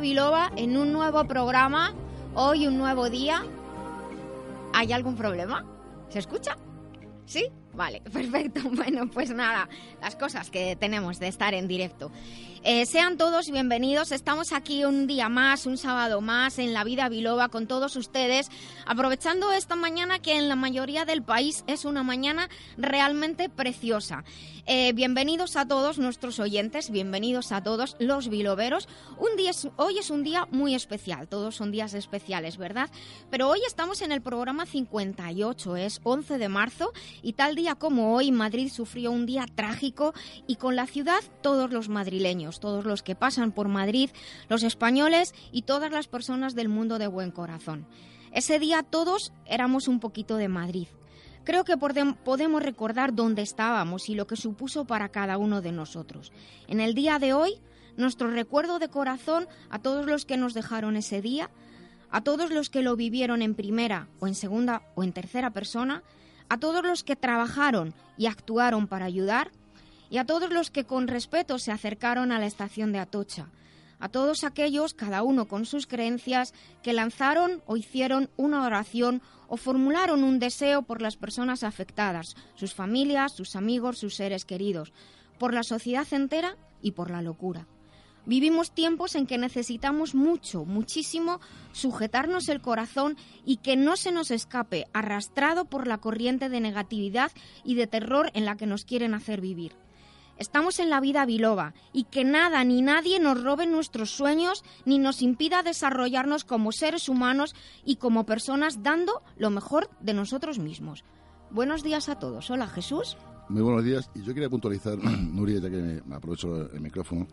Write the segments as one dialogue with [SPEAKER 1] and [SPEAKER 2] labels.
[SPEAKER 1] Biloba en un nuevo programa. Hoy un nuevo día. ¿Hay algún problema? ¿Se escucha? ¿Sí? Vale, perfecto. Bueno, pues nada, las cosas que tenemos de estar en directo. Eh, sean todos bienvenidos. Estamos aquí un día más, un sábado más en la vida biloba con todos ustedes, aprovechando esta mañana que en la mayoría del país es una mañana realmente preciosa. Eh, bienvenidos a todos nuestros oyentes, bienvenidos a todos los biloberos. Un día hoy es un día muy especial, todos son días especiales, ¿verdad? Pero hoy estamos en el programa 58, es 11 de marzo y tal día como hoy Madrid sufrió un día trágico y con la ciudad todos los madrileños, todos los que pasan por Madrid, los españoles y todas las personas del mundo de buen corazón. Ese día todos éramos un poquito de Madrid. Creo que podemos recordar dónde estábamos y lo que supuso para cada uno de nosotros. En el día de hoy, nuestro recuerdo de corazón a todos los que nos dejaron ese día, a todos los que lo vivieron en primera o en segunda o en tercera persona, a todos los que trabajaron y actuaron para ayudar, y a todos los que con respeto se acercaron a la estación de Atocha, a todos aquellos, cada uno con sus creencias, que lanzaron o hicieron una oración o formularon un deseo por las personas afectadas, sus familias, sus amigos, sus seres queridos, por la sociedad entera y por la locura. Vivimos tiempos en que necesitamos mucho, muchísimo sujetarnos el corazón y que no se nos escape arrastrado por la corriente de negatividad y de terror en la que nos quieren hacer vivir. Estamos en la vida biloba y que nada ni nadie nos robe nuestros sueños ni nos impida desarrollarnos como seres humanos y como personas dando lo mejor de nosotros mismos. Buenos días a todos. Hola Jesús.
[SPEAKER 2] Muy buenos días. Y yo quería puntualizar, Nuria, ya que me aprovecho el micrófono,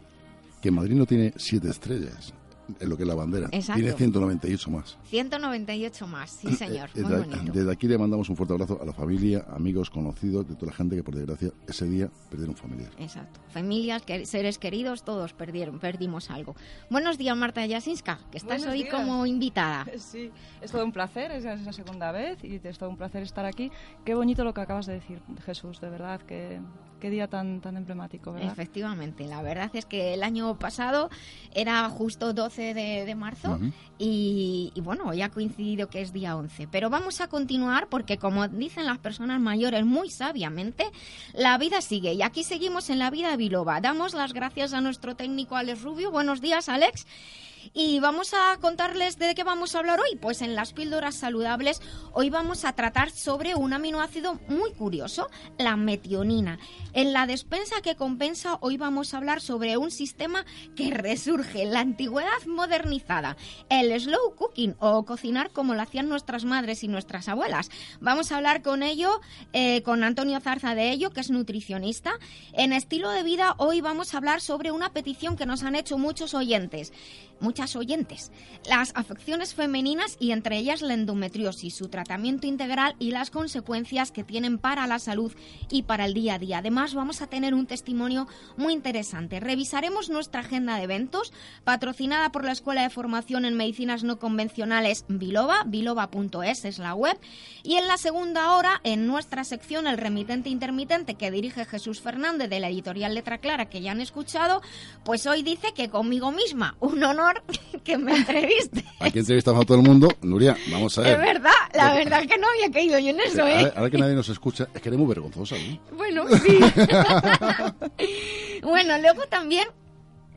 [SPEAKER 2] que Madrid no tiene siete estrellas en lo que es la bandera.
[SPEAKER 1] Exacto.
[SPEAKER 2] Tiene 198 más.
[SPEAKER 1] 198 más, sí señor.
[SPEAKER 2] Eh,
[SPEAKER 1] Muy
[SPEAKER 2] desde,
[SPEAKER 1] bonito.
[SPEAKER 2] desde aquí le mandamos un fuerte abrazo a la familia, amigos, conocidos, de toda la gente que por desgracia ese día perdieron familiar.
[SPEAKER 1] Exacto. Familias, que- seres queridos, todos perdieron, perdimos algo. Buenos días, Marta Jasinska, que estás
[SPEAKER 3] Buenos
[SPEAKER 1] hoy
[SPEAKER 3] días.
[SPEAKER 1] como invitada.
[SPEAKER 3] Sí, es todo un placer, es es la segunda vez y es todo un placer estar aquí. Qué bonito lo que acabas de decir, Jesús, de verdad, qué, qué día tan, tan emblemático, ¿verdad?
[SPEAKER 1] Efectivamente, la verdad es que el año pasado era justo 12 de, de marzo y, y bueno, hoy ha coincidido que es día 11. Pero vamos a continuar porque como dicen las personas mayores muy sabiamente, la vida sigue y aquí seguimos en la vida biloba. Damos las gracias a nuestro técnico Alex Rubio. Buenos días, Alex. Y vamos a contarles de qué vamos a hablar hoy. Pues en las píldoras saludables hoy vamos a tratar sobre un aminoácido muy curioso, la metionina. En la despensa que compensa hoy vamos a hablar sobre un sistema que resurge en la antigüedad modernizada, el slow cooking o cocinar como lo hacían nuestras madres y nuestras abuelas. Vamos a hablar con ello, eh, con Antonio Zarza de ello, que es nutricionista. En estilo de vida hoy vamos a hablar sobre una petición que nos han hecho muchos oyentes muchas oyentes. Las afecciones femeninas y entre ellas la endometriosis, su tratamiento integral y las consecuencias que tienen para la salud y para el día a día. Además, vamos a tener un testimonio muy interesante. Revisaremos nuestra agenda de eventos patrocinada por la Escuela de Formación en Medicinas No Convencionales Biloba, biloba.es es la web. Y en la segunda hora, en nuestra sección El remitente intermitente que dirige Jesús Fernández de la editorial Letra Clara, que ya han escuchado, pues hoy dice que conmigo misma, un honor que me entreviste.
[SPEAKER 2] Aquí entrevistamos a todo el mundo. Nuria, vamos a ver.
[SPEAKER 1] Es verdad, la verdad que no había caído yo en eso, ¿eh?
[SPEAKER 2] ahora que nadie nos escucha, es que eres muy vergonzosa, ¿no?
[SPEAKER 1] Bueno, sí. bueno, luego también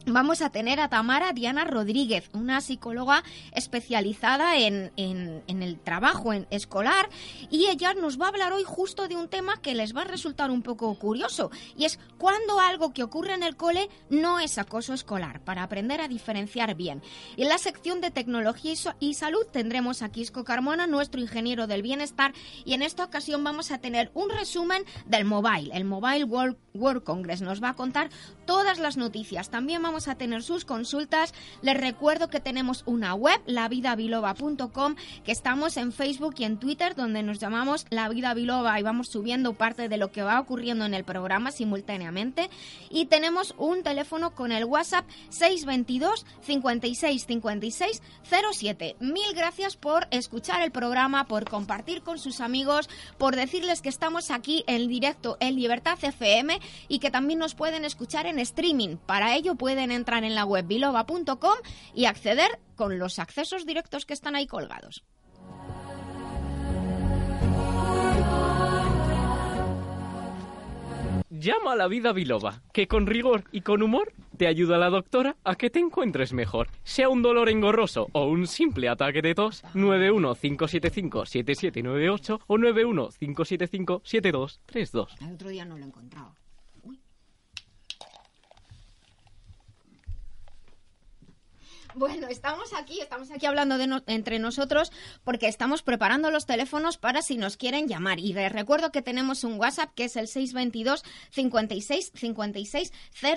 [SPEAKER 1] vamos a tener a Tamara Diana Rodríguez, una psicóloga especializada en, en, el trabajo en escolar y ella nos va a hablar hoy justo de un tema que les va a resultar un poco curioso y es cuando algo que ocurre en el cole no es acoso escolar, para aprender a diferenciar bien. En la sección de tecnología y, salud tendremos a Quisco Carmona, nuestro ingeniero del bienestar, y en esta ocasión vamos a tener un resumen del Mobile, el Mobile World, World Congress. Nos va a contar todas las noticias. También vamos a tener sus consultas. Les recuerdo que tenemos una web, lavidabiloba.com, que estamos en Facebook y en Twitter, donde nos llamamos La Vida Biloba y vamos subiendo parte de lo que va ocurriendo en el programa simultáneamente. Y tenemos un teléfono con el WhatsApp 622 56 56 07. Mil gracias por escuchar el programa, por compartir con sus amigos, por decirles que estamos aquí en directo en Libertad FM y que también nos pueden escuchar en streaming. Para ello pueden entrar en la web biloba.com y acceder con los accesos directos que están ahí colgados.
[SPEAKER 4] Llama a la vida biloba, que con rigor y con humor te ayuda la doctora a que te encuentres mejor. Sea un dolor engorroso o un simple ataque de tos, 915757798 o 915757232.
[SPEAKER 1] El otro día no lo he encontrado. Bueno, estamos aquí, estamos aquí hablando de entre nosotros porque estamos preparando los teléfonos para si nos quieren llamar. Y les recuerdo que tenemos un WhatsApp que es el 622 56 56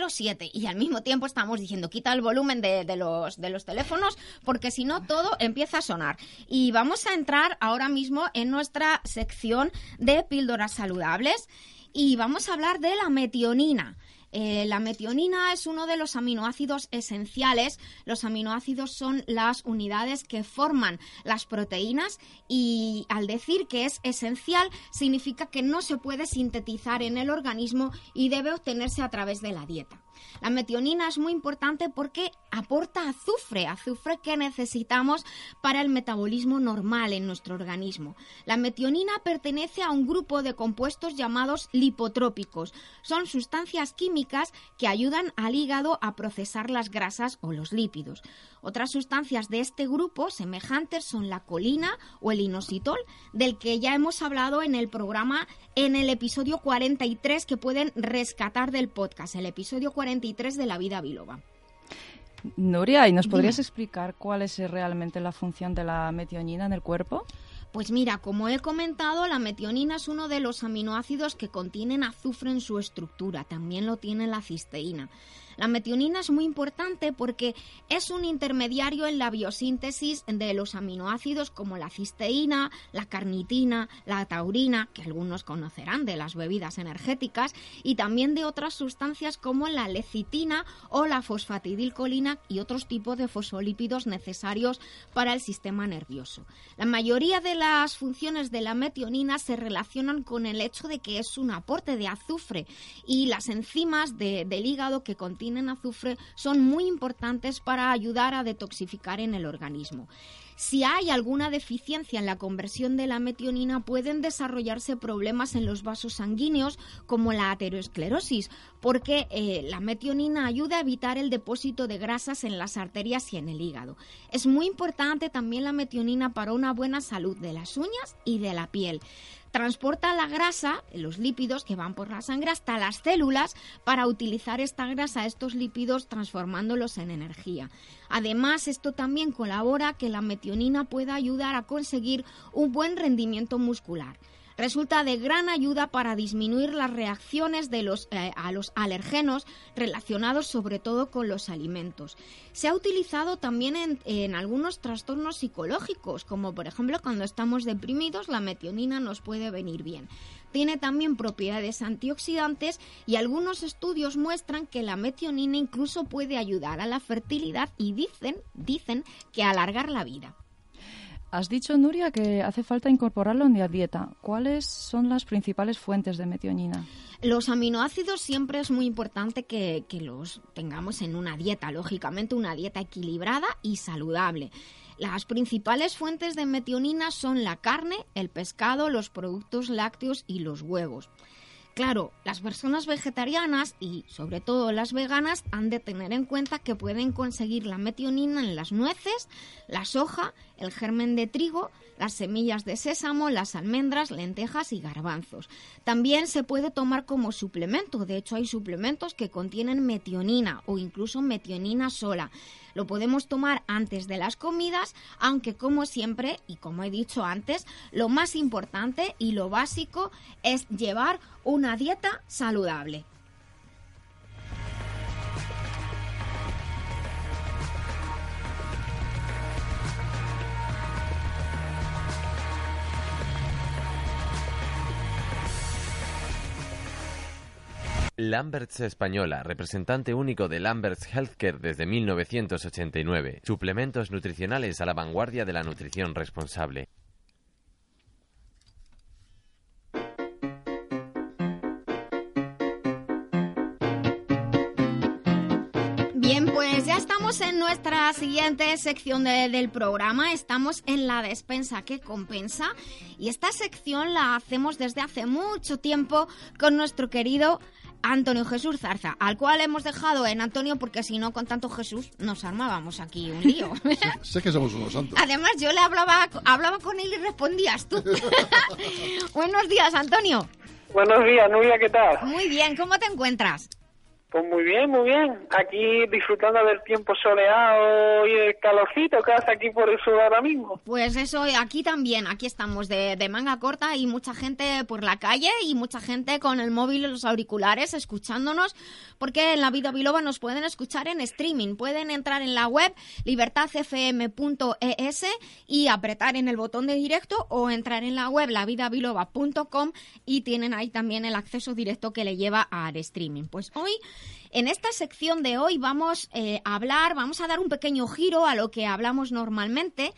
[SPEAKER 1] 07 y al mismo tiempo estamos diciendo quita el volumen de los, de los teléfonos porque si no todo empieza a sonar. Y vamos a entrar ahora mismo en nuestra sección de píldoras saludables y vamos a hablar de la metionina. Eh, la metionina es uno de los aminoácidos esenciales. Los aminoácidos son las unidades que forman las proteínas y al decir que es esencial significa que no se puede sintetizar en el organismo y debe obtenerse a través de la dieta. La metionina es muy importante porque aporta azufre, azufre que necesitamos para el metabolismo normal en nuestro organismo. La metionina pertenece a un grupo de compuestos llamados lipotrópicos. Son sustancias químicas que ayudan al hígado a procesar las grasas o los lípidos. Otras sustancias de este grupo semejantes son la colina o el inositol, del que ya hemos hablado en el programa en el episodio 43 que pueden rescatar del podcast, el episodio 43 de La vida biloba.
[SPEAKER 3] Nuria, ¿y nos podrías explicar cuál es realmente la función de la metionina en el cuerpo?
[SPEAKER 1] Pues mira, como he comentado, la metionina es uno de los aminoácidos que contienen azufre en su estructura, también lo tiene la cisteína. La metionina es muy importante porque es un intermediario en la biosíntesis de los aminoácidos como la cisteína, la carnitina, la taurina, que algunos conocerán de las bebidas energéticas, y también de otras sustancias como la lecitina o la fosfatidilcolina y otros tipos de fosfolípidos necesarios para el sistema nervioso. La mayoría de las funciones de la metionina se relacionan con el hecho de que es un aporte de azufre y las enzimas del hígado que contienen en azufre son muy importantes para ayudar a detoxificar en el organismo. Si hay alguna deficiencia en la conversión de la metionina, pueden desarrollarse problemas en los vasos sanguíneos como la aterosclerosis, porque eh, la metionina ayuda a evitar el depósito de grasas en las arterias y en el hígado. Es muy importante también la metionina para una buena salud de las uñas y de la piel transporta la grasa, los lípidos que van por la sangre, hasta las células para utilizar esta grasa, estos lípidos, transformándolos en energía. Además, esto también colabora que la metionina pueda ayudar a conseguir un buen rendimiento muscular resulta de gran ayuda para disminuir las reacciones de los, eh, a los alergenos relacionados sobre todo con los alimentos. Se ha utilizado también en, en algunos trastornos psicológicos, como por ejemplo cuando estamos deprimidos, la metionina nos puede venir bien. Tiene también propiedades antioxidantes y algunos estudios muestran que la metionina incluso puede ayudar a la fertilidad y dicen, dicen que alargar la vida.
[SPEAKER 3] Has dicho, Nuria, que hace falta incorporarlo en la dieta. ¿Cuáles son las principales fuentes de metionina?
[SPEAKER 1] Los aminoácidos siempre es muy importante que, que los tengamos en una dieta, lógicamente una dieta equilibrada y saludable. Las principales fuentes de metionina son la carne, el pescado, los productos lácteos y los huevos. Claro, las personas vegetarianas y sobre todo las veganas han de tener en cuenta que pueden conseguir la metionina en las nueces, la soja, el germen de trigo, las semillas de sésamo, las almendras, lentejas y garbanzos. También se puede tomar como suplemento, de hecho hay suplementos que contienen metionina o incluso metionina sola. Lo podemos tomar antes de las comidas, aunque como siempre y como he dicho antes, lo más importante y lo básico es llevar una dieta saludable.
[SPEAKER 5] Lamberts Española, representante único de Lamberts Healthcare desde 1989. Suplementos nutricionales a la vanguardia de la nutrición responsable.
[SPEAKER 1] Bien, pues ya estamos en nuestra siguiente sección de- del programa. Estamos en la despensa que compensa. Y esta sección la hacemos desde hace mucho tiempo con nuestro querido Antonio Jesús Zarza, al cual hemos dejado en Antonio porque si no, con tanto Jesús nos armábamos aquí un lío.
[SPEAKER 2] Sé que somos unos santos.
[SPEAKER 1] Además, yo le hablaba, hablaba con él y respondías tú. Buenos días, Antonio.
[SPEAKER 6] Buenos días, Nuria, ¿qué tal?
[SPEAKER 1] Muy bien, ¿cómo te encuentras?
[SPEAKER 6] Pues muy bien, muy bien. Aquí disfrutando del tiempo soleado y el calorcito que hace aquí por el sur ahora mismo.
[SPEAKER 1] Pues eso, aquí también, aquí estamos de, de manga corta y mucha gente por la calle y mucha gente con el móvil y los auriculares escuchándonos, porque en la vida biloba nos pueden escuchar en streaming, pueden entrar en la web libertadfm.es y apretar en el botón de directo o entrar en la web lavidabiloba.com y tienen ahí también el acceso directo que le lleva al streaming. Pues hoy en esta sección de hoy vamos eh, a hablar, vamos a dar un pequeño giro a lo que hablamos normalmente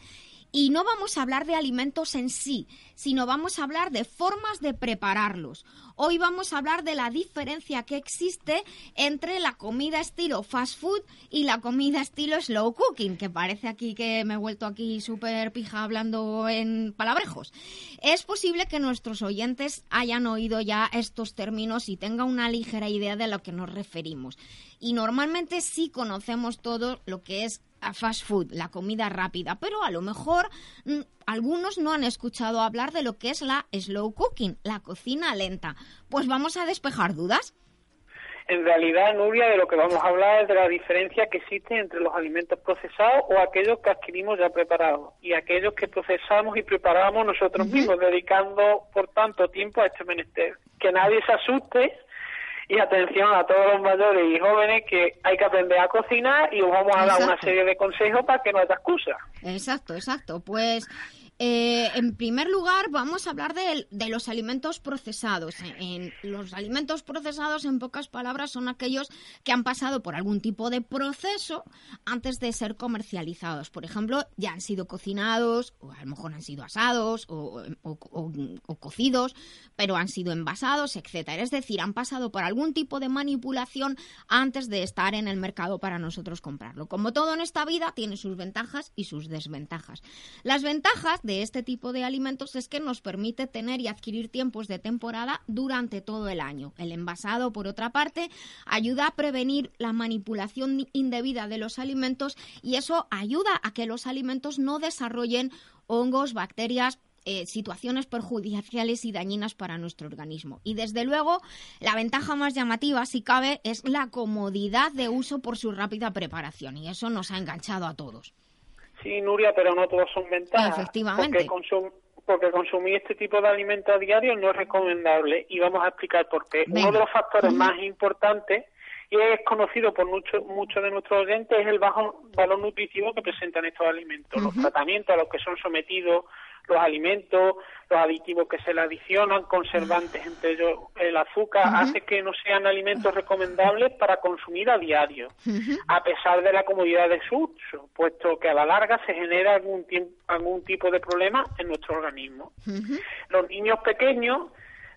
[SPEAKER 1] y no vamos a hablar de alimentos en sí, sino vamos a hablar de formas de prepararlos. Hoy vamos a hablar de la diferencia que existe entre la comida estilo fast food y la comida estilo slow cooking, que parece aquí que me he vuelto aquí súper pija hablando en palabrejos. Es posible que nuestros oyentes hayan oído ya estos términos y tengan una ligera idea de lo que nos referimos. Y normalmente sí conocemos todo lo que es a fast food, la comida rápida, pero a lo mejor mm, algunos no han escuchado hablar de lo que es la slow cooking, la cocina lenta. Pues vamos a despejar dudas.
[SPEAKER 6] En realidad, Nuria, de lo que vamos a hablar es de la diferencia que existe entre los alimentos procesados o aquellos que adquirimos ya preparados y aquellos que procesamos y preparamos nosotros mismos, dedicando por tanto tiempo a este menester. Que nadie se asuste y atención a todos los mayores y jóvenes que hay que aprender a cocinar y os vamos a dar una serie de consejos para que no haya excusa.
[SPEAKER 1] Exacto, exacto. Pues eh, en primer lugar vamos a hablar de, los alimentos procesados. En, los alimentos procesados, en pocas palabras, son aquellos que han pasado por algún tipo de proceso antes de ser comercializados. Por ejemplo, ya han sido cocinados, o a lo mejor han sido asados o- o cocidos, pero han sido envasados, etcétera. Es decir, han pasado por algún tipo de manipulación antes de estar en el mercado para nosotros comprarlo. Como todo en esta vida, tiene sus ventajas y sus desventajas. Las ventajas de este tipo de alimentos es que nos permite tener y adquirir tiempos de temporada durante todo el año. El envasado, por otra parte, ayuda a prevenir la manipulación indebida de los alimentos y eso ayuda a que los alimentos no desarrollen hongos, bacterias, eh, situaciones perjudiciales y dañinas para nuestro organismo. Y desde luego, la ventaja más llamativa, si cabe, es la comodidad de uso por su rápida preparación. Y eso nos ha enganchado a todos.
[SPEAKER 6] Sí, Nuria, pero no todos son ventajas.
[SPEAKER 1] Efectivamente.
[SPEAKER 6] Porque, consum- porque consumir este tipo de alimentos a diario no es recomendable y vamos a explicar por qué.
[SPEAKER 1] Venga.
[SPEAKER 6] Uno de los factores más importantes y es conocido por muchos muchos de nuestros oyentes es el bajo valor nutritivo que presentan estos alimentos. Los tratamientos a los que son sometidos los alimentos, los aditivos que se le adicionan, conservantes, entre ellos el azúcar, hace que no sean alimentos recomendables para consumir a diario, a pesar de la comodidad de su uso, puesto que a la larga se genera algún, algún tipo de problema en nuestro organismo. Los niños pequeños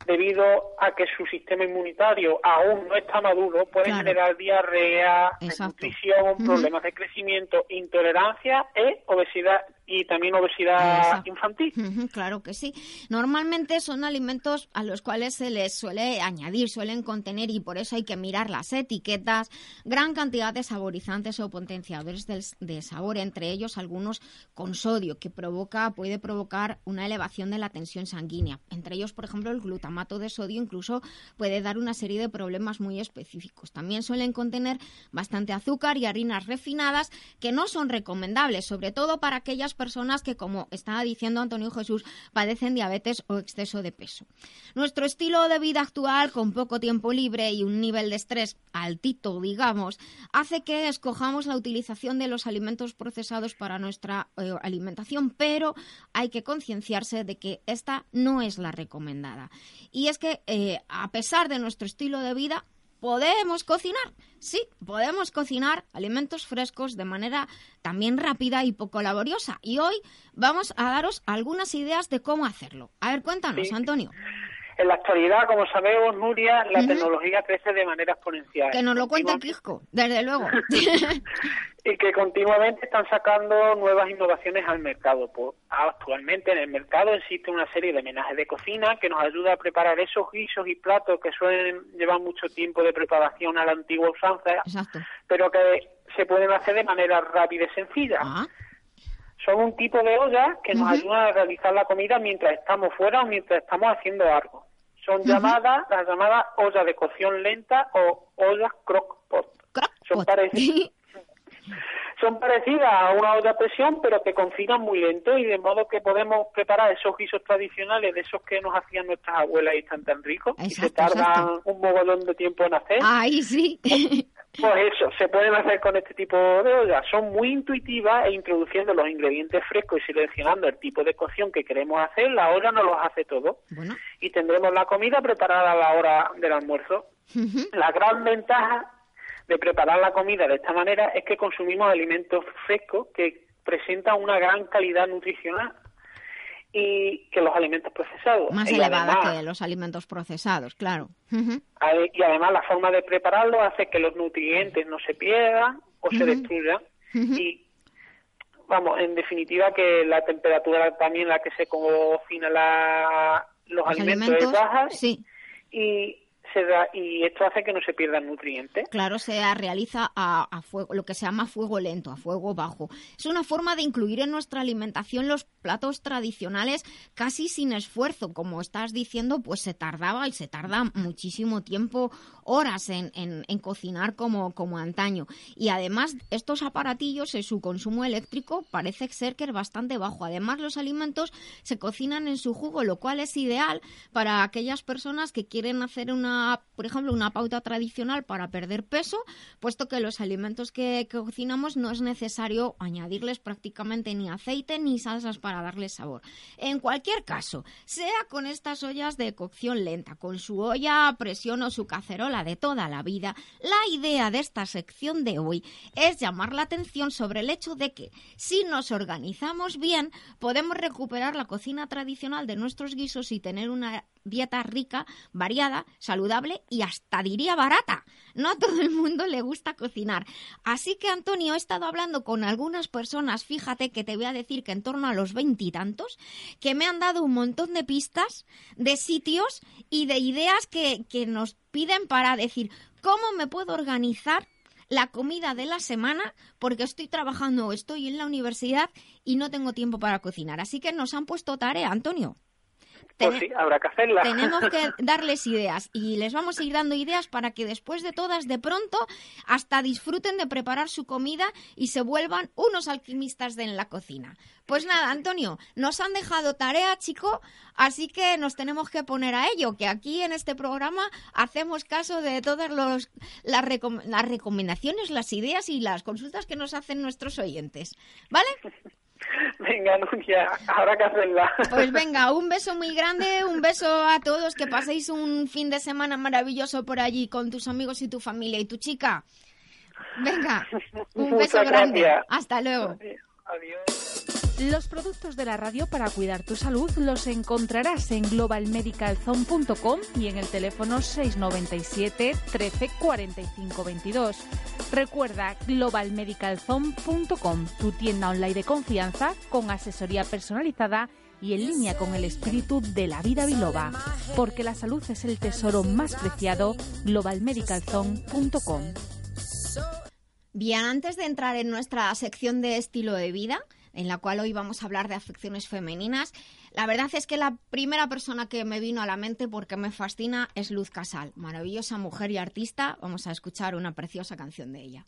[SPEAKER 6] debido a que su sistema inmunitario aún no está maduro, puede
[SPEAKER 1] Claro.
[SPEAKER 6] generar diarrea, nutrición, problemas de crecimiento, intolerancia e obesidad y también obesidad
[SPEAKER 1] Exacto.
[SPEAKER 6] infantil.
[SPEAKER 1] Claro que sí. Normalmente son alimentos a los cuales se les suele añadir, suelen contener y por eso hay que mirar las etiquetas, gran cantidad de saborizantes o potenciadores de sabor, entre ellos algunos con sodio, que provoca, puede provocar una elevación de la tensión sanguínea. Entre ellos, por ejemplo, el glutamato de sodio incluso puede dar una serie de problemas muy específicos. También suelen contener bastante azúcar y harinas refinadas que no son recomendables, sobre todo para aquellas personas que, como estaba diciendo Antonio Jesús, padecen diabetes o exceso de peso. Nuestro estilo de vida actual, con poco tiempo libre y un nivel de estrés altito, digamos, hace que escojamos la utilización de los alimentos procesados para nuestra eh, alimentación, pero hay que concienciarse de que esta no es la recomendada. Y es que, eh, a pesar de nuestro estilo de vida, podemos cocinar. Sí, podemos cocinar alimentos frescos de manera también rápida y poco laboriosa. Y hoy vamos a daros algunas ideas de cómo hacerlo. A ver, cuéntanos,
[SPEAKER 6] Sí.
[SPEAKER 1] Antonio.
[SPEAKER 6] En la actualidad, como sabemos, Nuria, la tecnología crece de manera exponencial.
[SPEAKER 1] Que nos lo
[SPEAKER 6] Continua-
[SPEAKER 1] Quisco, desde luego.
[SPEAKER 6] y que continuamente están sacando nuevas innovaciones al mercado. Pues, actualmente en el mercado existe una serie de menajes de cocina que nos ayuda a preparar esos guisos y platos que suelen llevar mucho tiempo de preparación a la antigua usanza,
[SPEAKER 1] Exacto.
[SPEAKER 6] pero que se pueden hacer de manera rápida y sencilla.
[SPEAKER 1] Ah,
[SPEAKER 6] Son un tipo de ollas que nos
[SPEAKER 1] Ujú.
[SPEAKER 6] ayudan a realizar la comida mientras estamos fuera o mientras estamos haciendo algo. Son llamadas, las llamadas ollas de cocción lenta o ollas crock pot.
[SPEAKER 1] crock
[SPEAKER 6] Son parecidas. Son parecidas a una olla a presión, pero que cocinan muy lento y de modo que podemos preparar esos guisos tradicionales de esos que nos hacían nuestras abuelas y están tan ricos y se tardan
[SPEAKER 1] exacto.
[SPEAKER 6] un mogollón de tiempo en hacer.
[SPEAKER 1] Ahí sí.
[SPEAKER 6] Pues eso, se pueden hacer con este tipo de ollas. Son muy intuitivas e introduciendo los ingredientes frescos y seleccionando el tipo de cocción que queremos hacer, la olla nos los hace todo
[SPEAKER 1] bueno.
[SPEAKER 6] y tendremos la comida preparada a la hora del almuerzo. La gran ventaja de preparar la comida de esta manera es que consumimos alimentos frescos que presentan una gran calidad nutricional y que los alimentos procesados.
[SPEAKER 1] Más
[SPEAKER 6] Y
[SPEAKER 1] elevada
[SPEAKER 6] además-
[SPEAKER 1] que los alimentos procesados, claro.
[SPEAKER 6] Y además la forma de prepararlo hace que los nutrientes no se pierdan o se destruyan. Y vamos, en definitiva que la temperatura también la que se cocina la, los,
[SPEAKER 1] Los
[SPEAKER 6] alimentos,
[SPEAKER 1] alimentos,
[SPEAKER 6] es baja
[SPEAKER 1] sí.
[SPEAKER 6] y se da, y esto hace que no se pierdan nutrientes.
[SPEAKER 1] Claro, se realiza a, a fuego, lo que se llama fuego lento, a fuego bajo. Es una forma de incluir en nuestra alimentación los platos tradicionales casi sin esfuerzo. Como estás diciendo, pues se tardaba y se tarda muchísimo tiempo, horas en, en- en cocinar como, como antaño. Y además, estos aparatillos, en su consumo eléctrico parece ser que es bastante bajo. Además, los alimentos se cocinan en su jugo, lo cual es ideal para aquellas personas que quieren hacer una, por ejemplo, una pauta tradicional para perder peso, puesto que los alimentos que, que cocinamos no es necesario añadirles prácticamente ni aceite ni salsas para darles sabor. En cualquier caso, sea con estas ollas de cocción lenta, con su olla a presión o su cacerola de toda la vida, la idea de esta sección de hoy es llamar la atención sobre el hecho de que si nos organizamos bien, podemos recuperar la cocina tradicional de nuestros guisos y tener una dieta rica, variada, saludable y hasta diría barata. No a todo el mundo le gusta cocinar. Así que, Antonio, he estado hablando con algunas personas, fíjate que te voy a decir que en torno a los veintitantos, que me han dado un montón de pistas, de sitios y de ideas que, que nos piden para decir cómo me puedo organizar la comida de la semana porque estoy trabajando o estoy en la universidad y no tengo tiempo para cocinar. Así que nos han puesto tarea, Antonio.
[SPEAKER 6] Pues sí, habrá que hacerla.
[SPEAKER 1] tenemos que darles ideas y les vamos a ir dando ideas para que después de todas, de pronto, hasta disfruten de preparar su comida y se vuelvan unos alquimistas de en la cocina. Pues nada, Antonio, nos han dejado tarea, chico, así que nos tenemos que poner a ello, que aquí en este programa hacemos caso de todas los, las, recom- las recomendaciones, las ideas y las consultas que nos hacen nuestros oyentes. ¿Vale?
[SPEAKER 6] Venga, Nuria, habrá que hacerla.
[SPEAKER 1] Pues venga, un beso muy grande, un beso a todos, que paséis un fin de semana maravilloso por allí con tus amigos y tu familia y tu chica. Venga, un beso grande.
[SPEAKER 6] gracias.
[SPEAKER 1] Hasta luego.
[SPEAKER 6] Adiós.
[SPEAKER 7] Los productos de la radio para cuidar tu salud los encontrarás en globalmedicalzone.com y en el teléfono 697 13 45 22. Recuerda globalmedicalzone.com, tu tienda online de confianza con asesoría personalizada y en línea con el espíritu de la vida biloba, porque la salud es el tesoro más preciado, globalmedicalzone.com.
[SPEAKER 8] Bien, antes de entrar en nuestra sección de estilo de vida, en la cual hoy vamos a hablar de afecciones femeninas. La verdad es que la primera persona que me vino a la mente porque me fascina es Luz Casal, maravillosa mujer y artista. Vamos a escuchar una preciosa canción de ella.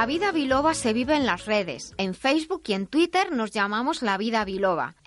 [SPEAKER 9] La
[SPEAKER 1] vida biloba se vive en las redes. En Facebook y en Twitter nos llamamos La Vida Biloba.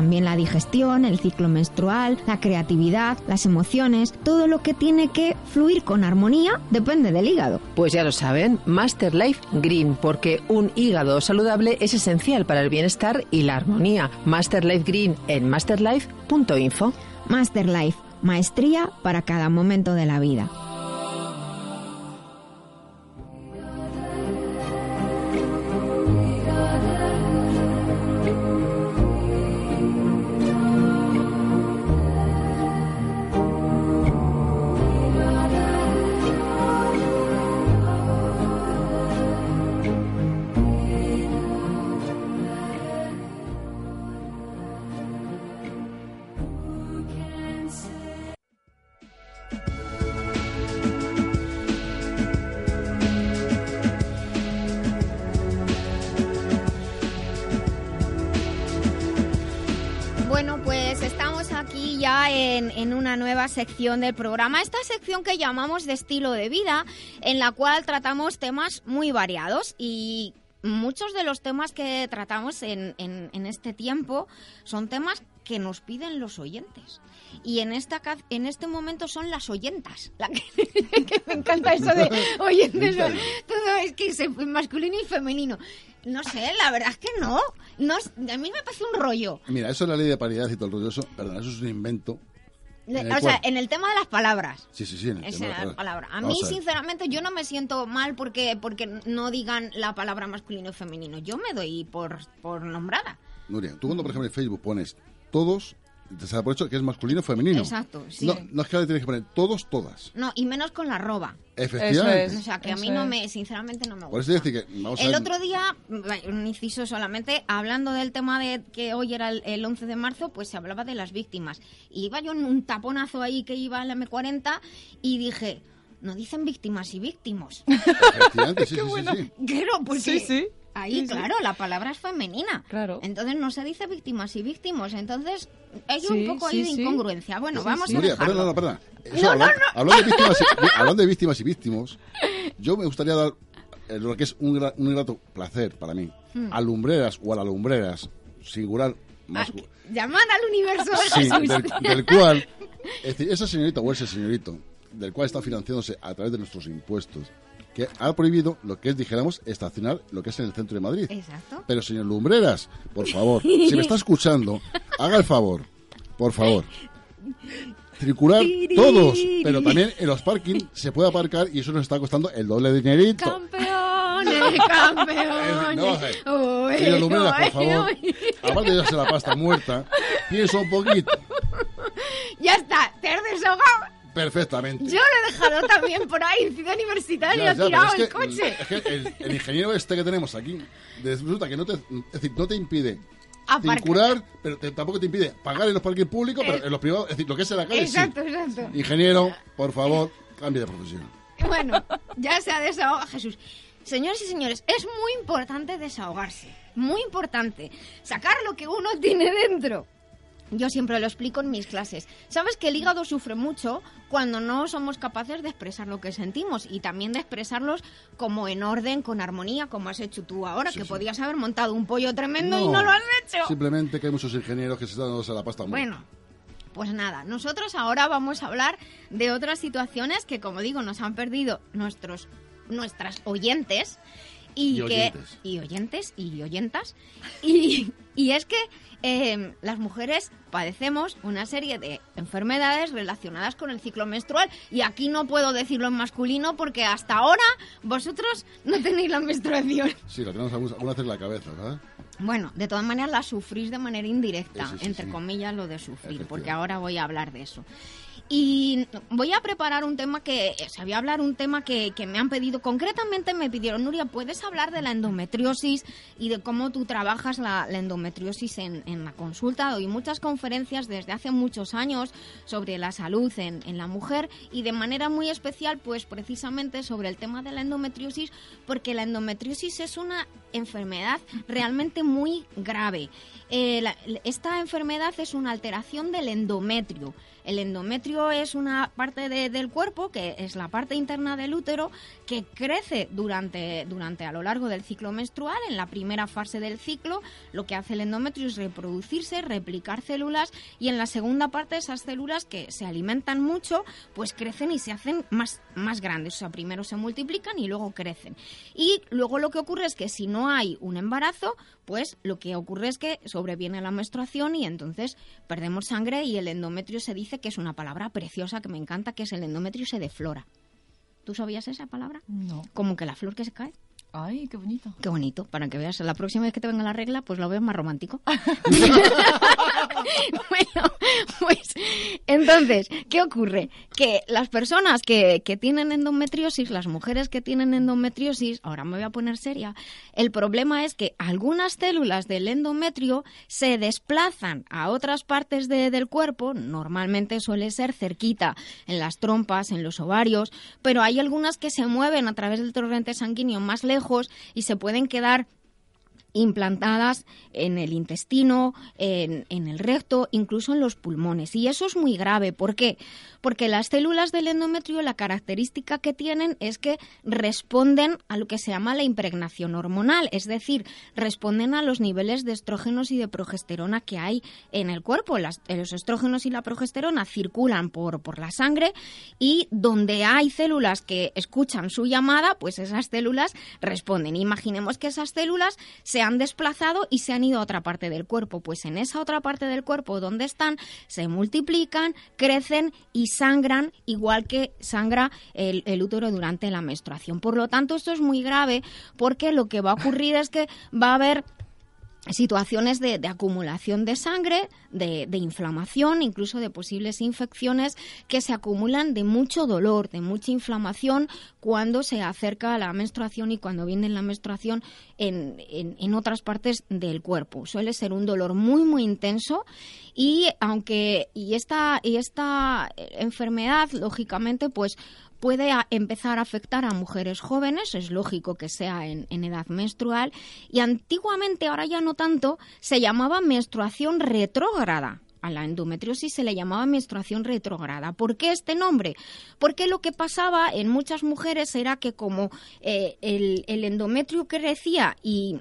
[SPEAKER 1] la digestión, el ciclo menstrual, la creatividad, las emociones, todo lo que tiene que fluir con armonía depende del hígado.
[SPEAKER 10] Pues ya lo saben, Master Life Green, porque un hígado saludable es esencial para el bienestar y la armonía. Master Life Green en masterlife.info.
[SPEAKER 1] Master Life, maestría para cada momento de la vida. Una nueva sección del programa. Esta sección que llamamos de estilo de vida, en la cual tratamos temas muy variados y muchos de los temas que tratamos en, en- en este tiempo son temas que nos piden los oyentes. Y en esta en este momento son las oyentas. La que, que me encanta eso de oyentes. Todo es que se masculino y femenino. No sé, la verdad es que no. no es- a mí me parece un rollo.
[SPEAKER 2] Mira, eso es la ley de paridad y todo el rollo. Eso, perdón, eso es un invento.
[SPEAKER 1] Le- o sea, en el tema de las palabras.
[SPEAKER 2] Sí, sí, sí. en el
[SPEAKER 1] Esa
[SPEAKER 2] tema de
[SPEAKER 1] es la
[SPEAKER 2] las
[SPEAKER 1] palabra. A
[SPEAKER 2] Vamos
[SPEAKER 1] mí, sinceramente, yo no me siento mal porque, porque no digan la palabra masculino y femenino. Yo me doy por, por nombrada.
[SPEAKER 2] Nuria, tú cuando, por ejemplo, en Facebook pones todos, te por hecho que es masculino o femenino.
[SPEAKER 1] Exacto, sí.
[SPEAKER 2] No, no es que ahora tienes que poner todos, todas.
[SPEAKER 1] No, y menos con la arroba.
[SPEAKER 2] Efectivamente.
[SPEAKER 1] O sea, que a mí no me, sinceramente, no me gusta.
[SPEAKER 2] Por eso decir que vamos
[SPEAKER 1] El otro día, un inciso solamente, hablando del tema de que hoy era el, el 11 de marzo, pues se hablaba de las víctimas. Y iba yo en un taponazo ahí que iba en la M40 y dije, no dicen víctimas y víctimos.
[SPEAKER 2] Efectivamente, sí, sí, sí, sí.
[SPEAKER 1] Claro, porque
[SPEAKER 3] Sí, sí.
[SPEAKER 1] Ahí,
[SPEAKER 3] Sí, sí.
[SPEAKER 1] claro, la palabra es femenina.
[SPEAKER 3] Claro.
[SPEAKER 1] Entonces no se dice víctimas y víctimos. Entonces hay
[SPEAKER 3] Sí,
[SPEAKER 1] un poco ahí
[SPEAKER 3] sí,
[SPEAKER 1] de incongruencia. Bueno,
[SPEAKER 3] Sí,
[SPEAKER 1] vamos
[SPEAKER 3] sí.
[SPEAKER 1] a
[SPEAKER 2] Nuria,
[SPEAKER 1] dejarlo.
[SPEAKER 2] perdona, perdona. Eso,
[SPEAKER 1] No, no,
[SPEAKER 2] hablando,
[SPEAKER 1] no.
[SPEAKER 2] hablando de víctimas y, hablando de víctimas y víctimos, yo me gustaría dar eh, lo que es un, gra- un grato placer para mí.
[SPEAKER 1] Hmm.
[SPEAKER 2] A lumbreras o a la lumbreras, singular,
[SPEAKER 1] Ah,
[SPEAKER 2] mascu-
[SPEAKER 1] Llaman al universo
[SPEAKER 2] Sí, del, del cual, es decir, esa señorita o ese señorito, del cual está financiándose a través de nuestros impuestos, que ha prohibido lo que es, dijéramos, estacionar lo que es en el centro de Madrid.
[SPEAKER 1] Exacto.
[SPEAKER 2] Pero señor Lumbreras, por favor, si me está escuchando, haga el favor, por favor. Circular todos, pero también en los parkings se puede aparcar y eso nos está costando el doble de dinerito.
[SPEAKER 1] Campeones, campeones.
[SPEAKER 2] No, eh. Señor Lumbreras, por favor, aparte de darse la pasta muerta, piensa un poquito.
[SPEAKER 1] Ya está, te has.
[SPEAKER 2] Perfectamente.
[SPEAKER 1] Yo lo he dejado también por ahí en Ciudad Universitaria, tirado el
[SPEAKER 2] que,
[SPEAKER 1] coche.
[SPEAKER 2] es que el, el ingeniero este que tenemos aquí, resulta que no te, es decir, no te impide
[SPEAKER 1] Aparcar.
[SPEAKER 2] circular, pero te- tampoco te impide pagar en los parques públicos, pero en los privados, es decir, lo que es en la calle, sí.
[SPEAKER 1] Exacto, exacto.
[SPEAKER 2] Ingeniero, por favor, cambie de profesión.
[SPEAKER 1] Bueno, ya se ha desahogado Jesús. Señores y señores, es muy importante desahogarse. Muy importante. Sacar lo que uno tiene dentro. Yo siempre lo explico en mis clases. Sabes que el hígado sufre mucho cuando no somos capaces de expresar lo que sentimos y también de expresarlos como en orden, con armonía, como has hecho tú ahora,
[SPEAKER 2] Sí,
[SPEAKER 1] que
[SPEAKER 2] sí.
[SPEAKER 1] podías haber montado un pollo tremendo y no lo has hecho.
[SPEAKER 2] Simplemente que hay muchos ingenieros que se están dándose la pasta.
[SPEAKER 1] Bueno, pues nada, nosotros ahora vamos a hablar de otras situaciones que, como digo, nos han perdido nuestros, nuestras oyentes. Y,
[SPEAKER 2] Y
[SPEAKER 1] que
[SPEAKER 2] oyentes.
[SPEAKER 1] y oyentes y oyentas y, y es que eh, las mujeres padecemos una serie de enfermedades relacionadas con el ciclo menstrual y aquí no puedo decirlo en masculino porque hasta ahora vosotros no tenéis la menstruación
[SPEAKER 2] Sí, lo tenemos algunas en la cabeza, ¿verdad?
[SPEAKER 1] bueno, de todas maneras la sufrís de manera indirecta,
[SPEAKER 2] Sí, sí, sí,
[SPEAKER 1] entre
[SPEAKER 2] sí.
[SPEAKER 1] comillas lo de sufrir, porque ahora voy a hablar de eso. Y voy a preparar un tema que, o sea, voy hablar un tema que, que me han pedido, concretamente me pidieron, Nuria, ¿puedes hablar de la endometriosis y de cómo tú trabajas la, endometriosis en, la consulta? Doy muchas conferencias desde hace muchos años sobre la salud en, en la mujer y de manera muy especial, pues precisamente sobre el tema de la endometriosis, porque la endometriosis es una enfermedad realmente muy grave. Eh, esta enfermedad es una alteración del endometrio. El endometrio es una parte de- del cuerpo, que es la parte interna del útero, que crece durante, durante a lo largo del ciclo menstrual. En la primera fase del ciclo, lo que hace el endometrio es reproducirse, replicar células, y en la segunda parte esas células que se alimentan mucho, pues crecen y se hacen más, más grandes. O sea, primero se multiplican y luego crecen. Y luego lo que ocurre es que si no hay un embarazo, pues lo que ocurre es que sobreviene la menstruación y entonces perdemos sangre y el endometrio se dice que es una palabra preciosa que me encanta, que es el endometrio se deflora. ¿Tú sabías esa palabra?
[SPEAKER 3] No.
[SPEAKER 1] Como que la flor que se cae.
[SPEAKER 3] Ay, qué bonito.
[SPEAKER 1] Qué bonito, para que veas. La próxima vez que te venga la regla, pues lo veo más romántico. bueno, pues entonces, ¿qué ocurre? Que las personas que, que tienen endometriosis, las mujeres que tienen endometriosis, ahora me voy a poner seria, el problema es que algunas células del endometrio se desplazan a otras partes de- del cuerpo, normalmente suele ser cerquita, en las trompas, en los ovarios, pero hay algunas que se mueven a través del torrente sanguíneo más lejos y se pueden quedar implantadas en el intestino, en, en el recto, incluso en los pulmones. Y eso es muy grave. ¿Por qué? Porque las células del endometrio, la característica que tienen es que responden a lo que se llama la impregnación hormonal, es decir, responden a los niveles de estrógenos y de progesterona que hay en el cuerpo. Los estrógenos y la progesterona circulan por, por la sangre y donde hay células que escuchan su llamada, pues esas células responden. Imaginemos que esas células se han desplazado y se han ido a otra parte del cuerpo. Pues en esa otra parte del cuerpo donde están, se multiplican, crecen y sangran igual que sangra el, el útero durante la menstruación. Por lo tanto, esto es muy grave porque lo que va a ocurrir es que va a haber situaciones de, acumulación de sangre, de, inflamación, incluso de posibles infecciones que se acumulan de mucho dolor, de mucha inflamación cuando se acerca la menstruación y cuando viene la menstruación en, en- en otras partes del cuerpo. Suele ser un dolor muy, muy intenso y aunque y esta, y esta enfermedad, lógicamente, pues puede empezar a afectar a mujeres jóvenes, es lógico que sea en, en edad menstrual, y antiguamente, ahora ya no tanto, se llamaba menstruación retrógrada. A la endometriosis se le llamaba menstruación retrógrada. ¿Por qué este nombre? Porque lo que pasaba en muchas mujeres era que como eh, el, el endometrio crecía y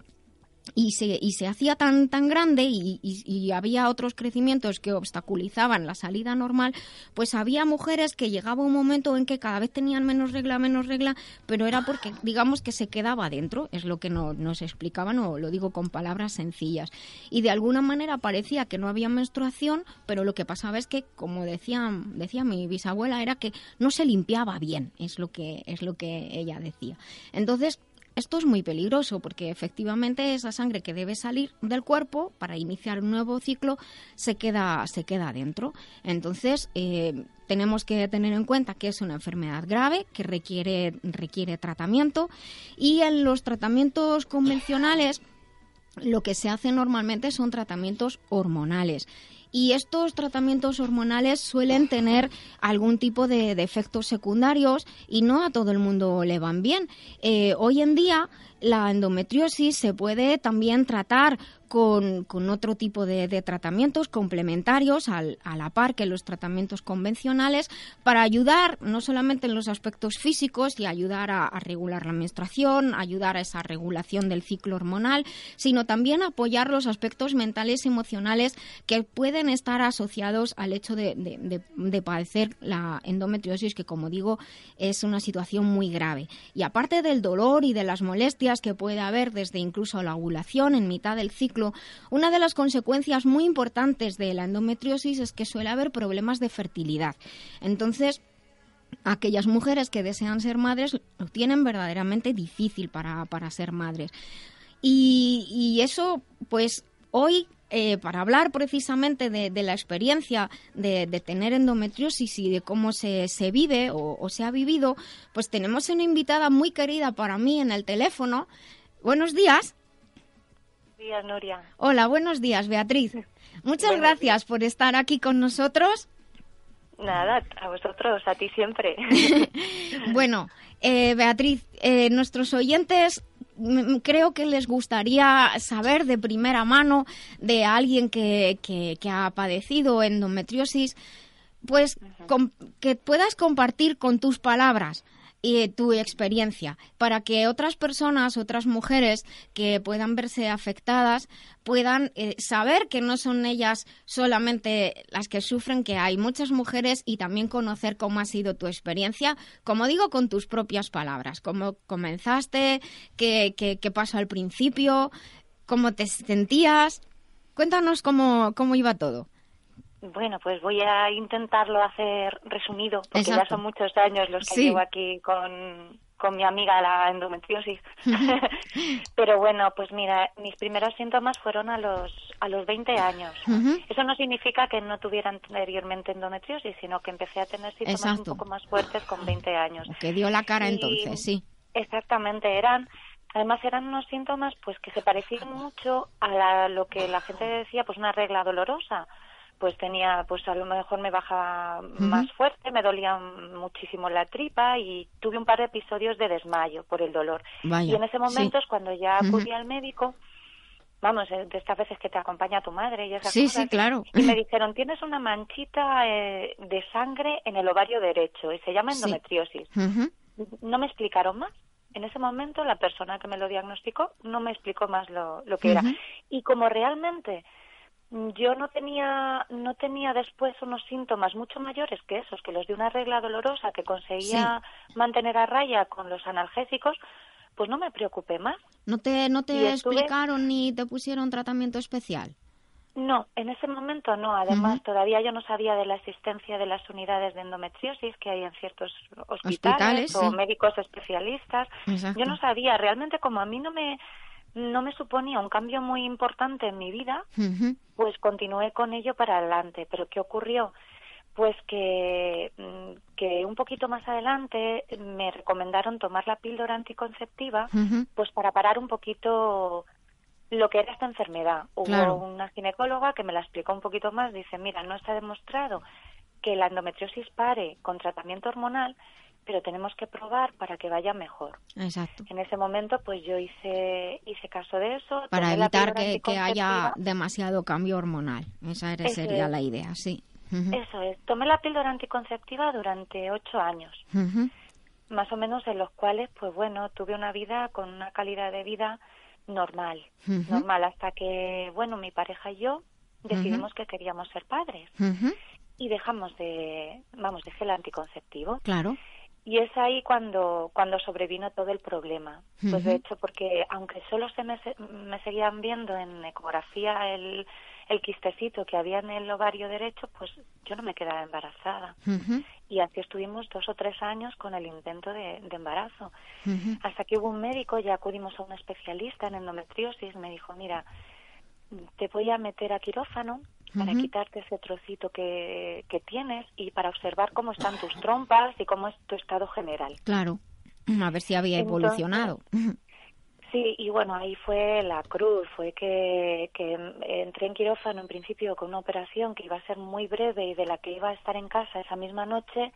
[SPEAKER 1] y se, y se hacía tan, tan grande y, y- había otros crecimientos que obstaculizaban la salida normal, pues había mujeres que llegaba un momento en que cada vez tenían menos regla, menos regla, pero era porque, digamos, que se quedaba dentro, es lo que no, nos explicaban, o lo digo con palabras sencillas. Y de alguna manera parecía que no había menstruación, pero lo que pasaba es que, como decía, decía mi bisabuela, era que no se limpiaba bien, es lo que, es lo que ella decía. Entonces, esto es muy peligroso porque efectivamente esa sangre que debe salir del cuerpo para iniciar un nuevo ciclo se queda, se queda dentro. Entonces, eh, tenemos que tener en cuenta que es una enfermedad grave que requiere, requiere tratamiento y en los tratamientos convencionales lo que se hace normalmente son tratamientos hormonales. Y estos tratamientos hormonales suelen tener algún tipo de, de efectos secundarios y no a todo el mundo le van bien. Eh, hoy en día la endometriosis se puede también tratar con, con otro tipo de, tratamientos complementarios al- a la par que los tratamientos convencionales para ayudar no solamente en los aspectos físicos y ayudar a, regular la menstruación, ayudar a esa regulación del ciclo hormonal, sino también apoyar los aspectos mentales y emocionales que pueden estar asociados al hecho de- de padecer la endometriosis, que como digo es una situación muy grave. Y aparte del dolor y de las molestias que puede haber desde incluso la ovulación en mitad del ciclo, una de las consecuencias muy importantes de la endometriosis es que suele haber problemas de fertilidad. Entonces, aquellas mujeres que desean ser madres lo tienen verdaderamente difícil para, para ser madres. Y, y eso, pues hoy eh, para hablar precisamente de, de la experiencia de, de tener endometriosis y de cómo se, se vive o, o se ha vivido, pues tenemos una invitada muy querida para mí en el teléfono. Buenos días.
[SPEAKER 11] días, Nuria.
[SPEAKER 1] Hola, buenos días, Beatriz. Muchas
[SPEAKER 11] Buenos
[SPEAKER 1] gracias por estar aquí con nosotros.
[SPEAKER 11] Nada, a vosotros, a ti siempre.
[SPEAKER 1] Bueno, eh, Beatriz, eh, nuestros oyentes creo que les gustaría saber de primera mano de alguien que, que- que ha padecido endometriosis, pues com- que puedas compartir con tus palabras y tu experiencia para que otras personas, otras mujeres que puedan verse afectadas puedan eh, saber que no son ellas solamente las que sufren, que hay muchas mujeres y también conocer cómo ha sido tu experiencia, como digo, con tus propias palabras, cómo comenzaste, qué, qué, qué pasó al principio, cómo te sentías. Cuéntanos cómo, cómo iba todo.
[SPEAKER 11] Bueno, pues voy a intentarlo hacer resumido, porque ya son muchos años los que
[SPEAKER 1] Sí.
[SPEAKER 11] llevo aquí con, con mi amiga la endometriosis. Pero bueno, pues mira, mis primeros síntomas fueron a los, a los 20 años. Eso no significa que no tuviera anteriormente endometriosis, sino que empecé a tener síntomas
[SPEAKER 1] Exacto.
[SPEAKER 11] un poco más fuertes con 20 años.
[SPEAKER 1] Que dio la cara
[SPEAKER 11] Y-
[SPEAKER 1] entonces, sí.
[SPEAKER 11] Exactamente, eran, además eran unos síntomas pues que se parecían mucho a la- lo que la gente decía, pues una regla dolorosa. Pues tenía, pues a lo mejor me bajaba más fuerte, me dolía muchísimo la tripa y tuve un par de episodios de desmayo por el dolor.
[SPEAKER 1] Vaya,
[SPEAKER 11] y en ese momento
[SPEAKER 1] sí.
[SPEAKER 11] es cuando ya acudí al médico, vamos, eh, de estas veces que te acompaña tu madre y esas
[SPEAKER 1] Sí,
[SPEAKER 11] cosas.
[SPEAKER 1] sí, claro.
[SPEAKER 11] Y me dijeron, tienes una manchita eh, de sangre en el ovario derecho y se llama
[SPEAKER 1] Sí.
[SPEAKER 11] endometriosis no me explicaron más. En ese momento la persona que me lo diagnosticó no me explicó más lo, lo que era. Y como realmente yo no tenía no tenía después unos síntomas mucho mayores que esos, que los de una regla dolorosa que conseguía mantener a raya con los analgésicos, pues no me preocupé más.
[SPEAKER 1] ¿No te, no te
[SPEAKER 11] estuve-
[SPEAKER 1] explicaron ni te pusieron tratamiento especial?
[SPEAKER 11] No, en ese momento no. Además, todavía yo no sabía de la existencia de las unidades de endometriosis que hay en ciertos hospitales,
[SPEAKER 1] Hospitales,
[SPEAKER 11] o
[SPEAKER 1] sí.
[SPEAKER 11] médicos especialistas.
[SPEAKER 1] Exacto.
[SPEAKER 11] Yo no sabía. Realmente, como a mí no me no me suponía un cambio muy importante en mi vida, pues continué con ello para adelante. Pero ¿qué ocurrió? Pues que, mm, que un poquito más adelante me recomendaron tomar la píldora anticonceptiva pues para parar un poquito lo que era esta enfermedad. Hubo
[SPEAKER 1] Claro.
[SPEAKER 11] una ginecóloga que me la explicó un poquito más. Dice, mira, no está demostrado que la endometriosis pare con tratamiento hormonal, pero tenemos que probar para que vaya mejor.
[SPEAKER 1] Exacto.
[SPEAKER 11] En ese momento, pues yo hice hice caso de eso.
[SPEAKER 1] Para evitar que, que haya demasiado cambio hormonal. Esa era- sería
[SPEAKER 11] es.
[SPEAKER 1] la idea, sí.
[SPEAKER 11] Eso es. Tomé la píldora anticonceptiva durante ocho años, más o menos en los cuales, pues bueno, tuve una vida con una calidad de vida normal. Normal hasta que bueno mi pareja y yo decidimos que queríamos ser padres y dejamos de vamos dejé el anticonceptivo
[SPEAKER 1] Claro.
[SPEAKER 11] Y es ahí cuando cuando sobrevino todo el problema. Pues de hecho porque aunque solo se me, se- me seguían viendo en ecografía el el quistecito que había en el ovario derecho pues yo no me quedaba embarazada. Y así estuvimos dos o tres años con el intento de, de embarazo. Hasta que hubo un médico, ya acudimos a un especialista en endometriosis, me dijo, mira, te voy a meter a quirófano para quitarte ese trocito que, que tienes y para observar cómo están tus trompas y cómo es tu estado general.
[SPEAKER 1] Claro. A ver si había
[SPEAKER 11] Entonces,
[SPEAKER 1] evolucionado.
[SPEAKER 11] Sí, y bueno, ahí fue la cruz, fue que, que entré en quirófano en principio con una operación que iba a ser muy breve y de la que iba a estar en casa esa misma noche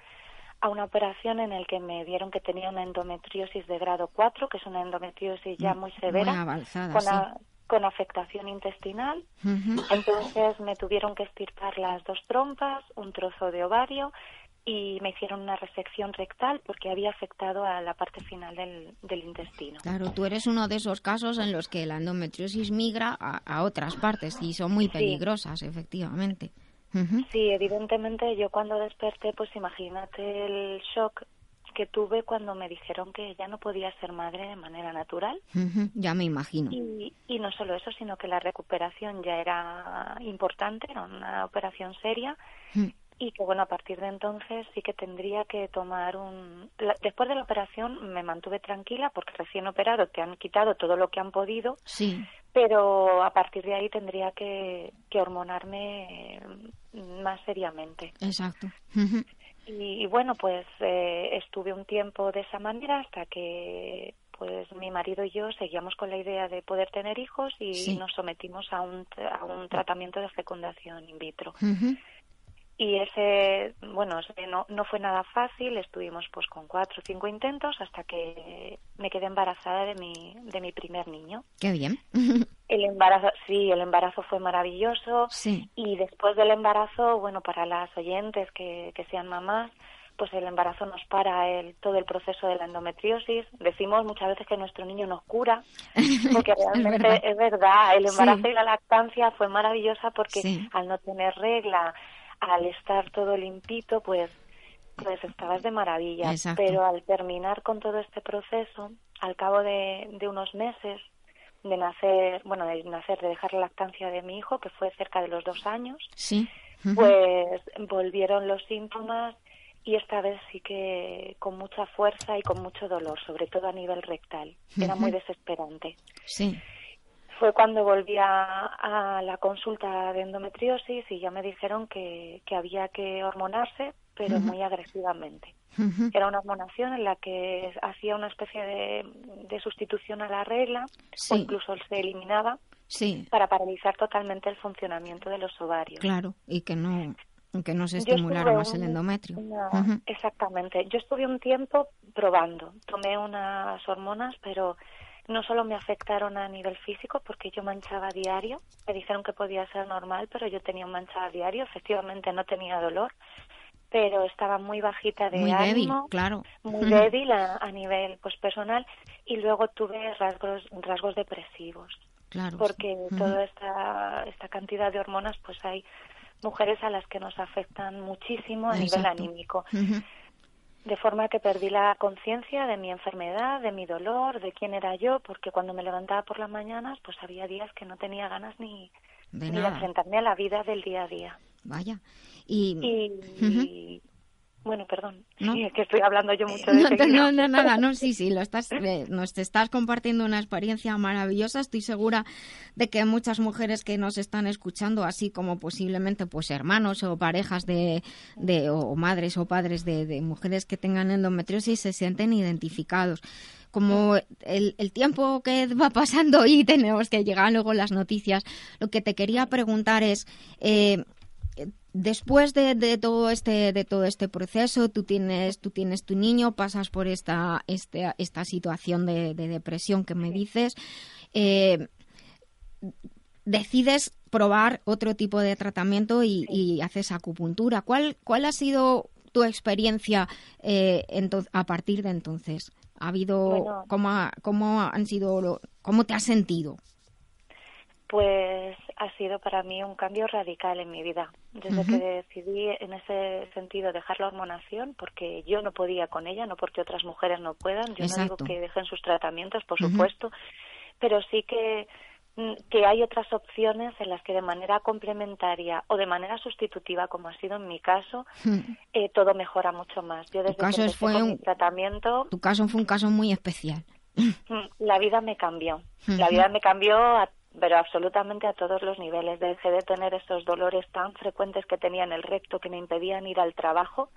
[SPEAKER 11] a una operación en el que me dieron que tenía una endometriosis de grado 4, que es una endometriosis ya muy severa,
[SPEAKER 1] Muy avanzada,
[SPEAKER 11] con,
[SPEAKER 1] sí.
[SPEAKER 11] Con afectación intestinal. Entonces me tuvieron que estirpar las dos trompas, un trozo de ovario y me hicieron una resección rectal porque había afectado a la parte final del, del intestino.
[SPEAKER 1] Claro, tú eres uno de esos casos en los que la endometriosis migra a, a otras partes y son muy
[SPEAKER 11] Sí.
[SPEAKER 1] peligrosas, efectivamente.
[SPEAKER 11] Sí, evidentemente yo cuando desperté, pues imagínate el shock que tuve cuando me dijeron que ya no podía ser madre de manera natural.
[SPEAKER 1] Ya me imagino.
[SPEAKER 11] Y, y no solo eso, sino que la recuperación ya era importante, era una operación seria
[SPEAKER 1] Mm.
[SPEAKER 11] y que bueno, a partir de entonces sí que tendría que tomar un... la- Después de la operación me mantuve tranquila porque recién operado te han quitado todo lo que han podido,
[SPEAKER 1] Sí.
[SPEAKER 11] pero a partir de ahí tendría que, que hormonarme más seriamente.
[SPEAKER 1] Exacto.
[SPEAKER 11] Y, y bueno, pues eh, estuve un tiempo de esa manera hasta que pues mi marido y yo seguíamos con la idea de poder tener hijos y
[SPEAKER 1] Sí.
[SPEAKER 11] nos sometimos a un, a un tratamiento de fecundación in vitro. Y ese, bueno, ese no, no fue nada fácil, estuvimos pues con cuatro o cinco intentos hasta que me quedé embarazada de mi, de mi primer niño.
[SPEAKER 1] Qué bien.
[SPEAKER 11] El embarazo, sí, el embarazo fue maravilloso
[SPEAKER 1] Sí.
[SPEAKER 11] y después del embarazo, bueno, para las oyentes que, que sean mamás, pues el embarazo nos para el, todo el proceso de la endometriosis. Decimos muchas veces que nuestro niño nos cura, porque realmente
[SPEAKER 1] verdad.
[SPEAKER 11] es verdad. El embarazo
[SPEAKER 1] Sí.
[SPEAKER 11] y la lactancia fue maravillosa porque
[SPEAKER 1] Sí.
[SPEAKER 11] al no tener regla, al estar todo limpito, pues pues estabas de maravilla.
[SPEAKER 1] Exacto.
[SPEAKER 11] Pero al terminar con todo este proceso, al cabo de, de unos meses de nacer, bueno, de nacer, de dejar la lactancia de mi hijo, que fue cerca de los dos años,
[SPEAKER 1] Sí.
[SPEAKER 11] Pues volvieron los síntomas y esta vez sí que con mucha fuerza y con mucho dolor, sobre todo a nivel rectal. Era muy desesperante.
[SPEAKER 1] Sí.
[SPEAKER 11] Fue cuando volví a, a la consulta de endometriosis y ya me dijeron que, que había que hormonarse, pero
[SPEAKER 1] Ujú.
[SPEAKER 11] muy agresivamente.
[SPEAKER 1] Ujú.
[SPEAKER 11] Era una hormonación en la que hacía una especie de, de sustitución a la regla
[SPEAKER 1] Sí.
[SPEAKER 11] o incluso se eliminaba
[SPEAKER 1] Sí,
[SPEAKER 11] para paralizar totalmente el funcionamiento de los ovarios.
[SPEAKER 1] claro. Y que no, que no se estimulara más el
[SPEAKER 11] un-
[SPEAKER 1] endometrio.
[SPEAKER 11] una-
[SPEAKER 1] Ujú.
[SPEAKER 11] Exactamente. Yo estuve un tiempo probando. Tomé unas hormonas, pero no solo me afectaron a nivel físico, porque yo manchaba a diario. Me dijeron que podía ser normal, pero yo tenía un manchado a diario. Efectivamente no tenía dolor, pero estaba muy bajita de
[SPEAKER 1] Muy débil,
[SPEAKER 11] ánimo.
[SPEAKER 1] claro.
[SPEAKER 11] Muy débil a, a nivel pues personal y luego tuve rasgos rasgos depresivos
[SPEAKER 1] Claro.
[SPEAKER 11] porque toda esta, esta cantidad de hormonas, pues hay mujeres a las que nos afectan muchísimo a nivel anímico. De forma que perdí la conciencia de mi enfermedad, de mi dolor, de quién era yo, porque cuando me levantaba por las mañanas, pues había días que no tenía ganas ni,
[SPEAKER 1] De
[SPEAKER 11] ni de enfrentarme a la vida del día a día.
[SPEAKER 1] Vaya. Y.
[SPEAKER 11] bueno, perdón,
[SPEAKER 1] ¿No?
[SPEAKER 11] sí, es que estoy hablando yo mucho de
[SPEAKER 1] No, te- no, no, nada, no, sí, sí, lo estás, eh, nos te estás compartiendo una experiencia maravillosa. Estoy segura de que muchas mujeres que nos están escuchando, así como posiblemente pues hermanos o parejas de, de o madres o padres de, de mujeres que tengan endometriosis, se sienten identificados. Como el, el tiempo que va pasando y tenemos que llegar luego las noticias, lo que te quería preguntar es, eh, después de, de todo este de todo este proceso tú tienes tú tienes tu niño pasas por esta este, esta situación de, de depresión que me dices eh, decides probar otro tipo de tratamiento y, y haces acupuntura. Cuál cuál ha sido tu experiencia eh, a partir de entonces ha habido
[SPEAKER 11] Bueno.
[SPEAKER 1] cómo ha- cómo han sido cómo te has sentido
[SPEAKER 11] Pues ha sido para mí un cambio radical en mi vida. Desde que decidí en ese sentido dejar la hormonación, porque yo no podía con ella, no porque otras mujeres no puedan. Yo
[SPEAKER 1] Exacto.
[SPEAKER 11] no digo que dejen sus tratamientos, por supuesto, pero sí que mm, que hay otras opciones en las que de manera complementaria o de manera sustitutiva, como ha sido en mi caso, eh, todo mejora mucho más. Yo desde
[SPEAKER 1] caso
[SPEAKER 11] que
[SPEAKER 1] fue
[SPEAKER 11] con
[SPEAKER 1] un-
[SPEAKER 11] mi tratamiento,
[SPEAKER 1] tu caso fue un caso muy especial
[SPEAKER 11] Mm, la vida me cambió. La vida me cambió, a- pero absolutamente a todos los niveles. Dejé de tener esos dolores tan frecuentes que tenía en el recto que me impedían ir al trabajo,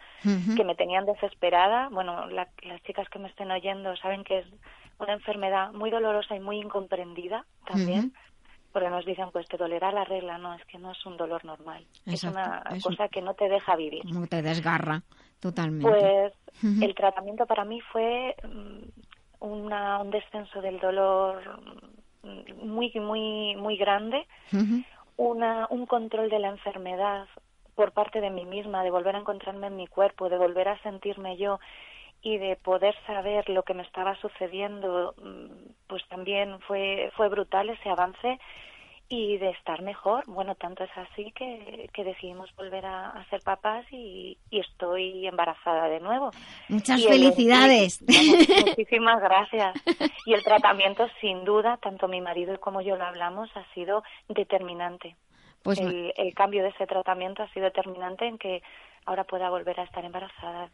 [SPEAKER 11] que me tenían desesperada. Bueno, la- las chicas que me estén oyendo saben que es una enfermedad muy dolorosa y muy incomprendida también. Porque nos dicen, pues te dolerá la regla. No, es que no es un dolor normal.
[SPEAKER 1] Exacto,
[SPEAKER 11] Es una
[SPEAKER 1] es un-
[SPEAKER 11] cosa que no te deja vivir.
[SPEAKER 1] como te desgarra totalmente
[SPEAKER 11] Pues el tratamiento para mí fue mm, una, un descenso del dolor muy, muy, muy grande, una, un control de la enfermedad por parte de mí misma, de volver a encontrarme en mi cuerpo, de volver a sentirme yo y de poder saber lo que me estaba sucediendo, mm, pues también fue, fue brutal ese avance y de estar mejor. Bueno, tanto es así que, que decidimos volver a, a ser papás y, y estoy embarazada de nuevo.
[SPEAKER 1] Muchas
[SPEAKER 11] Y el-
[SPEAKER 1] felicidades.
[SPEAKER 11] Vamos, muchísimas gracias. Y el tratamiento, sin duda, tanto mi marido como yo lo hablamos, ha sido determinante.
[SPEAKER 1] Pues
[SPEAKER 11] el, el cambio de ese tratamiento ha sido determinante en que ahora pueda volver a estar embarazada.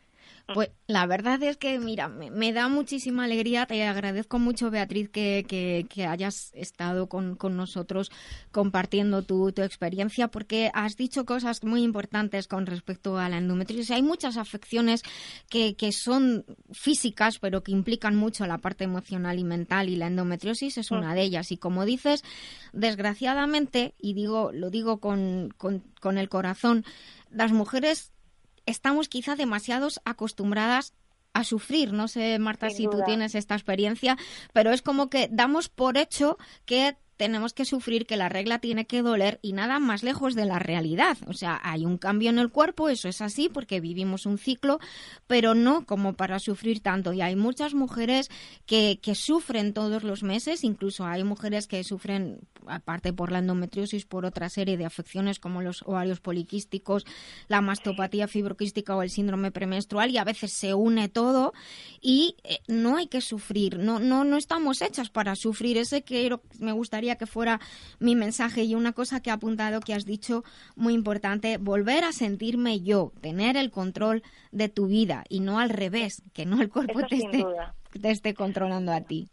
[SPEAKER 1] Pues la verdad es que, mira, me, me da muchísima alegría. Te agradezco mucho, Beatriz, que, que- que hayas estado con, con nosotros compartiendo tu, tu experiencia, porque has dicho cosas muy importantes con respecto a la endometriosis. Hay muchas afecciones que, que son físicas, pero que implican mucho la parte emocional y mental, y la endometriosis es una de ellas. Y como dices, desgraciadamente, y digo, lo digo con, con, con el corazón, las mujeres estamos quizá demasiados acostumbradas a sufrir. No sé, Marta,
[SPEAKER 11] Sin
[SPEAKER 1] si tú tienes esta experiencia, pero es como que damos por hecho que tenemos que sufrir, que la regla tiene que doler y nada más lejos de la realidad. O sea, hay un cambio en el cuerpo, eso es así porque vivimos un ciclo, pero no como para sufrir tanto. Y hay muchas mujeres que, sufren todos los meses, incluso hay mujeres que sufren, aparte por la endometriosis, por otra serie de afecciones como los ovarios poliquísticos, la mastopatía fibroquística o el síndrome premenstrual y a veces se une todo y eh, no hay que sufrir, no, no, no estamos hechas para sufrir. Ese que me gustaría que fuera mi mensaje y una cosa que he apuntado que has dicho muy importante, volver a sentirme yo, tener el control de tu vida y no al revés, que no el cuerpo
[SPEAKER 11] Eso
[SPEAKER 1] te esté,
[SPEAKER 11] duda.
[SPEAKER 1] te esté controlando a ti.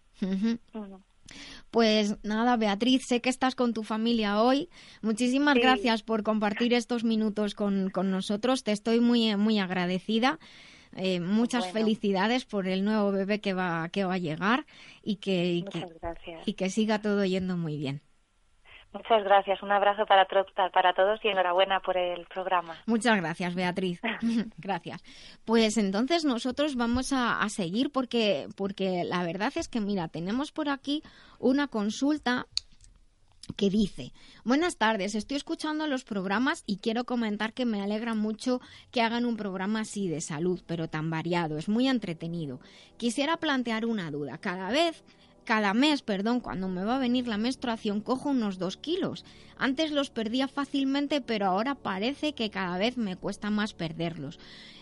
[SPEAKER 1] Pues nada, Beatriz, sé que estás con tu familia hoy. Muchísimas
[SPEAKER 11] Sí.
[SPEAKER 1] gracias por compartir estos minutos con, con nosotros. Te estoy muy, muy agradecida. Eh, muchas
[SPEAKER 11] Bueno.
[SPEAKER 1] felicidades por el nuevo bebé que va, que va a llegar y que, y que, y que siga todo yendo muy bien.
[SPEAKER 11] Muchas gracias. Un abrazo para, para todos y enhorabuena por el programa.
[SPEAKER 1] Muchas gracias, Beatriz. gracias. Pues entonces nosotros vamos a, a seguir porque, porque la verdad es que, mira, tenemos por aquí una consulta que dice, buenas tardes, estoy escuchando los programas y quiero comentar que me alegra mucho que hagan un programa así de salud, pero tan variado, es muy entretenido. Quisiera plantear una duda, cada vez, cada mes, perdón, cuando me va a venir la menstruación, cojo unos dos kilos. Antes los perdía fácilmente, pero ahora parece que cada vez me cuesta más perderlos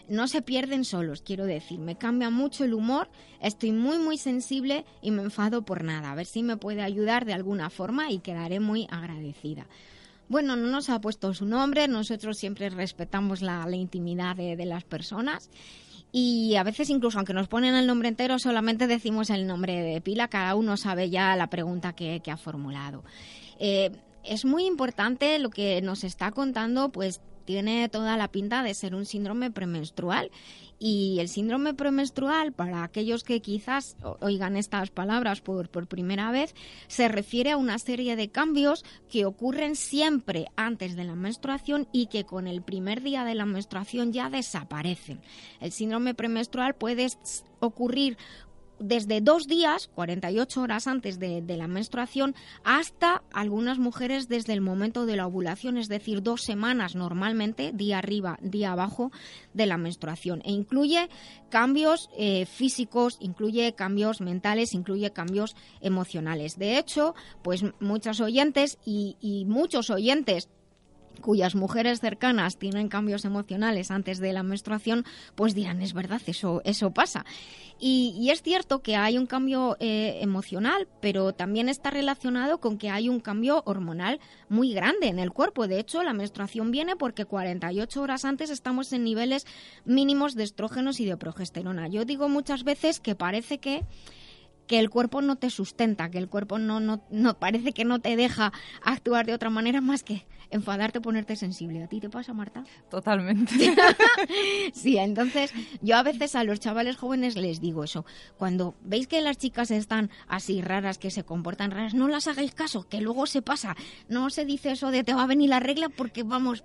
[SPEAKER 1] no se pierden solos, quiero decir. Me cambia mucho el humor, estoy muy, muy sensible y me enfado por nada. A ver si me puede ayudar de alguna forma y quedaré muy agradecida. Bueno, no nos ha puesto su nombre, nosotros siempre respetamos la, la intimidad de, de las personas. Y a veces incluso aunque nos ponen el nombre entero, solamente decimos el nombre de pila, cada uno sabe ya la pregunta que, que ha formulado. Eh, es muy importante lo que nos está contando, pues tiene toda la pinta de ser un síndrome premenstrual. Y el síndrome premenstrual, para aquellos que quizás oigan estas palabras por, por primera vez, se refiere a una serie de cambios que ocurren siempre antes de la menstruación y que con el primer día de la menstruación ya desaparecen. El síndrome premenstrual puede ocurrir desde dos días, 48 horas antes de, la menstruación, hasta algunas mujeres desde el momento de la ovulación, es decir, dos semanas normalmente, día arriba, día abajo de la menstruación. E incluye cambios eh, físicos, incluye cambios mentales, incluye cambios emocionales. De hecho, pues muchos oyentes y muchos oyentes cuyas mujeres cercanas tienen cambios emocionales antes de la menstruación, pues dirán, es verdad, eso, eso pasa. Y, es cierto que hay un cambio eh, emocional, pero también está relacionado con que hay un cambio hormonal muy grande en el cuerpo. De hecho, la menstruación viene porque 48 horas antes estamos en niveles mínimos de estrógenos y de progesterona. Yo digo muchas veces que parece que que el cuerpo no te sustenta, que el cuerpo no, no, no parece que no te deja actuar de otra manera más que enfadarte, ponerte sensible. ¿A ti te pasa, Marta?
[SPEAKER 3] Totalmente.
[SPEAKER 1] Sí, entonces yo a veces a los chavales jóvenes les digo eso. Cuando veis que las chicas están así raras, que se comportan raras, no las hagáis caso, que luego se pasa. No se dice eso de te va a venir la regla porque vamos,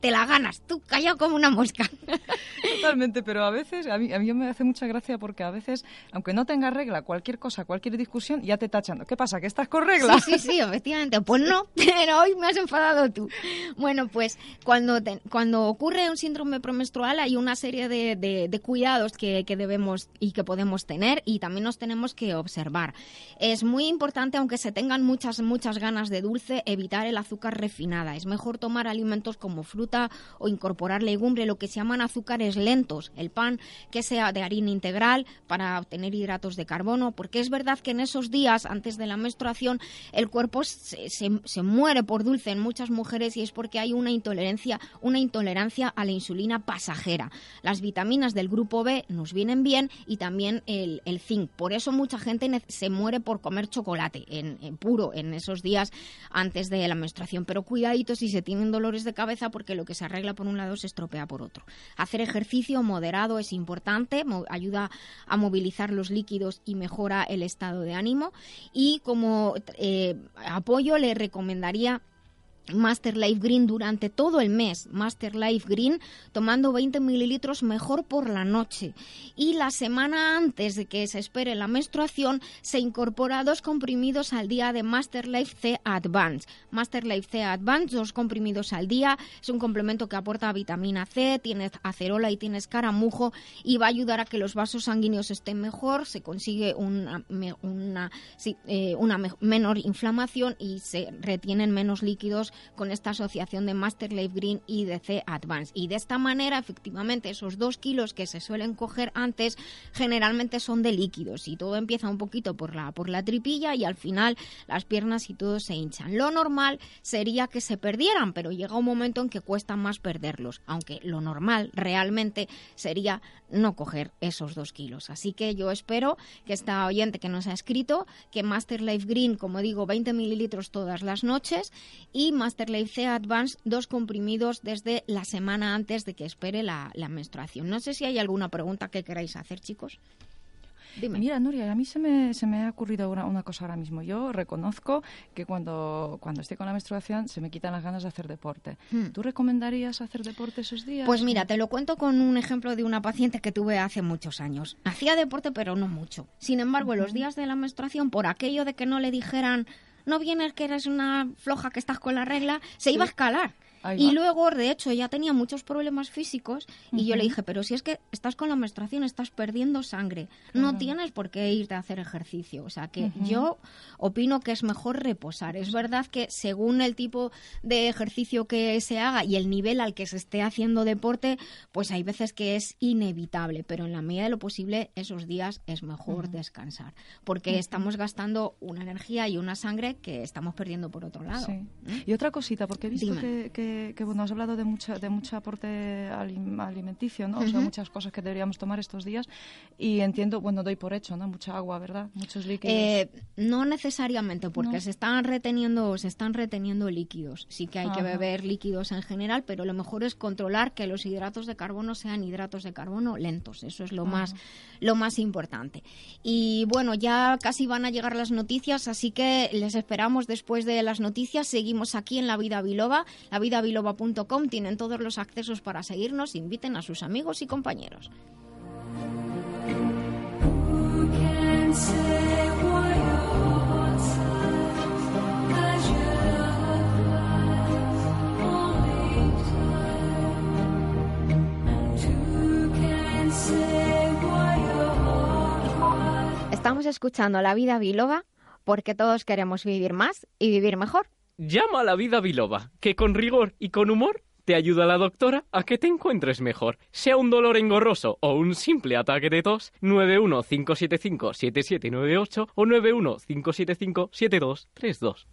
[SPEAKER 1] te la ganas, tú callado como una mosca.
[SPEAKER 3] Totalmente, pero a veces, a mí, a mí me hace mucha gracia porque a veces, aunque no tenga regla, cualquier cosa, cualquier discusión, ya te tachan. ¿Qué pasa? ¿Que estás con regla?
[SPEAKER 1] Sí, sí, sí, efectivamente. Pues no, pero hoy me has enfadado tú. Bueno, pues cuando, te- cuando ocurre un síndrome premenstrual hay una serie de, de- de cuidados que, que debemos y que podemos tener y también nos tenemos que observar. Es muy importante, aunque se tengan muchas, muchas ganas de dulce, evitar el azúcar refinada. Es mejor tomar alimentos como fruta o incorporar legumbre, lo que se llaman azúcares lentos, el pan que sea de harina integral para obtener hidratos de carbono, porque es verdad que en esos días antes de la menstruación el cuerpo se, muere por dulce en muchas mujeres y es porque hay una intolerancia, una intolerancia a la insulina pasajera. Las vitaminas del grupo B nos vienen bien y también el, zinc. Por eso mucha gente se muere por comer chocolate en, en puro en esos días antes de la menstruación. Pero cuidadito si se tienen dolores de cabeza porque lo que se arregla por un lado se estropea por otro. Hacer ejercicio moderado es importante, ayuda a movilizar los líquidos y mejora el estado de ánimo. Y como eh, apoyo le recomendaría Master Life Green durante todo el mes. Master Life Green tomando 20 mililitros mejor por la noche. Y la semana antes de que se espere la menstruación se incorpora dos comprimidos al día de Master Life C Advance. Master Life C Advance, dos comprimidos al día. Es un complemento que aporta vitamina C, tiene acerola y tiene escaramujo y va a ayudar a que los vasos sanguíneos estén mejor. Se consigue una, una, eh, menor inflamación y se retienen menos líquidos con esta asociación de Master Life Green y de C Advance. Y de esta manera, efectivamente, esos dos kilos que se suelen coger antes generalmente son de líquidos y todo empieza un poquito por la, por la tripilla y al final las piernas y todo se hinchan. Lo normal sería que se perdieran, pero llega un momento en que cuesta más perderlos, aunque lo normal realmente sería no coger esos dos kilos. Así que yo espero que esta oyente que nos ha escrito, que Master Life Green, como digo, 20 mililitros todas las noches y Master Life C Advance, dos comprimidos desde la semana antes de que espere la, la menstruación. No sé si hay alguna pregunta que queráis hacer, chicos. Dime.
[SPEAKER 3] Mira, Nuria, a mí se me, se me ha ocurrido una, una cosa ahora mismo. Yo reconozco que cuando, cuando estoy con la menstruación se me quitan las ganas de hacer deporte.
[SPEAKER 1] Hmm.
[SPEAKER 3] ¿Tú recomendarías hacer deporte esos días?
[SPEAKER 1] Pues mira, te lo cuento con un ejemplo de una paciente que tuve hace muchos años. Hacía deporte, pero no mucho. Sin embargo, en los días de la menstruación, por aquello de que no le dijeran, no vienes que eres una floja que estás con la regla, se iba a escalar. Y luego, de hecho, ya tenía muchos problemas físicos y yo le dije, pero si es que estás con la menstruación, estás perdiendo sangre, no tienes por qué irte a hacer ejercicio. O sea que yo opino que es mejor reposar. Es verdad que según el tipo de ejercicio que se haga y el nivel al que se esté haciendo deporte, pues hay veces que es inevitable, pero en la medida de lo posible esos días es mejor descansar, porque estamos gastando una energía y una sangre que estamos perdiendo por otro lado.
[SPEAKER 3] Sí. Y otra cosita, porque he visto
[SPEAKER 1] Dime.
[SPEAKER 3] que, que, que, bueno, has hablado de, mucha, de mucho aporte alim- alimenticio, ¿no? O sea, muchas cosas que deberíamos tomar estos días. Y entiendo, bueno, doy por hecho, ¿no? Mucha agua, ¿verdad? Muchos líquidos.
[SPEAKER 1] Eh, no necesariamente, porque
[SPEAKER 3] No.
[SPEAKER 1] se están reteniendo, se están reteniendo líquidos. Sí que hay que
[SPEAKER 3] Ajá.
[SPEAKER 1] beber líquidos en general, pero lo mejor es controlar que los hidratos de carbono sean hidratos de carbono lentos. Eso es lo
[SPEAKER 3] Ajá.
[SPEAKER 1] más, lo más importante. Y bueno, ya casi van a llegar las noticias, así que les esperamos después de las noticias. Seguimos aquí en La Vida Biloba, lavidabiloba.com. Tienen todos los accesos para seguirnos. Inviten a sus amigos y compañeros. Estamos escuchando La Vida Biloba porque todos queremos vivir más y vivir mejor.
[SPEAKER 4] Llama a la vida biloba, que con rigor y con humor te ayuda la doctora a que te encuentres mejor. Sea un dolor engorroso o un simple ataque de tos, 915757798 o 915757232.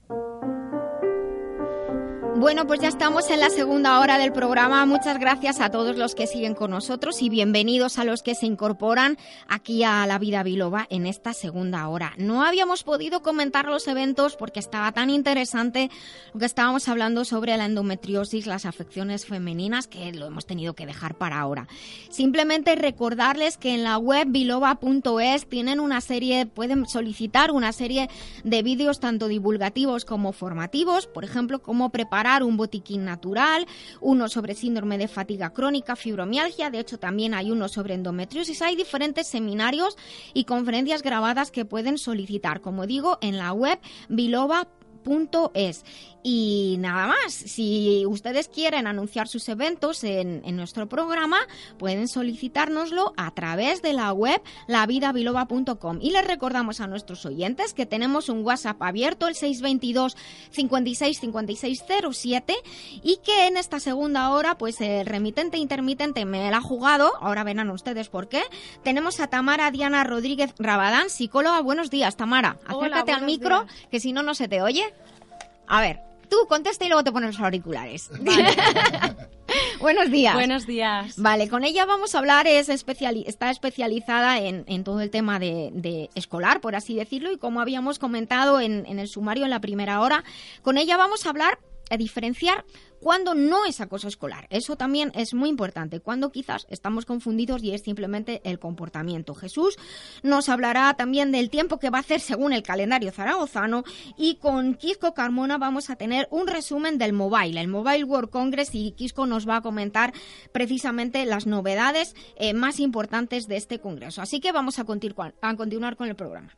[SPEAKER 1] Bueno, pues ya estamos en la segunda hora del programa. Muchas gracias a todos los que siguen con nosotros y bienvenidos a los que se incorporan aquí a la vida biloba en esta segunda hora. No habíamos podido comentar los eventos porque estaba tan interesante lo que estábamos hablando sobre la endometriosis, las afecciones femeninas, que lo hemos tenido que dejar para ahora. Simplemente recordarles que en la web biloba.es tienen una serie, pueden solicitar una serie de vídeos tanto divulgativos como formativos, por ejemplo, cómo preparar un botiquín natural, uno sobre síndrome de fatiga crónica, fibromialgia, de hecho también hay uno sobre endometriosis, hay diferentes seminarios y conferencias grabadas que pueden solicitar, como digo, en la web biloba www.masterlife.es. Y nada más, si ustedes quieren anunciar sus eventos en, en nuestro programa, pueden solicitárnoslo a través de la web lavidabiloba.com. Y les recordamos a nuestros oyentes que tenemos un WhatsApp abierto, el 622 56 56 07, y que en esta segunda hora, pues el remitente intermitente me la ha jugado, ahora verán ustedes por qué. Tenemos a Tamara Diana Rodríguez Rabadán, psicóloga. Buenos días, Tamara.
[SPEAKER 12] Hola,
[SPEAKER 1] Acércate al micro,
[SPEAKER 12] días.
[SPEAKER 1] que si no, no se te oye. A ver, tú contesta y luego te pones los auriculares. Buenos días.
[SPEAKER 12] Buenos días.
[SPEAKER 1] Vale, con ella vamos a hablar, es especiali- está especializada en, en todo el tema de, de escolar, por así decirlo, y como habíamos comentado en, en el sumario en la primera hora, con ella vamos a hablar, a diferenciar cuando no es acoso escolar. Eso también es muy importante, cuando quizás estamos confundidos y es simplemente el comportamiento. Jesús nos hablará también del tiempo que va a hacer según el calendario zaragozano y con Quisco Carmona vamos a tener un resumen del Mobile, el Mobile World Congress y Quisco nos va a comentar precisamente las novedades eh, más importantes de este congreso. Así que vamos a, a continuar con el programa.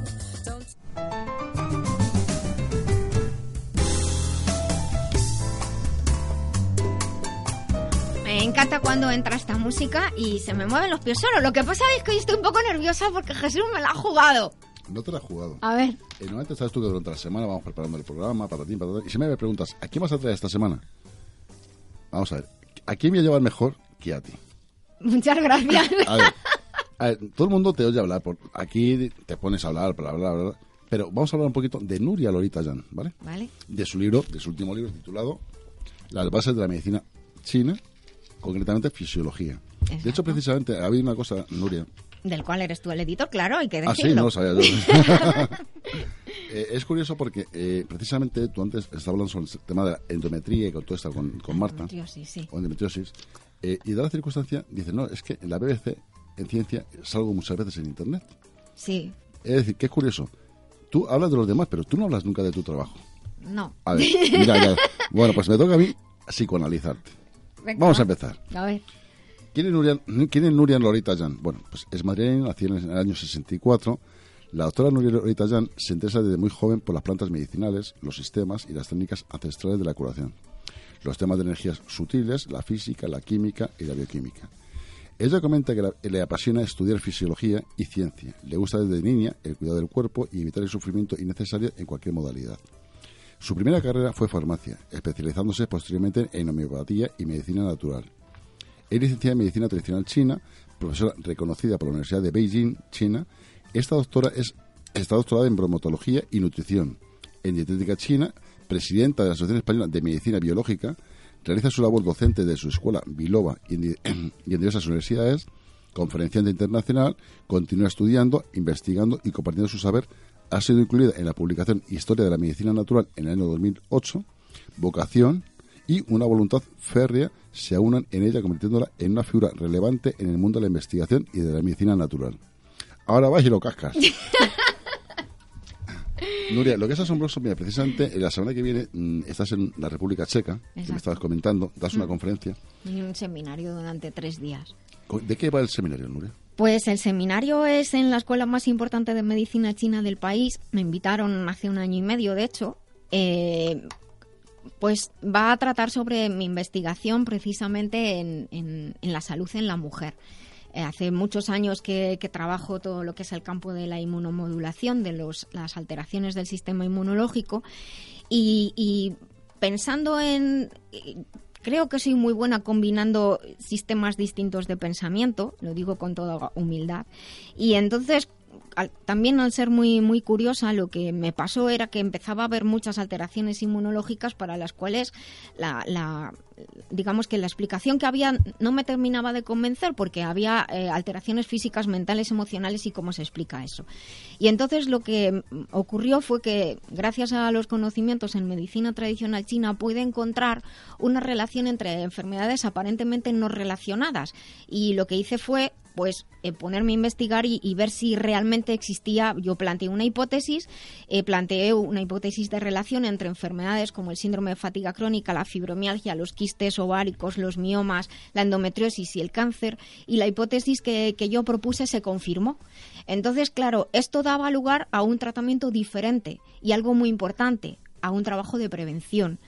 [SPEAKER 1] Me encanta cuando entra esta música y se me mueven los pies solo. Lo que pasa es que hoy estoy un poco nerviosa porque Jesús me la ha jugado.
[SPEAKER 2] No te la has jugado.
[SPEAKER 1] A ver.
[SPEAKER 2] Eh, normalmente sabes tú que durante la semana vamos preparando el programa, para ti, para ti. Y si me preguntas, ¿a quién vas a traer esta semana? Vamos a ver. ¿A quién me voy a llevar mejor que a ti?
[SPEAKER 1] Muchas gracias.
[SPEAKER 2] A ver, a ver, todo el mundo te oye hablar. Por, aquí te pones a hablar, bla, bla, bla, bla. Pero vamos a hablar un poquito de Nuria Lorita Jan, ¿vale?
[SPEAKER 1] Vale.
[SPEAKER 2] De su libro, de su último libro titulado Las bases de la medicina china, concretamente fisiología. De hecho, precisamente, ha habido una cosa, Nuria.
[SPEAKER 1] Del cual eres tú el editor, claro, hay que
[SPEAKER 2] Ah, sí,
[SPEAKER 1] decirlo.
[SPEAKER 2] no sabía yo. Eh, es curioso porque eh, precisamente tú antes estabas hablando sobre el tema de la endometría y con todo esto con, con Marta.
[SPEAKER 1] Endometriosis, sí.
[SPEAKER 2] O endometriosis. Eh, y da la circunstancia, dice, no, es que en la BBC, en ciencia, salgo muchas veces en Internet.
[SPEAKER 1] Sí,
[SPEAKER 2] Es decir, que es curioso. Tú hablas de los demás, pero tú no hablas nunca de tu trabajo.
[SPEAKER 1] no.
[SPEAKER 2] A ver, mira, ya. Bueno, pues me toca a mí psicoanalizarte.
[SPEAKER 1] Venga,
[SPEAKER 2] Vamos
[SPEAKER 1] va.
[SPEAKER 2] a empezar.
[SPEAKER 1] A ver.
[SPEAKER 2] ¿Quién es Nuria, quién es Nuria Lorita Jan? Bueno, pues es madrileña, nació en el año 64. La doctora Nuria Lorita Jan se interesa desde muy joven por las plantas medicinales, los sistemas y las técnicas ancestrales de la curación. Los temas de energías sutiles, la física, la química y la bioquímica. Ella comenta que la- le apasiona estudiar fisiología y ciencia. Le gusta desde niña el cuidado del cuerpo y evitar el sufrimiento innecesario en cualquier modalidad. Su primera carrera fue farmacia, especializándose posteriormente en homeopatía y medicina natural. Es licenciada en Medicina Tradicional China, profesora reconocida por la Universidad de Beijing, China. Esta doctora es, está doctorada en bromatología y nutrición, en dietética china, presidenta de la Asociación Española de Medicina Biológica, realiza su labor docente de su escuela Biloba y en, y en diversas universidades, conferenciante internacional, continúa estudiando, investigando y compartiendo su saber. Ha sido incluida en la publicación Historia de la Medicina Natural en el año 2008, Vocación y una voluntad férrea se aunan en ella convirtiéndola en una figura relevante en el mundo de la investigación y de la medicina natural. Ahora vas y lo cascas. Nuria, lo que es asombroso, mira, precisamente la semana que viene mm, estás en la República Checa, que me
[SPEAKER 1] Exacto.
[SPEAKER 2] estabas comentando, das una
[SPEAKER 1] Mm.
[SPEAKER 2] conferencia.
[SPEAKER 1] Y un seminario durante tres días.
[SPEAKER 2] ¿De qué va el seminario, Nuria?
[SPEAKER 1] Pues el seminario es en la escuela más importante de medicina china del país. Me invitaron hace un año y medio, de hecho. Eh, pues va a tratar sobre mi investigación precisamente en, la salud en la mujer. Eh, hace muchos años que, que trabajo todo lo que es el campo de la inmunomodulación, de los, las alteraciones del sistema inmunológico y, y pensando en creo que soy muy buena combinando sistemas distintos de pensamiento, lo digo con toda humildad. Y entonces, al- también al ser muy, muy curiosa, lo que me pasó era que empezaba a haber muchas alteraciones inmunológicas para las cuales la, la- digamos que la explicación que había no me terminaba de convencer porque había eh, alteraciones físicas, mentales, emocionales y cómo se explica eso. Y entonces lo que ocurrió fue que gracias a los conocimientos en medicina tradicional china pude encontrar una relación entre enfermedades aparentemente no relacionadas y lo que hice fue pues eh, ponerme a investigar y, ver si realmente existía, yo planteé una hipótesis, eh, planteé una hipótesis de relación entre enfermedades como el síndrome de fatiga crónica, la fibromialgia, los quistes ováricos, los miomas, la endometriosis y el cáncer, y la hipótesis que yo propuse se confirmó. Entonces, claro, esto daba lugar a un tratamiento diferente y algo muy importante, a un trabajo de prevención.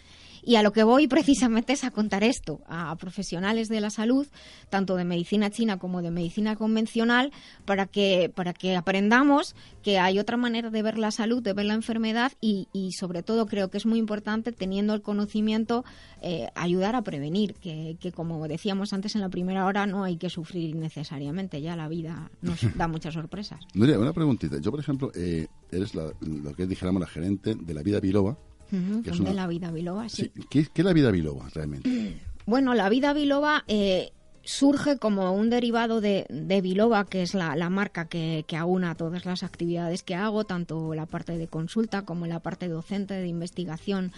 [SPEAKER 1] Y a lo que voy precisamente es a contar esto a profesionales de la salud, tanto de medicina china como de medicina convencional, para que, para que aprendamos que hay otra manera de ver la salud, de ver la enfermedad y, y sobre todo creo que es muy importante, teniendo el conocimiento, eh, ayudar a prevenir, que, que como decíamos antes en la primera hora, no hay que sufrir innecesariamente, ya la vida nos da muchas sorpresas.
[SPEAKER 2] Nuria, una preguntita. Yo, por ejemplo, eh, eres la- lo que dijéramos la gerente de la vida biloba.
[SPEAKER 1] Ujú,
[SPEAKER 2] Que es
[SPEAKER 1] de
[SPEAKER 2] una-
[SPEAKER 1] la vida biloba, sí.
[SPEAKER 2] Sí. ¿Qué, qué es la vida biloba realmente?
[SPEAKER 1] Bueno, la vida biloba eh, surge como un derivado de, de biloba, que es la, la marca que, que aúna todas las actividades que hago, tanto la parte de consulta como la parte docente de investigación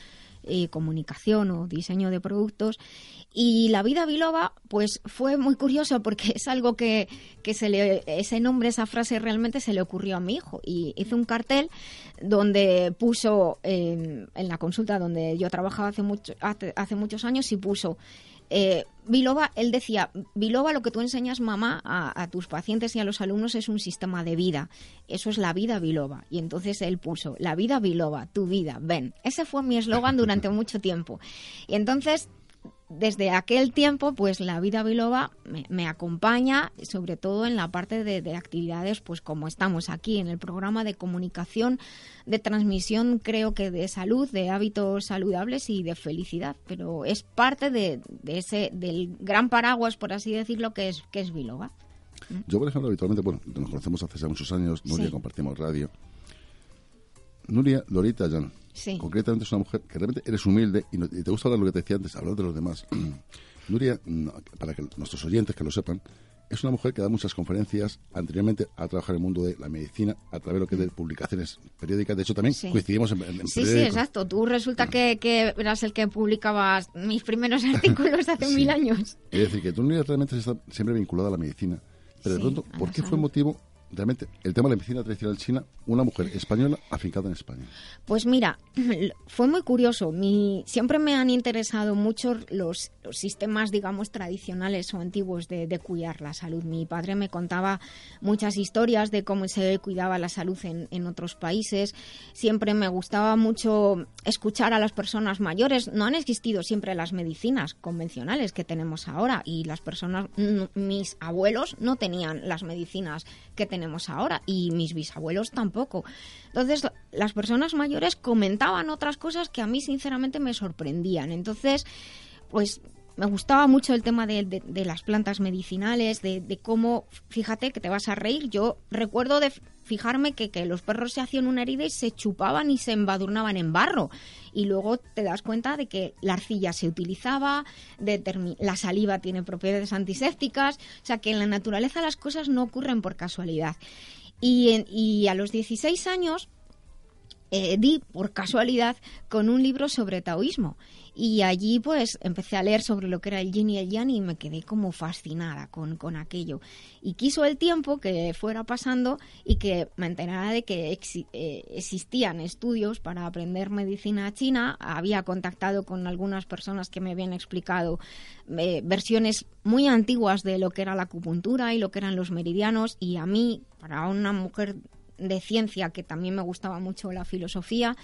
[SPEAKER 1] y comunicación o diseño de productos. Y la vida biloba, pues fue muy curioso porque es algo que, que se le, ese nombre, esa frase realmente se le ocurrió a mi hijo. Y hizo un cartel donde puso, eh, en la consulta donde yo trabajaba hace, mucho, hace, hace muchos años, y puso eh, Biloba, él decía, Biloba lo que tú enseñas, mamá, a, a tus pacientes y a los alumnos es un sistema de vida. Eso es la vida Biloba. Y entonces él puso, la vida Biloba, tu vida, ven. Ese fue mi eslogan durante mucho tiempo. Y entonces desde aquel tiempo, pues la vida biloba me, me acompaña, sobre todo en la parte de, de actividades, pues como estamos aquí en el programa de comunicación, de transmisión, creo que de salud, de hábitos saludables y de felicidad. Pero es parte de, de ese del gran paraguas, por así decirlo, que es que es biloba.
[SPEAKER 2] Yo, por ejemplo, habitualmente, bueno, nos conocemos hace ya muchos años, Nuria,
[SPEAKER 1] Sí.
[SPEAKER 2] compartimos radio. Nuria Lorita Jan,
[SPEAKER 1] Sí.
[SPEAKER 2] concretamente es una mujer que realmente eres humilde y, no- y te gusta hablar lo que te decía antes, hablar de los demás. Nuria, no, para que nuestros oyentes que lo sepan, es una mujer que da muchas conferencias. Anteriormente ha trabajado en el mundo de la medicina a través de lo que es de publicaciones periódicas. De hecho, también
[SPEAKER 1] Sí.
[SPEAKER 2] coincidimos en, en-
[SPEAKER 1] Sí, sí, exacto. Tú resulta que, que eras el que publicabas mis primeros artículos hace mil años.
[SPEAKER 2] Es decir, que Nuria realmente está siempre vinculada a la medicina. Pero
[SPEAKER 1] Sí,
[SPEAKER 2] de pronto, ¿por qué fue motivo realmente el tema de la medicina tradicional china, una mujer española afincada en España?
[SPEAKER 1] Pues mira, fue muy curioso. Mi, siempre me han interesado mucho los, los sistemas, digamos, tradicionales o antiguos de, de cuidar la salud. Mi padre me contaba muchas historias de cómo se cuidaba la salud en, en otros países. Siempre me gustaba mucho escuchar a las personas mayores. No han existido siempre las medicinas convencionales que tenemos ahora y las personas, mis abuelos no tenían las medicinas que tenemos ahora y mis bisabuelos tampoco. Entonces, la- las personas mayores comentaban otras cosas que a mí sinceramente me sorprendían. Entonces, pues me gustaba mucho el tema de, de- las plantas medicinales, de, cómo, fíjate que te vas a reír, yo recuerdo de fijarme que, los perros se hacían una herida y se chupaban y se embadurnaban en barro. Y luego te das cuenta de que la arcilla se utilizaba, la saliva tiene propiedades antisépticas, o sea que en la naturaleza las cosas no ocurren por casualidad. Y, en- y a los 16 años eh, di por casualidad con un libro sobre taoísmo y allí pues empecé a leer sobre lo que era el yin y el yang y me quedé como fascinada con, con aquello. Y quiso el tiempo que fuera pasando y que me enterara de que eh, existían estudios para aprender medicina china. Había contactado con algunas personas que me habían explicado eh, versiones muy antiguas de lo que era la acupuntura y lo que eran los meridianos. Y a mí para una mujer de ciencia que también me gustaba mucho la filosofía,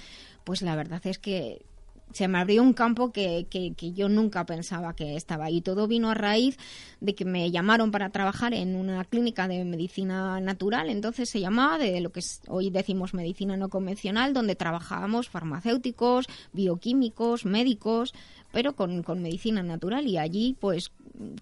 [SPEAKER 1] pues la verdad es que se me abrió un campo que, que, que yo nunca pensaba que estaba ahí. Todo vino a raíz de que me llamaron para trabajar en una clínica de medicina natural, entonces se llamaba de lo que hoy decimos medicina no convencional, donde trabajábamos farmacéuticos, bioquímicos, médicos, pero con, con medicina natural y allí pues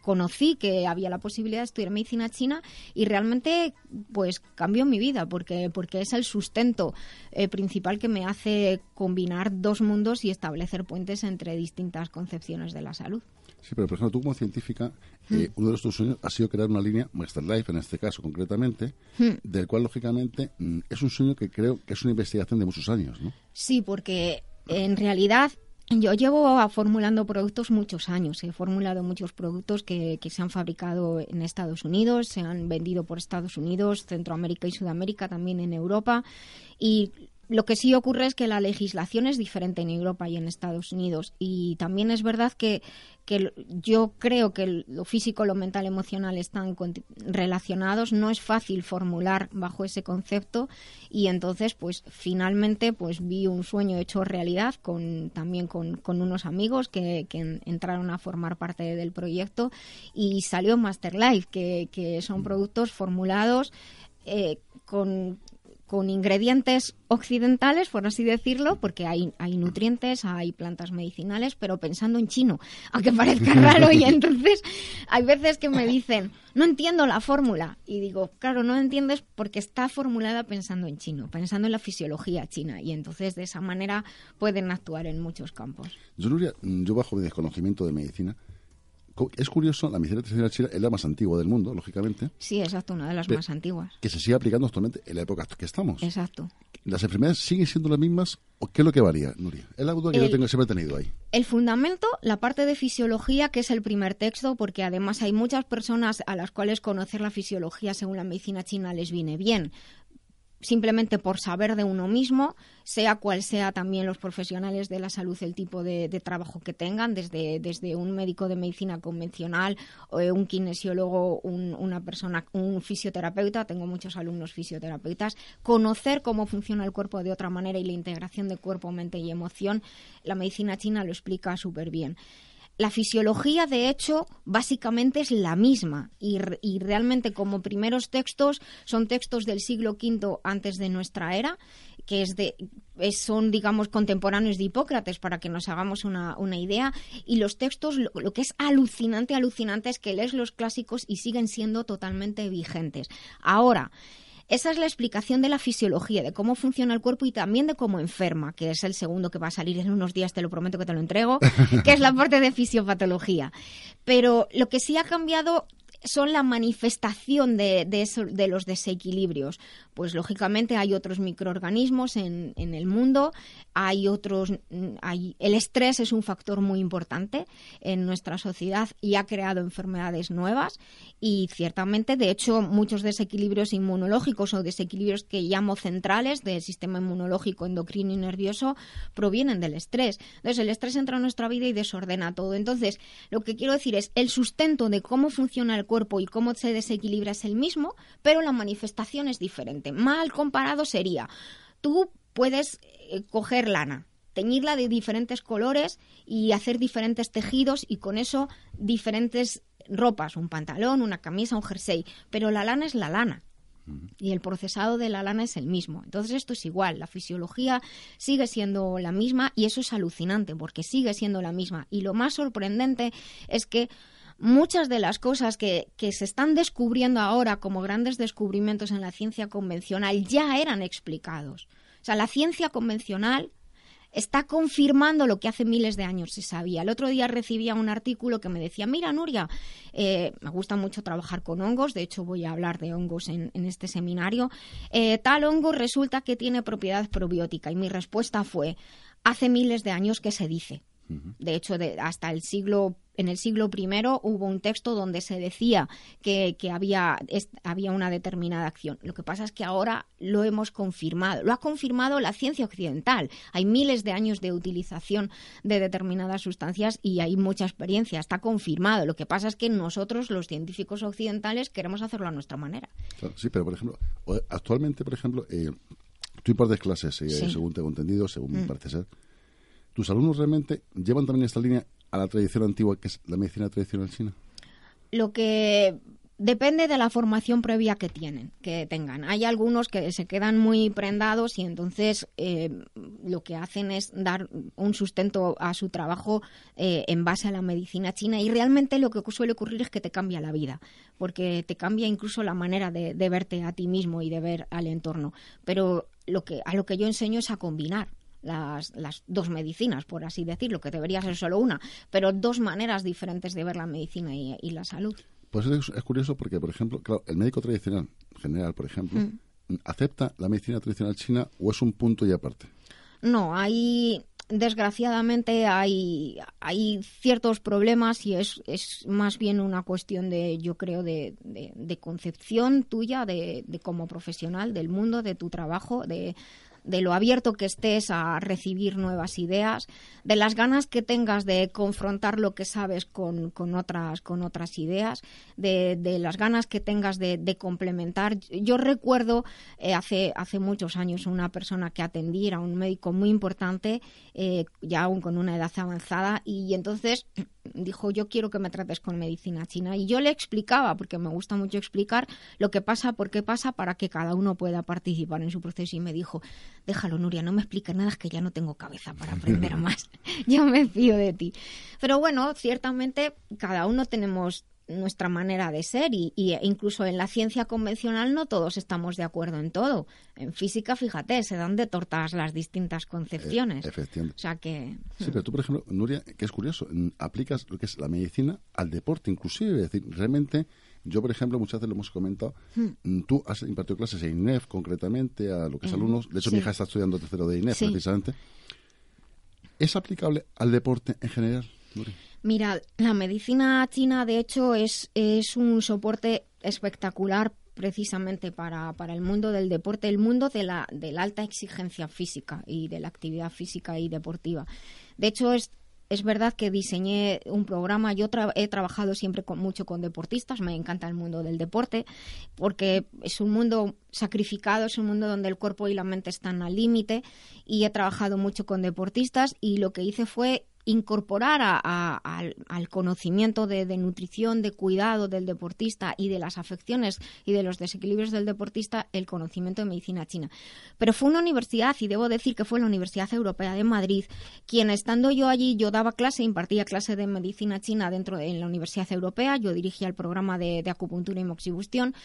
[SPEAKER 1] conocí que había la posibilidad de estudiar medicina china y realmente pues cambió mi vida porque porque es el sustento eh, principal que me hace combinar dos mundos y establecer puentes entre distintas concepciones de la salud.
[SPEAKER 2] Sí, pero por ejemplo, tú como científica, eh, uno de tus sueños ha sido crear una línea, Master Life en este caso concretamente,
[SPEAKER 1] Hmm.
[SPEAKER 2] del cual lógicamente mm, es un sueño que creo que es una investigación de muchos años, ¿no?
[SPEAKER 1] Sí, porque en realidad yo llevo formulando productos muchos años. He formulado muchos productos que, que se han fabricado en Estados Unidos, se han vendido por Estados Unidos, Centroamérica y Sudamérica, también en Europa. Y lo que sí ocurre es que la legislación es diferente en Europa y en Estados Unidos. Y también es verdad que, yo creo que lo físico, lo mental, emocional están relacionados. No es fácil formular bajo ese concepto. Y entonces, pues finalmente, pues vi un sueño hecho realidad con también con, con unos amigos que, que en- entraron a formar parte del proyecto. Y salió Master Life, que, que son productos formulados eh, con con ingredientes occidentales, por así decirlo, porque hay, hay nutrientes, hay plantas medicinales, pero pensando en chino, aunque parezca raro. Y entonces hay veces que me dicen, no entiendo la fórmula. Y digo, claro, no entiendes porque está formulada pensando en chino, pensando en la fisiología china. Y entonces de esa manera pueden actuar en muchos campos.
[SPEAKER 2] Yo, Nuria, yo bajo mi desconocimiento de medicina, es curioso, la medicina tradicional china es la más antigua del mundo, lógicamente,
[SPEAKER 1] Sí, exacto, una de las más antiguas.
[SPEAKER 2] que se sigue aplicando actualmente en la época que estamos.
[SPEAKER 1] Exacto.
[SPEAKER 2] ¿Las enfermedades siguen siendo las mismas o qué es lo que varía, Nuria? Es la duda que yo
[SPEAKER 1] El-
[SPEAKER 2] tengo, siempre he tenido ahí.
[SPEAKER 1] El fundamento, la parte de fisiología, que es el primer texto, porque además hay muchas personas a las cuales conocer la fisiología según la medicina china les viene bien. Simplemente por saber de uno mismo, sea cual sea también los profesionales de la salud, el tipo de, trabajo que tengan, desde, desde un médico de medicina convencional, eh, un kinesiólogo, un- una persona, un fisioterapeuta, tengo muchos alumnos fisioterapeutas, conocer cómo funciona el cuerpo de otra manera y la integración de cuerpo, mente y emoción, la medicina china lo explica súper bien. La fisiología, de hecho, básicamente es la misma y, y realmente como primeros textos son textos del siglo V antes de nuestra era, que es de, son, digamos, contemporáneos de Hipócrates, para que nos hagamos una, una idea. Y los textos, lo, lo que es alucinante, alucinante, es que lees los clásicos y siguen siendo totalmente vigentes. Ahora, esa es la explicación de la fisiología, de cómo funciona el cuerpo y también de cómo enferma, que es el segundo que va a salir en unos días, te lo prometo que te lo entrego, que es la parte de fisiopatología. Pero lo que sí ha cambiado son la manifestación de, de, eso- de los desequilibrios. Pues lógicamente hay otros microorganismos en, en el mundo, hay otros, mm, hay, el estrés es un factor muy importante en nuestra sociedad y ha creado enfermedades nuevas y ciertamente, de hecho, muchos desequilibrios inmunológicos o desequilibrios que llamo centrales del sistema inmunológico, endocrino y nervioso provienen del estrés. Entonces, el estrés entra en nuestra vida y desordena todo. Entonces, lo que quiero decir es, el sustento de cómo funciona el cuerpo y cómo se desequilibra es el mismo, pero la manifestación es diferente. Mal comparado sería, tú puedes eh, coger lana, teñirla de diferentes colores y hacer diferentes tejidos y con eso diferentes ropas, un pantalón, una camisa, un jersey, pero la lana es la lana. Y el procesado de la lana es el mismo. Entonces esto es igual, la fisiología sigue siendo la misma y eso es alucinante porque sigue siendo la misma. Y lo más sorprendente es que muchas de las cosas que, se están descubriendo ahora como grandes descubrimientos en la ciencia convencional ya eran explicados. O sea, la ciencia convencional está confirmando lo que hace miles de años se sabía. El otro día recibía un artículo que me decía, mira Nuria, eh, me gusta mucho trabajar con hongos, de hecho voy a hablar de hongos en, en este seminario, eh, tal hongo resulta que tiene propiedad probiótica y mi respuesta fue, hace miles de años que se dice. De hecho, de- hasta el siglo, en el siglo I hubo un texto donde se decía que, que había, es- había una determinada acción. Lo que pasa es que ahora lo hemos confirmado. Lo ha confirmado la ciencia occidental. Hay miles de años de utilización de determinadas sustancias y hay mucha experiencia. Está confirmado. Lo que pasa es que nosotros, los científicos occidentales, queremos hacerlo a nuestra manera.
[SPEAKER 2] Claro, sí, pero por ejemplo, actualmente, por ejemplo, eh, tú impartes clases, eh,
[SPEAKER 1] Sí.
[SPEAKER 2] según tengo entendido, según me
[SPEAKER 1] Mm.
[SPEAKER 2] parece ser. ¿Tus alumnos realmente llevan también esta línea a la tradición antigua, que es la medicina tradicional china?
[SPEAKER 1] Lo que depende de la formación previa que tienen, que tengan. Hay algunos que se quedan muy prendados y entonces eh, lo que hacen es dar un sustento a su trabajo eh, en base a la medicina china y realmente lo que suele ocurrir es que te cambia la vida, porque te cambia incluso la manera de, de verte a ti mismo y de ver al entorno. Pero lo que a lo que yo enseño es a combinar las, las, dos medicinas, por así decirlo, que debería ser solo una, pero dos maneras diferentes de ver la medicina y, y la salud.
[SPEAKER 2] Pues es, es, curioso porque, por ejemplo, claro, el médico tradicional, general, por ejemplo, mm. ¿acepta la medicina tradicional china o es un punto y aparte?
[SPEAKER 1] No, hay desgraciadamente hay, hay ciertos problemas y es, es más bien una cuestión de, yo creo, de, de, de concepción tuya, de, de como profesional del mundo, de tu trabajo, de, de lo abierto que estés a recibir nuevas ideas, de las ganas que tengas de confrontar lo que sabes con, con otras, con otras ideas, de, de, las ganas que tengas de, complementar. Yo recuerdo eh, hace, hace muchos años una persona que atendí, era un médico muy importante, eh, ya aún con una edad avanzada, y entonces dijo yo quiero que me trates con medicina china y yo le explicaba porque me gusta mucho explicar lo que pasa por qué pasa para que cada uno pueda participar en su proceso y me dijo déjalo Nuria no me expliques nada es que ya no tengo cabeza para aprender más. Yo me fío de ti. Pero bueno ciertamente cada uno tenemos nuestra manera de ser y, y, incluso en la ciencia convencional no todos estamos de acuerdo en todo. En física, fíjate, se dan de tortas las distintas concepciones.
[SPEAKER 2] Eh, efectivamente.
[SPEAKER 1] O sea que...
[SPEAKER 2] Sí, pero tú, por ejemplo, Nuria, que es curioso, aplicas lo que es la medicina al deporte inclusive. Es decir, realmente... Yo, por ejemplo, muchas veces lo hemos comentado, hmm. tú has impartido clases en INEF concretamente a lo que es alumnos. De hecho, sí. mi hija está estudiando tercero de INEF sí. precisamente. ¿Es aplicable al deporte en general?
[SPEAKER 1] Mira, la medicina china, de hecho, es, es un soporte espectacular precisamente para, para, el mundo del deporte, el mundo de la, alta exigencia física y de la actividad física y deportiva. De hecho, es, es verdad que diseñé un programa, yo he trabajado siempre con, mucho con deportistas, me encanta el mundo del deporte, porque es un mundo sacrificado, es un mundo donde el cuerpo y la mente están al límite y he trabajado mucho con deportistas y lo que hice fue incorporar a, a, al, al, conocimiento de, de, nutrición, de cuidado del deportista y de las afecciones y de los desequilibrios del deportista el conocimiento de medicina china. Pero fue una universidad, y debo decir que fue la Universidad Europea de Madrid, quien estando yo allí, yo daba clase, impartía clase de medicina china dentro de en la Universidad Europea, yo dirigía el programa de, de acupuntura y moxibustión,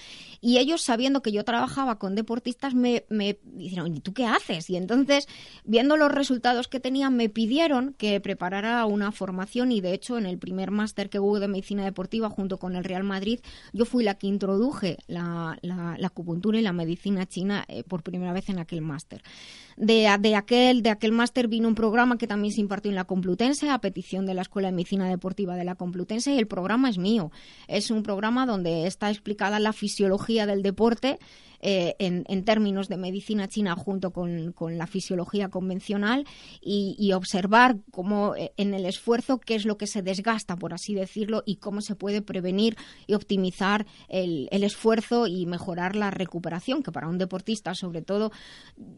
[SPEAKER 1] y ellos sabiendo que yo trabajaba con deportistas me, me dijeron, ¿y tú qué haces? Y entonces, viendo los resultados que tenían, me pidieron que preparara una formación y de hecho en el primer máster que hubo de medicina deportiva junto con el Real Madrid yo fui la que introduje la, la, la acupuntura y la medicina china eh, por primera vez en aquel máster. De, de, aquel, de aquel máster vino un programa que también se impartió en la Complutense a petición de la Escuela de Medicina Deportiva de la Complutense y el programa es mío. Es un programa donde está explicada la fisiología del deporte eh, en, términos de medicina china junto con, con la fisiología convencional y, y, observar cómo eh, en el esfuerzo qué es lo que se desgasta, por así decirlo, y cómo se puede prevenir y optimizar el, el esfuerzo y mejorar la recuperación, que para un deportista, sobre todo,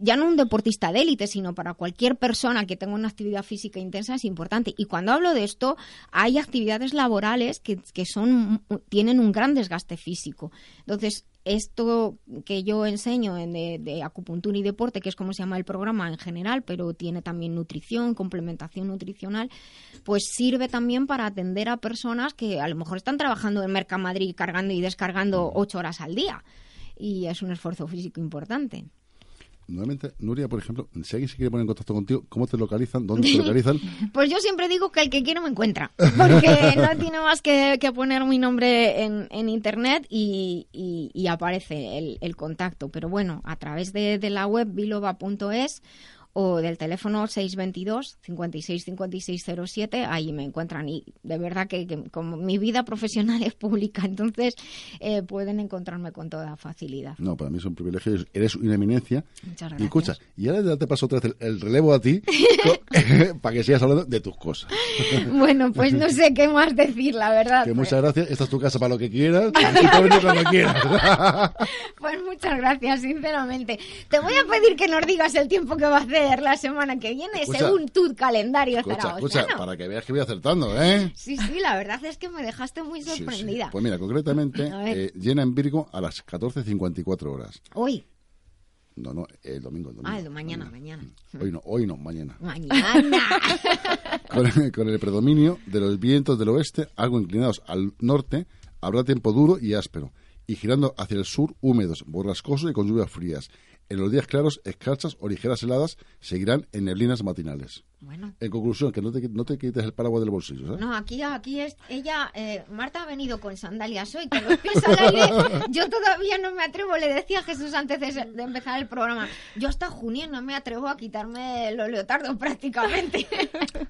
[SPEAKER 1] ya no un deportista de élite, sino para cualquier persona que tenga una actividad física intensa es importante. Y cuando hablo de esto, hay actividades laborales que, que son, tienen un gran desgaste físico. Entonces, esto que yo enseño en de, de, acupuntura y deporte, que es como se llama el programa en general, pero tiene también nutrición, complementación nutricional, pues sirve también para atender a personas que a lo mejor están trabajando en Mercamadrid cargando y descargando ocho horas al día. Y es un esfuerzo físico importante.
[SPEAKER 2] Nuevamente, Nuria, por ejemplo, si alguien se quiere poner en contacto contigo, ¿cómo te localizan? ¿Dónde te localizan?
[SPEAKER 1] pues yo siempre digo que el que quiere me encuentra, porque no tiene más que, que poner mi nombre en, en internet y, y, y aparece el, el, contacto. Pero bueno, a través de, de la web biloba.es o del teléfono 622 56 56 07, ahí me encuentran y de verdad que, que como mi vida profesional es pública, entonces eh, pueden encontrarme con toda facilidad.
[SPEAKER 2] No, para mí es un privilegio, eres una eminencia.
[SPEAKER 1] Muchas gracias.
[SPEAKER 2] Y escucha, y ahora te paso otra vez el, el relevo a ti para que sigas hablando de tus cosas.
[SPEAKER 1] bueno, pues no sé qué más decir, la verdad.
[SPEAKER 2] Que muchas gracias, esta es tu casa para lo que quieras y venir cuando quieras.
[SPEAKER 1] pues muchas gracias, sinceramente. Te voy a pedir que nos digas el tiempo que va a hacer la semana que viene?
[SPEAKER 2] Escucha.
[SPEAKER 1] Según tu calendario
[SPEAKER 2] Escucha,
[SPEAKER 1] zaragozano.
[SPEAKER 2] escucha, para que veas que voy acertando, ¿eh?
[SPEAKER 1] Sí, sí, la verdad es que me dejaste muy
[SPEAKER 2] Sí, sí.
[SPEAKER 1] sorprendida.
[SPEAKER 2] Pues mira, concretamente, eh, llena en Virgo a las 14.54 horas.
[SPEAKER 1] Hoy.
[SPEAKER 2] No, no, el domingo, el domingo.
[SPEAKER 1] Ah, el de mañana, mañana.
[SPEAKER 2] Hoy no, hoy no, mañana.
[SPEAKER 1] Mañana.
[SPEAKER 2] Con, el- con el predominio de los vientos del oeste, algo inclinados al norte, habrá tiempo duro y áspero, y girando hacia el sur, húmedos, borrascosos y con lluvias frías. En los días claros, escarchas o ligeras heladas seguirán en neblinas matinales.
[SPEAKER 1] Bueno.
[SPEAKER 2] En conclusión, que no te, no te quites el paraguas del bolsillo, ¿sabes?
[SPEAKER 1] No, aquí, aquí es ella, eh, Marta ha venido con sandalias hoy, con los pies al aire. Yo todavía no me atrevo, le decía a Jesús antes de, de empezar el programa. Yo hasta junio no me atrevo a quitarme los leotardos prácticamente.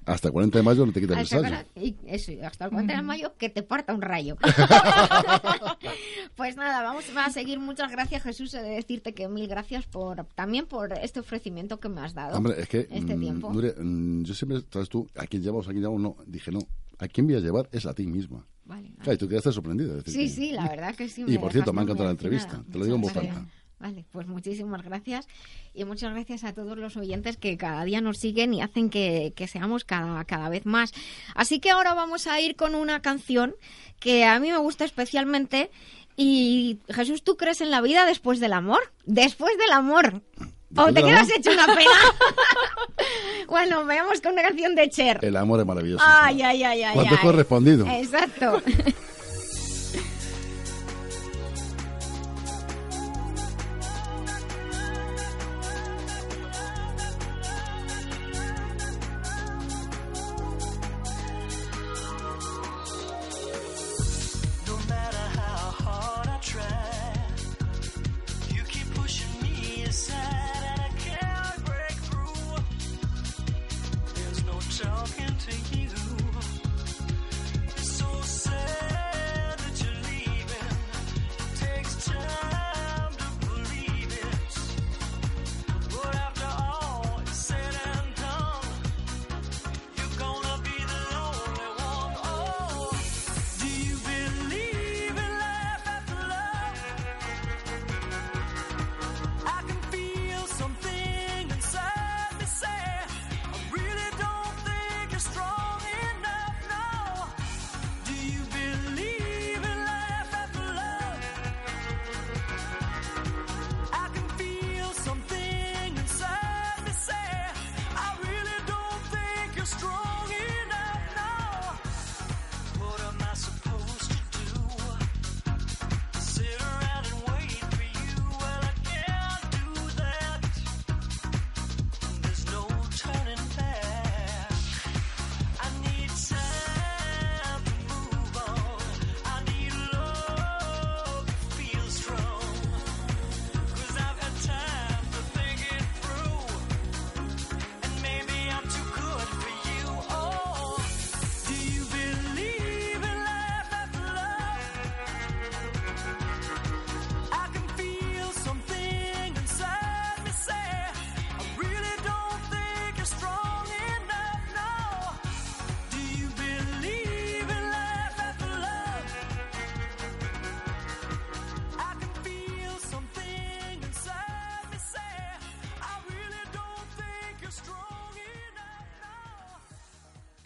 [SPEAKER 2] Hasta el 40 de mayo no te quites el
[SPEAKER 1] Hasta,
[SPEAKER 2] sayo.
[SPEAKER 1] ahora- y eso, hasta el 4 de mayo que te parta un rayo. pues nada, vamos a seguir. Muchas gracias, Jesús. He de decirte que mil gracias por también por este ofrecimiento que me has dado.
[SPEAKER 2] Hombre, es que
[SPEAKER 1] este
[SPEAKER 2] mm,
[SPEAKER 1] tiempo.
[SPEAKER 2] Mm, yo siempre, sabes tú, ¿a quién llevamos, a quién llevamos? No, dije no, ¿a quién voy a llevar? Es a ti misma.
[SPEAKER 1] Vale,
[SPEAKER 2] Claro, y tú quedaste sorprendida. decir,
[SPEAKER 1] Sí,
[SPEAKER 2] que-
[SPEAKER 1] sí, la verdad que sí.
[SPEAKER 2] Y por cierto, me ha encantado la entrevista, te lo digo en voz alta.
[SPEAKER 1] Vale, pues muchísimas gracias y muchas gracias a todos los oyentes que cada día nos siguen y hacen que, que seamos cada, cada vez más. Así que ahora vamos a ir con una canción que a mí me gusta especialmente y Jesús, ¿tú crees en la vida después del amor? Después del amor. ¿O
[SPEAKER 2] ¿Después
[SPEAKER 1] te quedas hecho una pena? bueno, veamos con una canción de Cher.
[SPEAKER 2] El amor es maravilloso.
[SPEAKER 1] Ay, ay, ay, ay.
[SPEAKER 2] ¿Cuánto
[SPEAKER 1] ay.
[SPEAKER 2] correspondido?
[SPEAKER 1] Exacto.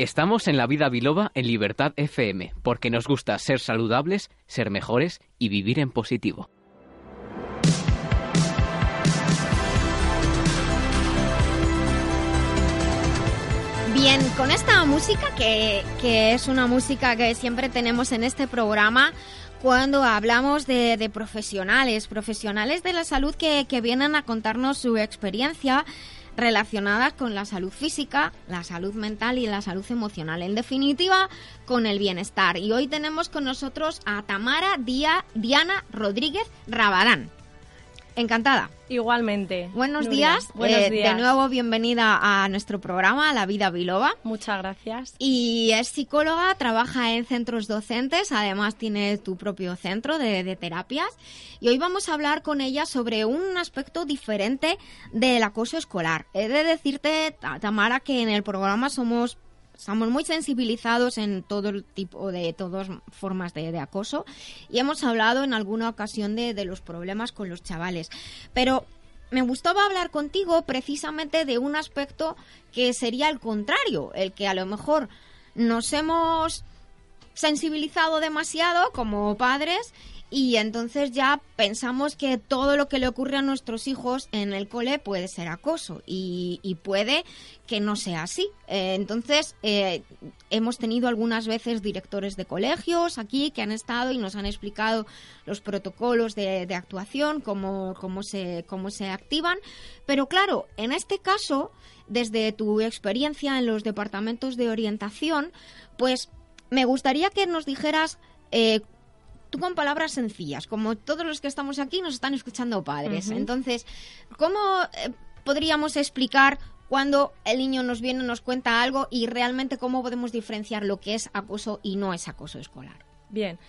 [SPEAKER 4] Estamos en la vida biloba en Libertad FM, porque nos gusta ser saludables, ser mejores y vivir en positivo.
[SPEAKER 1] Bien, con esta música, que, que es una música que siempre tenemos en este programa, cuando hablamos de, profesionales, profesionales de la salud que vienen a contarnos su experiencia relacionada con la salud física, la salud mental y la salud emocional. En definitiva, con el bienestar. Y hoy tenemos con nosotros a Tamara Día- Diana Rodríguez Rabadán. Encantada.
[SPEAKER 12] Igualmente.
[SPEAKER 1] Buenos
[SPEAKER 12] Nuria.
[SPEAKER 1] días.
[SPEAKER 12] Buenos
[SPEAKER 1] Eh,
[SPEAKER 12] días.
[SPEAKER 1] De nuevo, bienvenida a nuestro programa, La Vida Biloba.
[SPEAKER 12] Muchas gracias.
[SPEAKER 1] Y es psicóloga, trabaja en centros docentes, además tiene tu propio centro de, de terapias. Y hoy vamos a hablar con ella sobre un aspecto diferente del acoso escolar. He de decirte, Ta- Tamara, que en el programa somos estamos muy sensibilizados en todo tipo de todas formas de, de acoso y hemos hablado en alguna ocasión de, de los problemas con los chavales. Pero me gustaba hablar contigo precisamente de un aspecto que sería el contrario, el que a lo mejor nos hemos sensibilizado demasiado como padres y entonces ya pensamos que todo lo que le ocurre a nuestros hijos en el cole puede ser acoso y, puede que no sea así. Eh, entonces eh, hemos tenido algunas veces directores de colegios aquí que han estado y nos han explicado los protocolos de, de actuación, cómo, cómo, se, cómo se activan. Pero claro, en este caso, desde tu experiencia en los departamentos de orientación, pues me gustaría que nos dijeras eh, tú con palabras sencillas, como todos los que estamos aquí nos están escuchando padres. Entonces, ¿cómo eh, podríamos explicar cuando el niño nos viene, nos cuenta algo y realmente cómo podemos diferenciar lo que es acoso y no es acoso escolar?
[SPEAKER 12] Bien.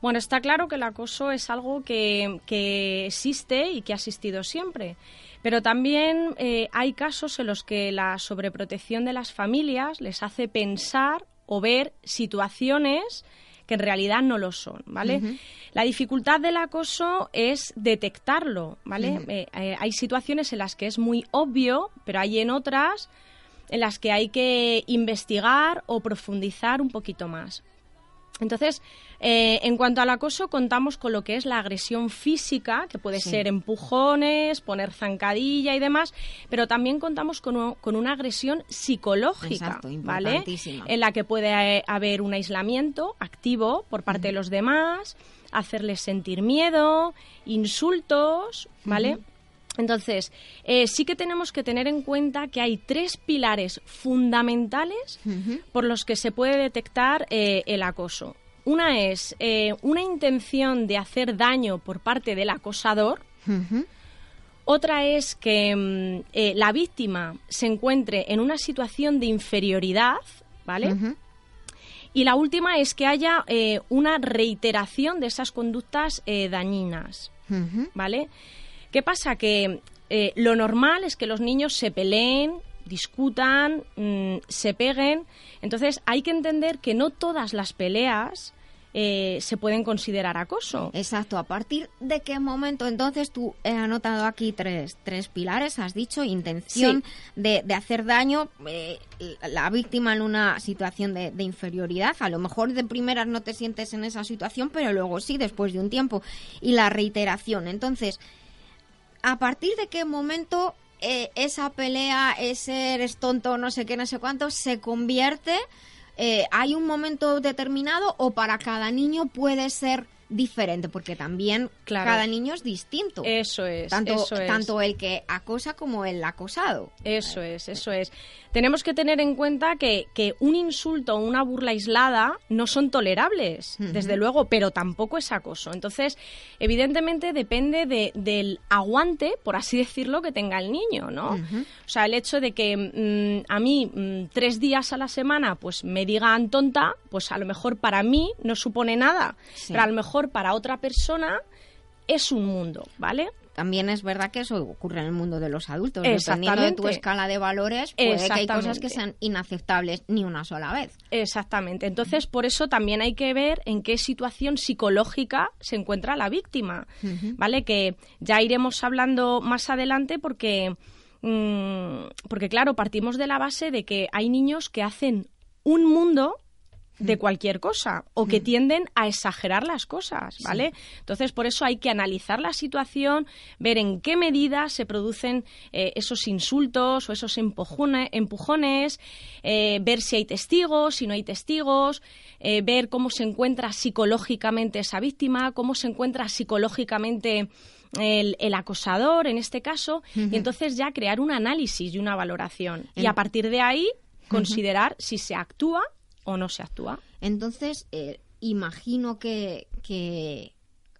[SPEAKER 12] Bueno, está claro que el acoso es algo que, que existe y que ha existido siempre. Pero también eh, hay casos en los que la sobreprotección de las familias les hace pensar o ver situaciones que en realidad no lo son, ¿vale? La dificultad del acoso es detectarlo, ¿vale? Eh, eh, hay situaciones en las que es muy obvio, pero hay en otras en las que hay que investigar o profundizar un poquito más. Entonces, eh, en cuanto al acoso, contamos con lo que es la agresión física, que puede
[SPEAKER 13] Sí.
[SPEAKER 12] ser empujones, poner zancadilla y demás, pero también contamos con, con una agresión psicológica,
[SPEAKER 1] Exacto,
[SPEAKER 12] ¿vale? En la que puede eh, haber un aislamiento activo por parte de los demás, hacerles sentir miedo, insultos, ¿vale? Entonces, eh, sí que tenemos que tener en cuenta que hay tres pilares fundamentales por los que se puede detectar eh, el acoso. Una es eh, una intención de hacer daño por parte del acosador. Otra es que mm, la víctima se encuentre en una situación de inferioridad, ¿vale? Y la última es que haya una reiteración de esas conductas dañinas, ¿vale? ¿Qué pasa? Que eh, lo normal es que los niños se peleen, discutan, mm, se peguen. Entonces hay que entender que no todas las peleas eh, se pueden considerar acoso.
[SPEAKER 1] Exacto. ¿A partir de qué momento? Entonces tú he anotado aquí tres, tres pilares, has dicho, intención de, de hacer daño, eh, la víctima en una situación de, de inferioridad. A lo mejor de primeras no te sientes en esa situación, pero luego sí, después de un tiempo. Y la reiteración. Entonces, ¿a partir de qué momento eh, esa pelea, ese eres tonto, no sé qué, no sé cuánto, se convierte? eh, ¿Hay un momento determinado o para cada niño puede ser diferente? Porque también
[SPEAKER 12] Claro.
[SPEAKER 1] cada niño es distinto.
[SPEAKER 12] Eso es.
[SPEAKER 1] Tanto,
[SPEAKER 12] eso es.
[SPEAKER 1] tanto el que acosa como el acosado.
[SPEAKER 12] Eso es, eso es. Tenemos que tener en cuenta que, que un insulto o una burla aislada no son tolerables, desde luego, pero tampoco es acoso. Entonces, evidentemente depende de- del aguante, por así decirlo, que tenga el niño, ¿no? O sea, el hecho de que mm, a mí mm, tres días a la semana pues me digan tonta, pues a lo mejor para mí no supone nada,
[SPEAKER 1] Sí.
[SPEAKER 12] pero a lo mejor para otra persona es un mundo, ¿vale?
[SPEAKER 1] También es verdad que eso ocurre en el mundo de los adultos. Dependiendo de tu escala de valores, puede que hay cosas que sean inaceptables ni una sola vez.
[SPEAKER 12] Exactamente. Entonces, por eso también hay que ver en qué situación psicológica se encuentra la víctima, ¿vale? Que ya iremos hablando más adelante porque, mm, porque claro, partimos de la base de que hay niños que hacen un mundo de cualquier cosa o que tienden a exagerar las cosas, ¿vale? Entonces, por eso hay que analizar la situación, ver en qué medida se producen eh, esos insultos o esos empujone- empujones, eh, ver si hay testigos, si no hay testigos, eh, ver cómo se encuentra psicológicamente esa víctima, cómo se encuentra psicológicamente el, el acosador en este caso, y entonces ya crear un análisis y una valoración. Y a partir de ahí considerar si se actúa o no se actúa.
[SPEAKER 1] Entonces, eh, imagino que, que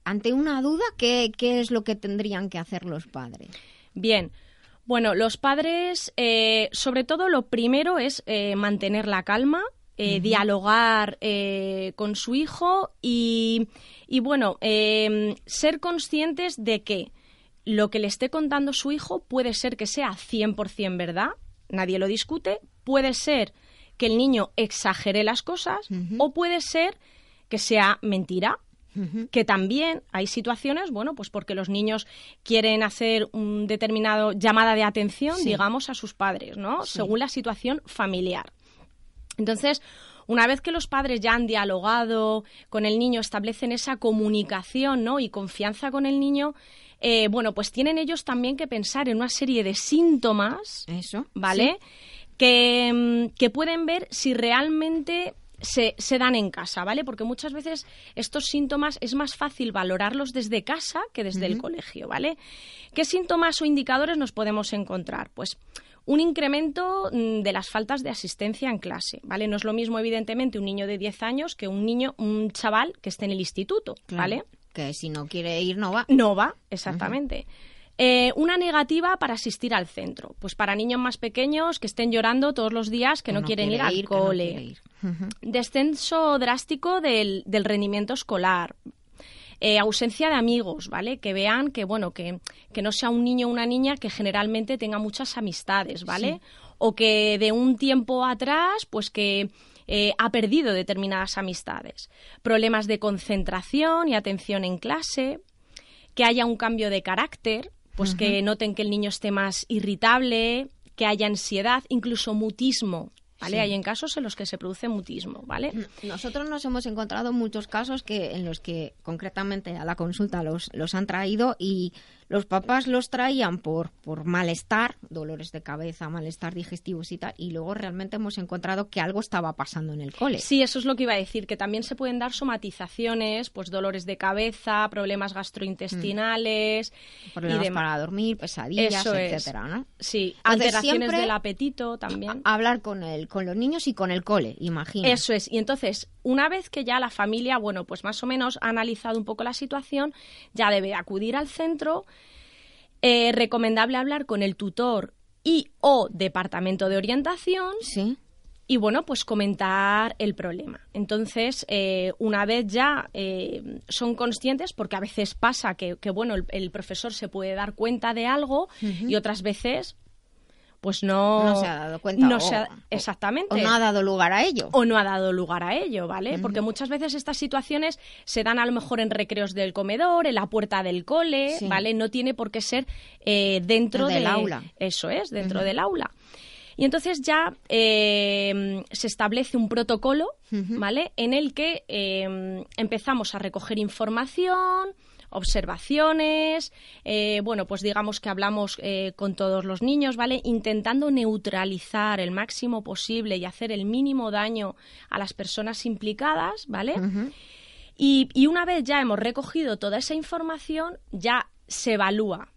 [SPEAKER 1] ante una duda, ¿qué, ¿qué es lo que tendrían que hacer los padres?
[SPEAKER 12] Bien. Bueno, los padres, eh, sobre todo lo primero es eh, mantener la calma, dialogar con su hijo y, y, bueno, ser conscientes de que lo que le esté contando su hijo puede ser que sea 100% verdad, nadie lo discute, puede ser que el niño exagere las cosas o puede ser que sea mentira. que también hay situaciones, bueno, pues porque los niños quieren hacer un determinado llamada de atención,
[SPEAKER 1] Sí.
[SPEAKER 12] digamos, a sus padres, ¿no?
[SPEAKER 1] Sí.
[SPEAKER 12] Según la situación familiar. Entonces, una vez que los padres ya han dialogado con el niño, establecen esa comunicación ¿no? y confianza con el niño, eh, bueno, pues tienen ellos también que pensar en una serie de síntomas,
[SPEAKER 1] Eso,
[SPEAKER 12] ¿vale? Que, mm, que pueden ver si realmente se, se dan en casa, ¿vale? Porque muchas veces estos síntomas es más fácil valorarlos desde casa que desde el colegio, ¿vale? ¿Qué síntomas o indicadores nos podemos encontrar? Pues un incremento mm, de las faltas de asistencia en clase, ¿vale? No es lo mismo, evidentemente, un niño de 10 años que un niño, un chaval que esté en el instituto,
[SPEAKER 1] Claro,
[SPEAKER 12] ¿vale?
[SPEAKER 1] Que si no quiere ir, no va.
[SPEAKER 12] No va, exactamente. Eh, una negativa para asistir al centro. Pues para niños más pequeños que estén llorando todos los días que no, quieren ir al
[SPEAKER 1] ir, que no
[SPEAKER 12] cole. Descenso drástico del, del rendimiento escolar. Eh, ausencia de amigos, ¿vale? Que vean que, bueno, que, que no sea un niño o una niña que generalmente tenga muchas amistades, ¿vale? O que de un tiempo atrás, pues que eh, ha perdido determinadas amistades. Problemas de concentración y atención en clase, que haya un cambio de carácter, pues que noten que el niño esté más irritable, que haya ansiedad, incluso mutismo, ¿vale?
[SPEAKER 1] Sí.
[SPEAKER 12] Hay en casos en los que se produce mutismo, ¿vale?
[SPEAKER 1] Nosotros nos hemos encontrado muchos casos que en los que concretamente a la consulta los, los han traído y los papás los traían por, por malestar, dolores de cabeza, malestar digestivos y tal, y luego realmente hemos encontrado que algo estaba pasando en el cole.
[SPEAKER 12] Sí, eso es lo que iba a decir, que también se pueden dar somatizaciones, pues dolores de cabeza, problemas gastrointestinales
[SPEAKER 1] Problemas
[SPEAKER 12] y demás.
[SPEAKER 1] para dormir, pesadillas,
[SPEAKER 12] Eso es.
[SPEAKER 1] etcétera, ¿no?
[SPEAKER 12] Sí,
[SPEAKER 1] Entonces,
[SPEAKER 12] alteraciones del apetito también.
[SPEAKER 1] Hablar con el, con los niños y con el cole, imagino.
[SPEAKER 12] Eso es. Y entonces, una vez que ya la familia, bueno, pues más o menos ha analizado un poco la situación, ya debe acudir al centro. Eh, recomendable hablar con el tutor y o departamento de orientación.
[SPEAKER 1] Sí.
[SPEAKER 12] Y bueno, pues comentar el problema. Entonces, eh, una vez ya eh, son conscientes, porque a veces pasa que, que, bueno, el, el profesor se puede dar cuenta de algo y otras veces, pues no,
[SPEAKER 1] No se ha dado cuenta
[SPEAKER 12] no
[SPEAKER 1] o-
[SPEAKER 12] se ha- exactamente.
[SPEAKER 1] o no ha dado lugar a ello.
[SPEAKER 12] O no ha dado lugar a ello, ¿vale? Porque muchas veces estas situaciones se dan a lo mejor en recreos del comedor, en la puerta del cole,
[SPEAKER 1] Sí.
[SPEAKER 12] ¿vale? No tiene por qué ser eh, dentro
[SPEAKER 1] Del
[SPEAKER 12] de-
[SPEAKER 1] aula.
[SPEAKER 12] Eso es, dentro del aula. Y entonces ya eh, se establece un protocolo, ¿vale? En el que eh, empezamos a recoger información, observaciones, eh, bueno, pues digamos que hablamos eh, con todos los niños, ¿vale? Intentando neutralizar el máximo posible y hacer el mínimo daño a las personas implicadas, ¿vale? y, y una vez ya hemos recogido toda esa información, ya se evalúa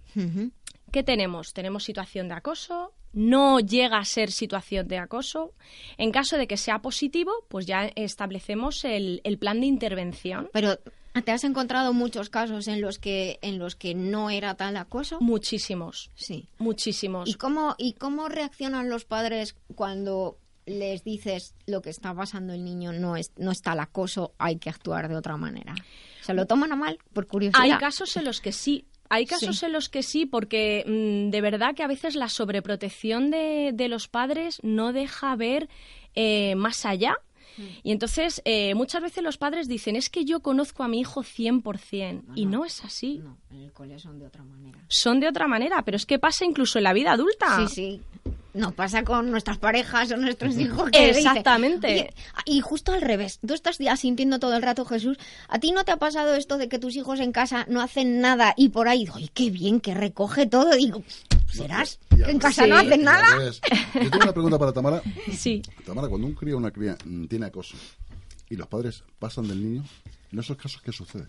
[SPEAKER 12] ¿Qué tenemos? Tenemos situación de acoso, no llega a ser situación de acoso. En caso de que sea positivo, pues ya establecemos el, el plan de intervención.
[SPEAKER 1] Pero ¿te has encontrado muchos casos en los que en los que no era tal acoso?
[SPEAKER 12] Muchísimos.
[SPEAKER 1] Sí.
[SPEAKER 12] Muchísimos.
[SPEAKER 1] ¿Y cómo y cómo reaccionan los padres cuando les dices lo que está pasando el niño no es no está el acoso, hay que actuar de otra manera? ¿Se lo toman a mal por curiosidad?
[SPEAKER 12] Hay casos en los que sí. Hay casos
[SPEAKER 1] Sí.
[SPEAKER 12] en los que sí, porque mm, de verdad que a veces la sobreprotección de, de los padres no deja ver eh, más allá. Y entonces eh, muchas veces los padres dicen, es que yo conozco a mi hijo 100%. y no es así.
[SPEAKER 1] No, en el cole son de otra manera.
[SPEAKER 12] Son de otra manera, pero es que pasa incluso en la vida adulta.
[SPEAKER 1] Sí, sí. Nos pasa con nuestras parejas o nuestros hijos. que
[SPEAKER 12] Exactamente.
[SPEAKER 1] "Oye", y justo al revés. Tú estás sintiendo todo el rato, Jesús. ¿A ti no te ha pasado esto de que tus hijos en casa no hacen nada y por ahí, ¡ay, qué bien, que recoge todo! Digo, ¿serás? ¿Que en casa no hacen nada?
[SPEAKER 2] Yo tengo una pregunta para Tamara.
[SPEAKER 12] Sí.
[SPEAKER 2] Tamara, cuando un crío o una cría mm, tiene acoso y los padres pasan del niño, en esos casos, ¿qué sucede?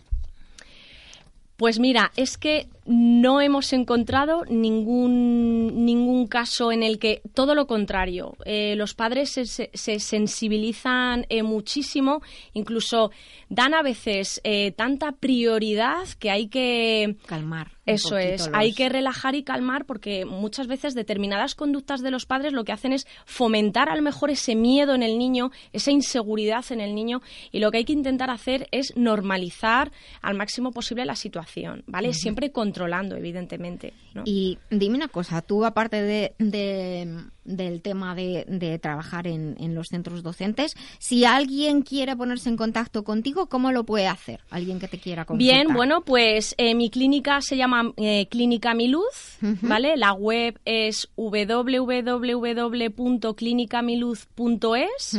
[SPEAKER 12] Pues mira, es que no hemos encontrado ningún, ningún caso en el que, todo lo contrario, eh, los padres se, se- se sensibilizan eh, muchísimo, incluso dan a veces eh, tanta prioridad que hay que...
[SPEAKER 1] Calmar.
[SPEAKER 12] Eso es,
[SPEAKER 1] los-
[SPEAKER 12] hay que relajar y calmar porque muchas veces determinadas conductas de los padres lo que hacen es fomentar a lo mejor ese miedo en el niño, esa inseguridad en el niño y lo que hay que intentar hacer es normalizar al máximo posible la situación. ¿vale? Siempre controlando, evidentemente. ¿no?
[SPEAKER 1] Y dime una cosa, tú aparte de, de- del tema de, de trabajar en, en los centros docentes, si alguien quiere ponerse en contacto contigo, ¿cómo lo puede hacer? Alguien que te quiera consultar.
[SPEAKER 12] Bien, bueno, pues eh, mi clínica se llama eh, Clínica Mi Luz, ¿vale? La web es www.clinicamiluz.es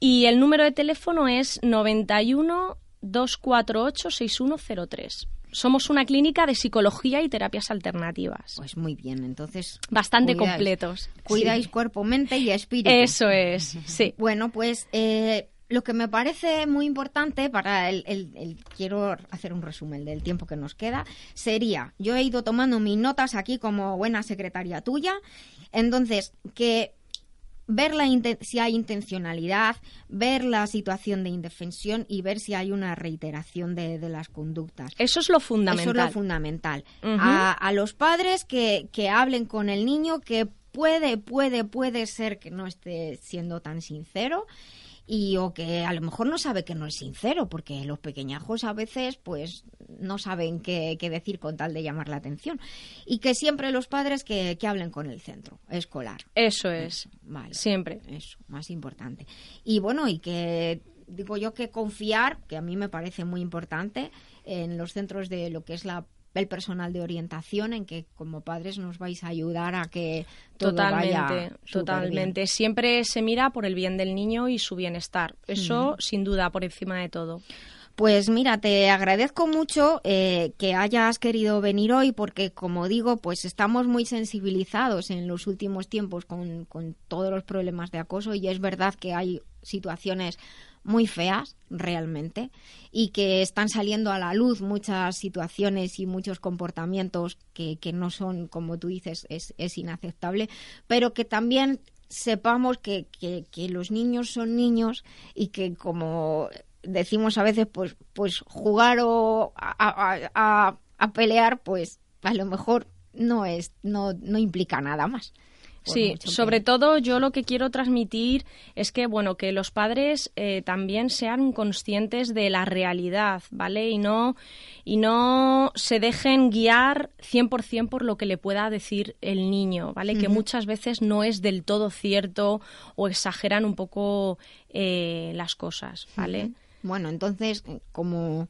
[SPEAKER 12] y el número de teléfono es 91 248 6103. Somos una clínica de psicología y terapias alternativas.
[SPEAKER 1] Pues muy bien, entonces
[SPEAKER 12] bastante
[SPEAKER 1] cuidáis-
[SPEAKER 12] completos.
[SPEAKER 1] Cuidáis
[SPEAKER 12] Sí.
[SPEAKER 1] cuerpo, mente y espíritu.
[SPEAKER 12] Eso es, sí.
[SPEAKER 1] Bueno, pues eh, lo que me parece muy importante para el, el- el- quiero hacer un resumen del tiempo que nos queda sería yo he ido tomando mis notas aquí como buena secretaria tuya entonces que ver la si hay intencionalidad, ver la situación de indefensión y ver si hay una reiteración de, de las conductas.
[SPEAKER 12] Eso es lo fundamental.
[SPEAKER 1] Eso es lo fundamental. A, a los padres que, que hablen con el niño que puede, puede, puede ser que no esté siendo tan sincero y o que a lo mejor no sabe que no es sincero porque los pequeñajos a veces pues no saben qué, qué decir con tal de llamar la atención y que siempre los padres que, que hablen con el centro escolar
[SPEAKER 12] Eso es.
[SPEAKER 1] Vale.
[SPEAKER 12] Siempre.
[SPEAKER 1] Eso, más importante. Y bueno, y que digo yo que confiar, que a mí me parece muy importante, en los centros de lo que es la el personal de orientación en que como padres nos vais a ayudar a que todo
[SPEAKER 12] Totalmente,
[SPEAKER 1] vaya
[SPEAKER 12] totalmente. Siempre se mira por el bien del niño y su bienestar. Eso, sin duda, por encima de todo.
[SPEAKER 1] Pues mira, te agradezco mucho eh, que hayas querido venir hoy porque, como digo, pues estamos muy sensibilizados en los últimos tiempos con, con todos los problemas de acoso y es verdad que hay situaciones muy feas realmente y que están saliendo a la luz muchas situaciones y muchos comportamientos que, que no son, como tú dices, es, inaceptable, pero que también sepamos que, que, los niños son niños y que como decimos a veces, pues, pues jugar o a- a pelear, pues a lo mejor no es, no, no implica nada más.
[SPEAKER 12] Sí, sobre todo yo lo que quiero transmitir es que, bueno, que los padres eh, también sean conscientes de la realidad, ¿vale? Y no, y no se dejen guiar 100% por lo que le pueda decir el niño, ¿vale? Que muchas veces no es del todo cierto o exageran un poco eh, las cosas, ¿vale?
[SPEAKER 1] Bueno, entonces, como,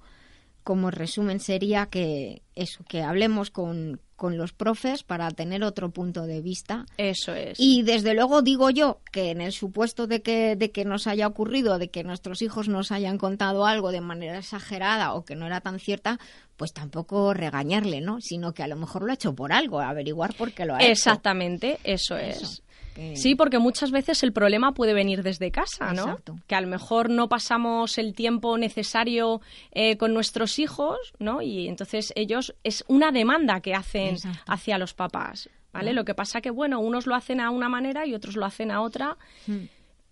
[SPEAKER 1] como resumen sería que eso, que hablemos con, con los profes para tener otro punto de vista.
[SPEAKER 12] Eso es.
[SPEAKER 1] Y desde luego digo yo que en el supuesto de que, de que nos haya ocurrido, de que nuestros hijos nos hayan contado algo de manera exagerada o que no era tan cierta, pues tampoco regañarle, ¿no? Sino que a lo mejor lo ha hecho por algo, averiguar por qué lo ha hecho.
[SPEAKER 12] Exactamente, eso,
[SPEAKER 1] Eso,
[SPEAKER 12] es.
[SPEAKER 1] Que-
[SPEAKER 12] Sí, porque muchas veces el problema puede venir desde casa, ¿no?
[SPEAKER 1] Exacto.
[SPEAKER 12] Que a lo mejor no pasamos el tiempo necesario eh, con nuestros hijos, ¿no? Y entonces ellos es una demanda que hacen
[SPEAKER 1] Exacto.
[SPEAKER 12] hacia los papás, ¿vale? Lo que pasa que, bueno, unos lo hacen a una manera y otros lo hacen a otra.
[SPEAKER 1] Mm.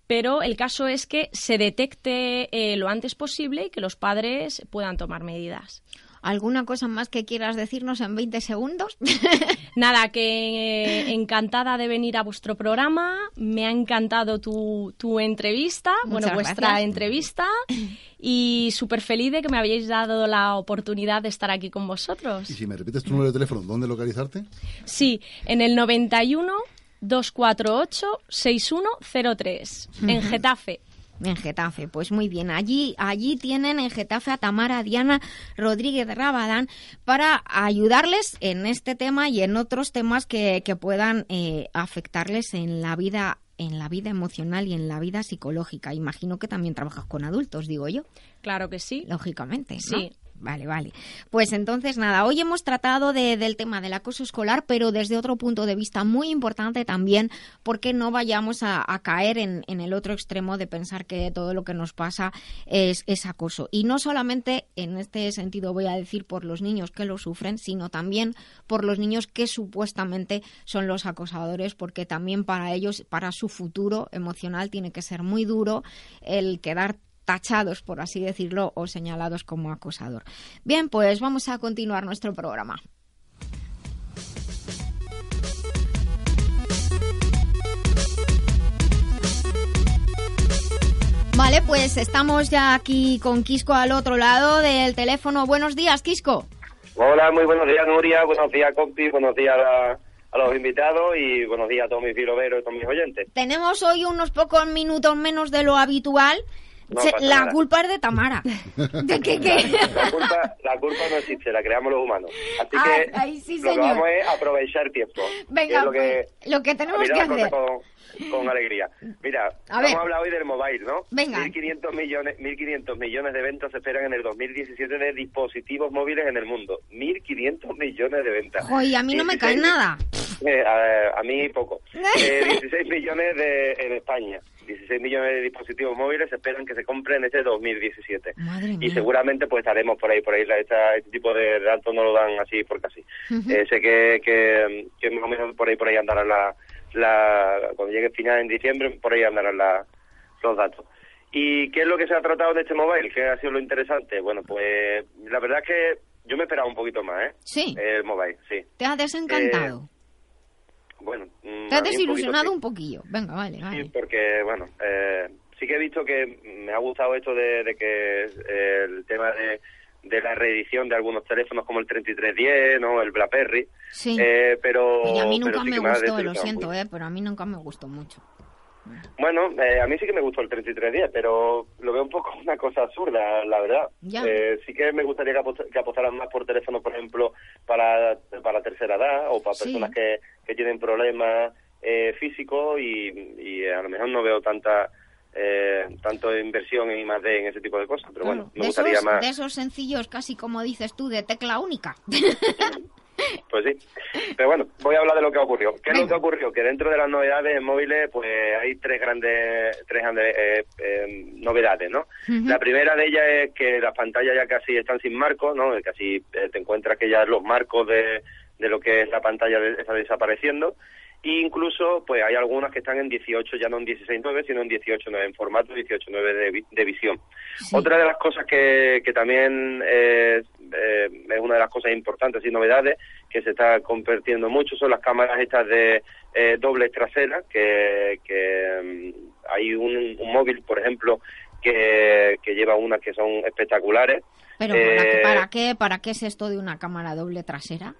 [SPEAKER 12] Pero el caso es que se detecte eh, lo antes posible y que los padres puedan tomar medidas.
[SPEAKER 1] ¿Alguna cosa más que quieras decirnos en 20 segundos?
[SPEAKER 12] Nada, que eh, encantada de venir a vuestro programa. Me ha encantado tu, tu entrevista, bueno, vuestra
[SPEAKER 1] gracias.
[SPEAKER 12] entrevista. Y súper feliz de que me habéis dado la oportunidad de estar aquí con vosotros.
[SPEAKER 2] Y si me repites tu número de teléfono, ¿dónde localizarte?
[SPEAKER 12] Sí, en el 91 248 6103, en. Getafe.
[SPEAKER 1] En Getafe, pues muy bien. Allí, allí tienen en Getafe a Tamara Diana Rodríguez Rabadán para ayudarles en este tema y en otros temas que, que puedan eh, afectarles en la vida en la vida emocional y en la vida psicológica. Imagino que también trabajas con adultos, digo yo.
[SPEAKER 12] Claro que sí.
[SPEAKER 1] Lógicamente, ¿no?
[SPEAKER 12] Sí.
[SPEAKER 1] Vale, vale. Pues entonces, nada, hoy hemos tratado de- del tema del acoso escolar, pero desde otro punto de vista muy importante también, porque no vayamos a, caer en, en el otro extremo de pensar que todo lo que nos pasa es, es acoso. Y no solamente en este sentido voy a decir por los niños que lo sufren, sino también por los niños que supuestamente son los acosadores, porque también para ellos, para su futuro emocional, tiene que ser muy duro el quedar tachados, por así decirlo, o señalados como acosador. Bien, pues vamos a continuar nuestro programa. Vale, pues estamos ya aquí con Quisco al otro lado del teléfono. Buenos días, Quisco.
[SPEAKER 13] Hola, muy buenos días, Nuria. Buenos días, compi. Buenos días a, a los invitados y buenos días a todos mis filoveros y todos mis oyentes.
[SPEAKER 1] Tenemos hoy unos pocos minutos menos de lo habitual.
[SPEAKER 13] No
[SPEAKER 1] Se-
[SPEAKER 13] pasa
[SPEAKER 1] la
[SPEAKER 13] nada.
[SPEAKER 1] culpa es de Tamara. ¿De qué qué?
[SPEAKER 13] La culpa, la culpa no existe, la creamos los humanos. Así
[SPEAKER 1] Ay,
[SPEAKER 13] que
[SPEAKER 1] ay, sí,
[SPEAKER 13] lo que vamos es aprovechar tiempo. que
[SPEAKER 1] Venga,
[SPEAKER 13] lo que,
[SPEAKER 1] pues, lo que tenemos que hacer.
[SPEAKER 13] Con, con alegría. Mira,
[SPEAKER 1] A
[SPEAKER 13] vamos
[SPEAKER 1] ver.
[SPEAKER 13] a hablar hoy del mobile, ¿no?
[SPEAKER 1] Venga.
[SPEAKER 13] 1.500 millones, 1.500 millones de ventas se esperan en el 2017 de dispositivos móviles en el mundo. 1.500 millones de ventas.
[SPEAKER 1] Y a mí no me cae
[SPEAKER 13] 16
[SPEAKER 1] nada.
[SPEAKER 13] Eh, a, a mí poco. Eh, 16 millones de, en España. 16 millones de dispositivos móviles se esperan que se compren este 2017.
[SPEAKER 1] Madre
[SPEAKER 13] Y
[SPEAKER 1] mía.
[SPEAKER 13] seguramente pues estaremos por ahí, por ahí. La- esta- este tipo de datos no lo dan así por casi.
[SPEAKER 1] Ujú.
[SPEAKER 13] Eh, sé que, que, que más o menos por ahí, por ahí andarán la, la, cuando llegue el final en diciembre, por ahí andarán la- los datos. ¿Y qué es lo que se ha tratado en este mobile? ¿Qué ha sido lo interesante? Bueno, pues la verdad es que yo me esperaba un poquito más, ¿eh?
[SPEAKER 1] Sí.
[SPEAKER 13] El mobile, sí.
[SPEAKER 1] Te has desencantado.
[SPEAKER 13] Bueno,
[SPEAKER 1] Te has
[SPEAKER 13] un
[SPEAKER 1] desilusionado
[SPEAKER 13] poquito
[SPEAKER 1] un poquillo. Venga, vale,
[SPEAKER 13] sí.
[SPEAKER 1] vale.
[SPEAKER 13] Sí, porque, bueno, eh, sí que he visto que me ha gustado esto de, de que eh, el tema de, de la reedición de algunos teléfonos como el 3310, ¿no? El BlackBerry.
[SPEAKER 1] Sí.
[SPEAKER 13] Eh, pero,
[SPEAKER 1] Y a mí
[SPEAKER 13] pero
[SPEAKER 1] nunca
[SPEAKER 13] sí
[SPEAKER 1] me
[SPEAKER 13] ha
[SPEAKER 1] gustó, lo siento, eh, pero a mí nunca me gustó mucho.
[SPEAKER 13] Bueno, eh, a mí sí que me gustó el 3310, pero lo veo un poco una cosa absurda, la verdad. Eh, sí que me gustaría que, apost- que apostaran más por teléfono, por ejemplo, para, para tercera edad o para
[SPEAKER 1] Sí.
[SPEAKER 13] personas que, que tienen problemas eh, físicos y, y a lo mejor no veo tanta eh, tanto inversión en I+D en ese tipo de cosas, pero bueno, me
[SPEAKER 1] de,
[SPEAKER 13] gustaría
[SPEAKER 1] esos,
[SPEAKER 13] más.
[SPEAKER 1] de esos sencillos, casi como dices tú, de tecla única.
[SPEAKER 13] Pues sí. Pero bueno, voy a hablar de lo que ocurrió. ¿Qué es lo que ocurrió? Que dentro de las novedades en móviles, pues hay tres grandes, tres grandes eh, eh, novedades, ¿no? La primera de ellas es que las pantallas ya casi están sin marcos, ¿no? Casi eh, te encuentras que ya los marcos de, de lo que es la pantalla de- están desapareciendo. E incluso, pues hay algunas que están en 18, ya no en 16.9, sino en 18.9, en formato 18.9 de, de visión. Otra de las cosas que, que también eh, eh, es una de las cosas importantes y novedades que se está convirtiendo mucho son las cámaras estas de eh, dobles traseras, que, que mm, hay un, un móvil, por ejemplo, que, que lleva unas que son espectaculares.
[SPEAKER 1] Pero ¿para, qué-
[SPEAKER 13] Eh,
[SPEAKER 1] ¿para qué? ¿Para qué es esto de una cámara doble trasera?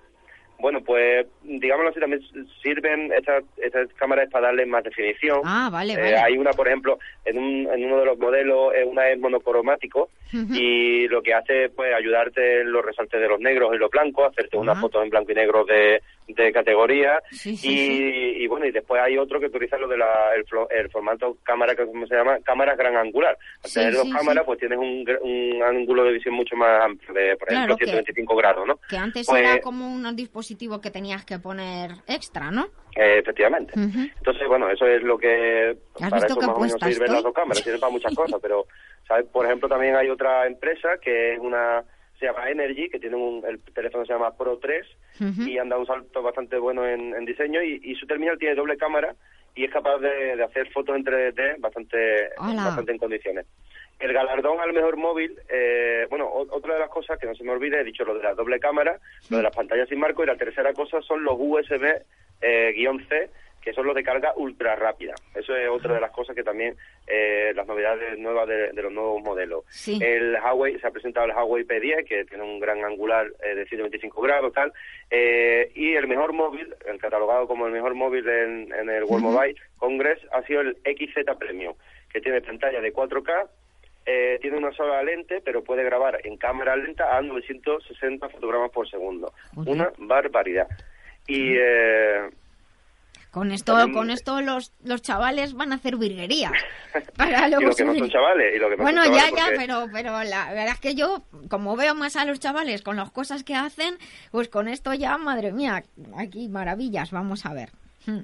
[SPEAKER 13] Bueno, pues digámoslo así, también sirven estas, estas cámaras para darle más definición.
[SPEAKER 1] Ah, vale,
[SPEAKER 13] Eh,
[SPEAKER 1] vale.
[SPEAKER 13] hay una, por ejemplo, en, un, en uno de los modelos, eh, una es monocromático y lo que hace pues ayudarte en los resaltes de los negros y los blancos, hacerte una
[SPEAKER 1] Ajá.
[SPEAKER 13] foto en blanco y negro de, de categoría
[SPEAKER 1] Sí, sí,
[SPEAKER 13] y,
[SPEAKER 1] sí.
[SPEAKER 13] y bueno, y después hay otro que utiliza lo de la, el, el formato cámara, que ¿cómo se llama? Cámaras gran angular. Al tener dos cámaras pues tienes un, un ángulo de visión mucho más amplio, de por
[SPEAKER 1] Claro
[SPEAKER 13] ejemplo
[SPEAKER 1] que-
[SPEAKER 13] 125 grados, ¿no?
[SPEAKER 1] Que antes
[SPEAKER 13] Pues,
[SPEAKER 1] era como un dispositivo que tenías que poner extra, ¿no?
[SPEAKER 13] Eh, efectivamente. Entonces, bueno, eso es lo que
[SPEAKER 1] ¿Has
[SPEAKER 13] para
[SPEAKER 1] visto
[SPEAKER 13] eso
[SPEAKER 1] qué
[SPEAKER 13] más o menos sirven las dos cámaras, sirven para muchas cosas, pero, ¿sabes? Por ejemplo, también hay otra empresa que es una, se llama Energy, que tiene un, el teléfono se llama Pro 3
[SPEAKER 1] Ujú.
[SPEAKER 13] y anda un salto bastante bueno en, en diseño y, y su terminal tiene doble cámara y es capaz de, de hacer fotos en 3D bastante,
[SPEAKER 1] Hola.
[SPEAKER 13] bastante en condiciones. El galardón al mejor móvil, eh, bueno, otra de las cosas que no se me olvide, he dicho lo de la doble cámara, lo de las pantallas sin marco y la tercera cosa son los USB eh, guion C, que son los de carga ultra rápida. Eso es otra de las cosas que también, eh, las novedades nuevas de, de los nuevos modelos.
[SPEAKER 1] Sí.
[SPEAKER 13] El Huawei, se ha presentado el Huawei P10, que tiene un gran angular eh, de 125 grados, tal, eh, y el mejor móvil, el catalogado como el mejor móvil en, en el World. Mobile Congress, ha sido el XZ Premium, que tiene pantalla de 4K, eh, tiene una sola lente, pero puede grabar en cámara lenta a 960 fotogramas por segundo. Una barbaridad. Y eh,
[SPEAKER 1] Con esto,
[SPEAKER 13] También-
[SPEAKER 1] con esto los, los chavales van a hacer virguerías. Para
[SPEAKER 13] y
[SPEAKER 1] luego
[SPEAKER 13] lo que no son chavales, y lo que no
[SPEAKER 1] Bueno,
[SPEAKER 13] son
[SPEAKER 1] ya,
[SPEAKER 13] chavales
[SPEAKER 1] ya,
[SPEAKER 13] porque-
[SPEAKER 1] pero, pero la verdad es que yo, como veo más a los chavales con las cosas que hacen, pues con esto ya, madre mía, aquí maravillas, vamos a ver.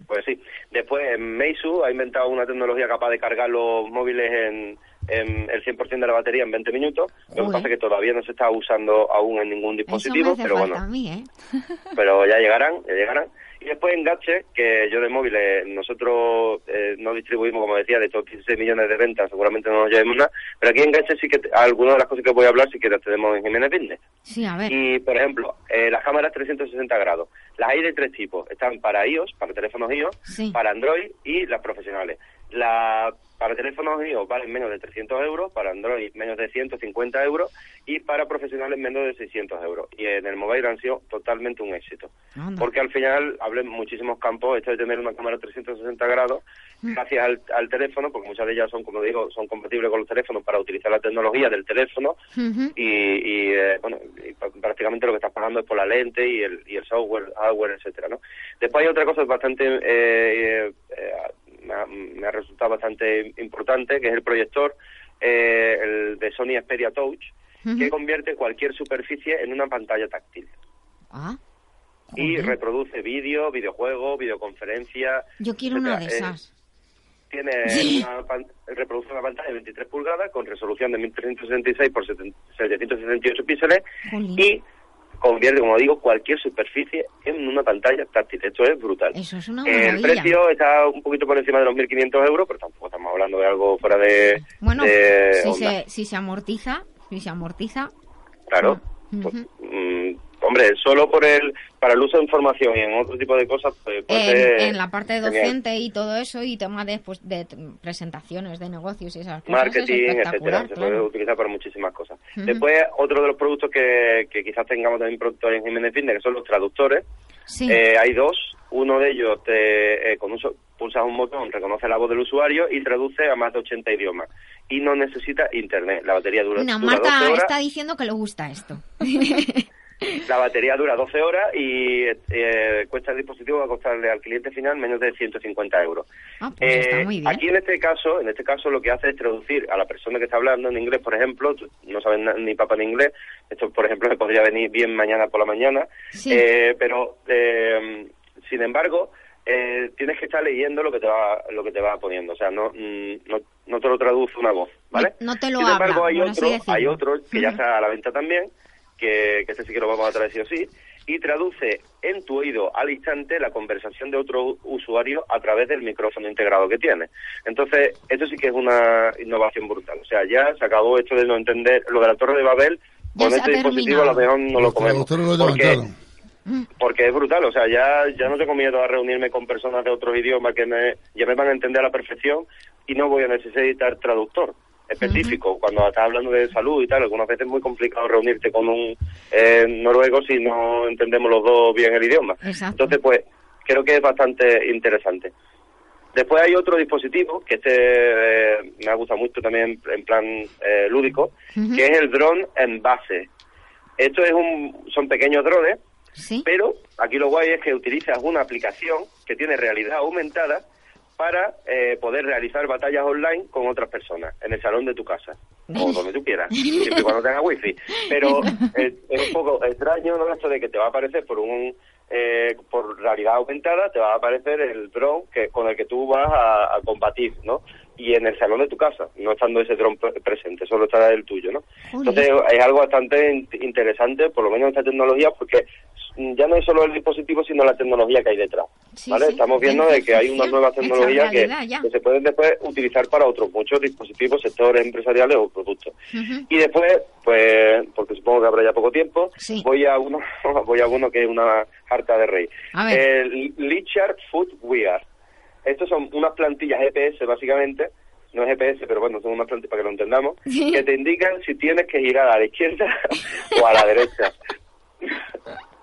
[SPEAKER 13] Pues sí. Después, Meizu ha inventado una tecnología capaz de cargar los móviles en, en el 100% de la batería en 20 minutos. Lo que pasa es que todavía no se está usando aún en ningún
[SPEAKER 1] Eso me
[SPEAKER 13] dispositivo,
[SPEAKER 1] hace
[SPEAKER 13] pero
[SPEAKER 1] falta
[SPEAKER 13] bueno,
[SPEAKER 1] a mí, ¿eh?
[SPEAKER 13] pero ya llegarán, ya llegarán. Y después en Gadget, que yo de móviles, nosotros eh, no distribuimos, como decía, de estos 16 millones de ventas, seguramente no nos llevemos nada, pero aquí en Gadget sí que, algunas de las cosas que voy a hablar sí que las tenemos en Jiménez Business.
[SPEAKER 1] Sí, a ver.
[SPEAKER 13] Y, por ejemplo, eh, las cámaras 360 grados. Las hay de tres tipos. Están para iOS, para teléfonos iOS,
[SPEAKER 1] Sí.
[SPEAKER 13] para Android y las profesionales. La, para teléfonos iOS valen menos de 300 euros, para Android menos de 150 euros y para profesionales menos de 600 euros. Y en el mobile han sido totalmente un éxito.
[SPEAKER 1] Anda.
[SPEAKER 13] Porque al final hablé en muchísimos campos, esto de tener una cámara 360 grados,
[SPEAKER 1] Mm.
[SPEAKER 13] gracias al, al teléfono, porque muchas de ellas son, como digo, son compatibles con los teléfonos para utilizar la tecnología del teléfono y, y, eh, bueno, y pr- prácticamente lo que estás pagando es por la lente y el, y el software, hardware, etcétera, ¿no? Después hay otra cosa bastante, eh, eh, eh, me, ha, me ha resultado bastante importante, que es el proyector, eh, el de Sony Xperia Touch, que convierte cualquier superficie en una pantalla táctil
[SPEAKER 1] Ah,
[SPEAKER 13] y reproduce vídeo, videojuegos, videoconferencias.
[SPEAKER 1] yo quiero una de.
[SPEAKER 13] Eh,
[SPEAKER 1] esas.
[SPEAKER 13] tiene una pan- reproduce una pantalla de 23 pulgadas con resolución de 1366 por 778 píxeles
[SPEAKER 1] Jolín.
[SPEAKER 13] y convierte, como digo, cualquier superficie en una pantalla táctil. Esto es brutal.
[SPEAKER 1] Eso es una
[SPEAKER 13] el precio está un poquito por encima de los 1.500 euros, pero tampoco estamos hablando de algo fuera de,
[SPEAKER 1] Bueno,
[SPEAKER 13] de
[SPEAKER 1] si
[SPEAKER 13] onda.
[SPEAKER 1] se, si se amortiza, si se amortiza.
[SPEAKER 13] Claro.
[SPEAKER 1] Ujú.
[SPEAKER 13] Mm, hombre, solo por el para el uso de información y en otro tipo de cosas, pues, puede
[SPEAKER 1] en, la parte
[SPEAKER 13] genial.
[SPEAKER 1] docente y todo eso y tema de, pues, de presentaciones de negocios y esas cosas
[SPEAKER 13] marketing,
[SPEAKER 1] es
[SPEAKER 13] etcétera. Se puede utilizar para muchísimas cosas. Después, otro de los productos que, que quizás tengamos también pronto en Jiménez Fitness, que son los traductores.
[SPEAKER 1] Sí.
[SPEAKER 13] Eh, hay dos. Uno de ellos, te, eh, con un so- pulsas un botón, reconoce la voz del usuario y traduce a más de 80 idiomas. Y no necesita internet. La batería dura,
[SPEAKER 1] No,
[SPEAKER 13] dura 12
[SPEAKER 1] Marta
[SPEAKER 13] horas.
[SPEAKER 1] está diciendo que le gusta esto.
[SPEAKER 13] La batería dura 12 horas y eh, cuesta el dispositivo va a costarle al cliente final menos de 150 euros.
[SPEAKER 1] Ah, pues está
[SPEAKER 13] Eh,
[SPEAKER 1] muy bien.
[SPEAKER 13] Aquí en este caso, en este caso lo que hace es traducir a la persona que está hablando en inglés, por ejemplo, no sabes na- ni papa ni inglés, esto por ejemplo me podría venir bien mañana por la mañana,
[SPEAKER 1] Sí.
[SPEAKER 13] eh, pero eh, sin embargo eh, tienes que estar leyendo lo que te va lo que te va poniendo, o sea, no mm, no, no te lo traduce una voz, ¿vale?
[SPEAKER 1] No te lo
[SPEAKER 13] Sin embargo,
[SPEAKER 1] habla,
[SPEAKER 13] hay otro, hay otro que ya está a la venta también, que, que este sí que lo vamos a traer sí o sí, y traduce en tu oído al instante la conversación de otro usuario a través del micrófono integrado que tiene. Entonces, esto sí que es una innovación brutal. O sea, ya se acabó esto de no entender lo de la Torre de Babel.
[SPEAKER 1] Ya
[SPEAKER 13] con este dispositivo a lo mejor no lo comemos.
[SPEAKER 2] lo
[SPEAKER 13] Porque, porque es brutal, o sea, ya, ya no tengo miedo a reunirme con personas de otros idiomas que me, ya me van a entender a la perfección y no voy a necesitar traductor específico. Cuando estás hablando de salud y tal, algunas veces es muy complicado reunirte con un eh, noruego si no entendemos los dos bien el idioma.
[SPEAKER 1] Exacto.
[SPEAKER 13] Entonces, pues, creo que es bastante interesante. Después hay otro dispositivo que este eh, me ha gustado mucho también en plan eh, lúdico, que es el dron en base. Esto es un, son pequeños drones,
[SPEAKER 1] Sí.
[SPEAKER 13] pero aquí lo guay es que utilizas una aplicación que tiene realidad aumentada para eh, poder realizar batallas online con otras personas en el salón de tu casa o donde tú quieras, siempre y cuando tenga wifi. Pero eh, es un poco extraño ¿no? esto de que te va a aparecer por un eh, por realidad aumentada te va a aparecer el dron que con el que tú vas a, a combatir, ¿no? Y en el salón de tu casa, no estando ese dron pre- presente, solo está el tuyo, ¿no? Entonces es algo bastante in- interesante, por lo menos esta tecnología, porque ya no es solo el dispositivo, sino la tecnología que hay detrás.
[SPEAKER 1] Sí,
[SPEAKER 13] ¿vale?
[SPEAKER 1] sí.
[SPEAKER 13] Estamos viendo de que hay unas nuevas tecnologías que, se pueden después utilizar para otros muchos dispositivos, sectores empresariales o productos. Y después, pues, porque supongo que habrá ya poco tiempo,
[SPEAKER 1] Sí.
[SPEAKER 13] voy a uno, voy a uno que es una harta de rey. El Lichard Food Wear. Estos son unas plantillas GPS, básicamente. No es GPS, pero bueno, son unas plantillas para que lo entendamos, que te indican si tienes que girar a la izquierda o a la derecha.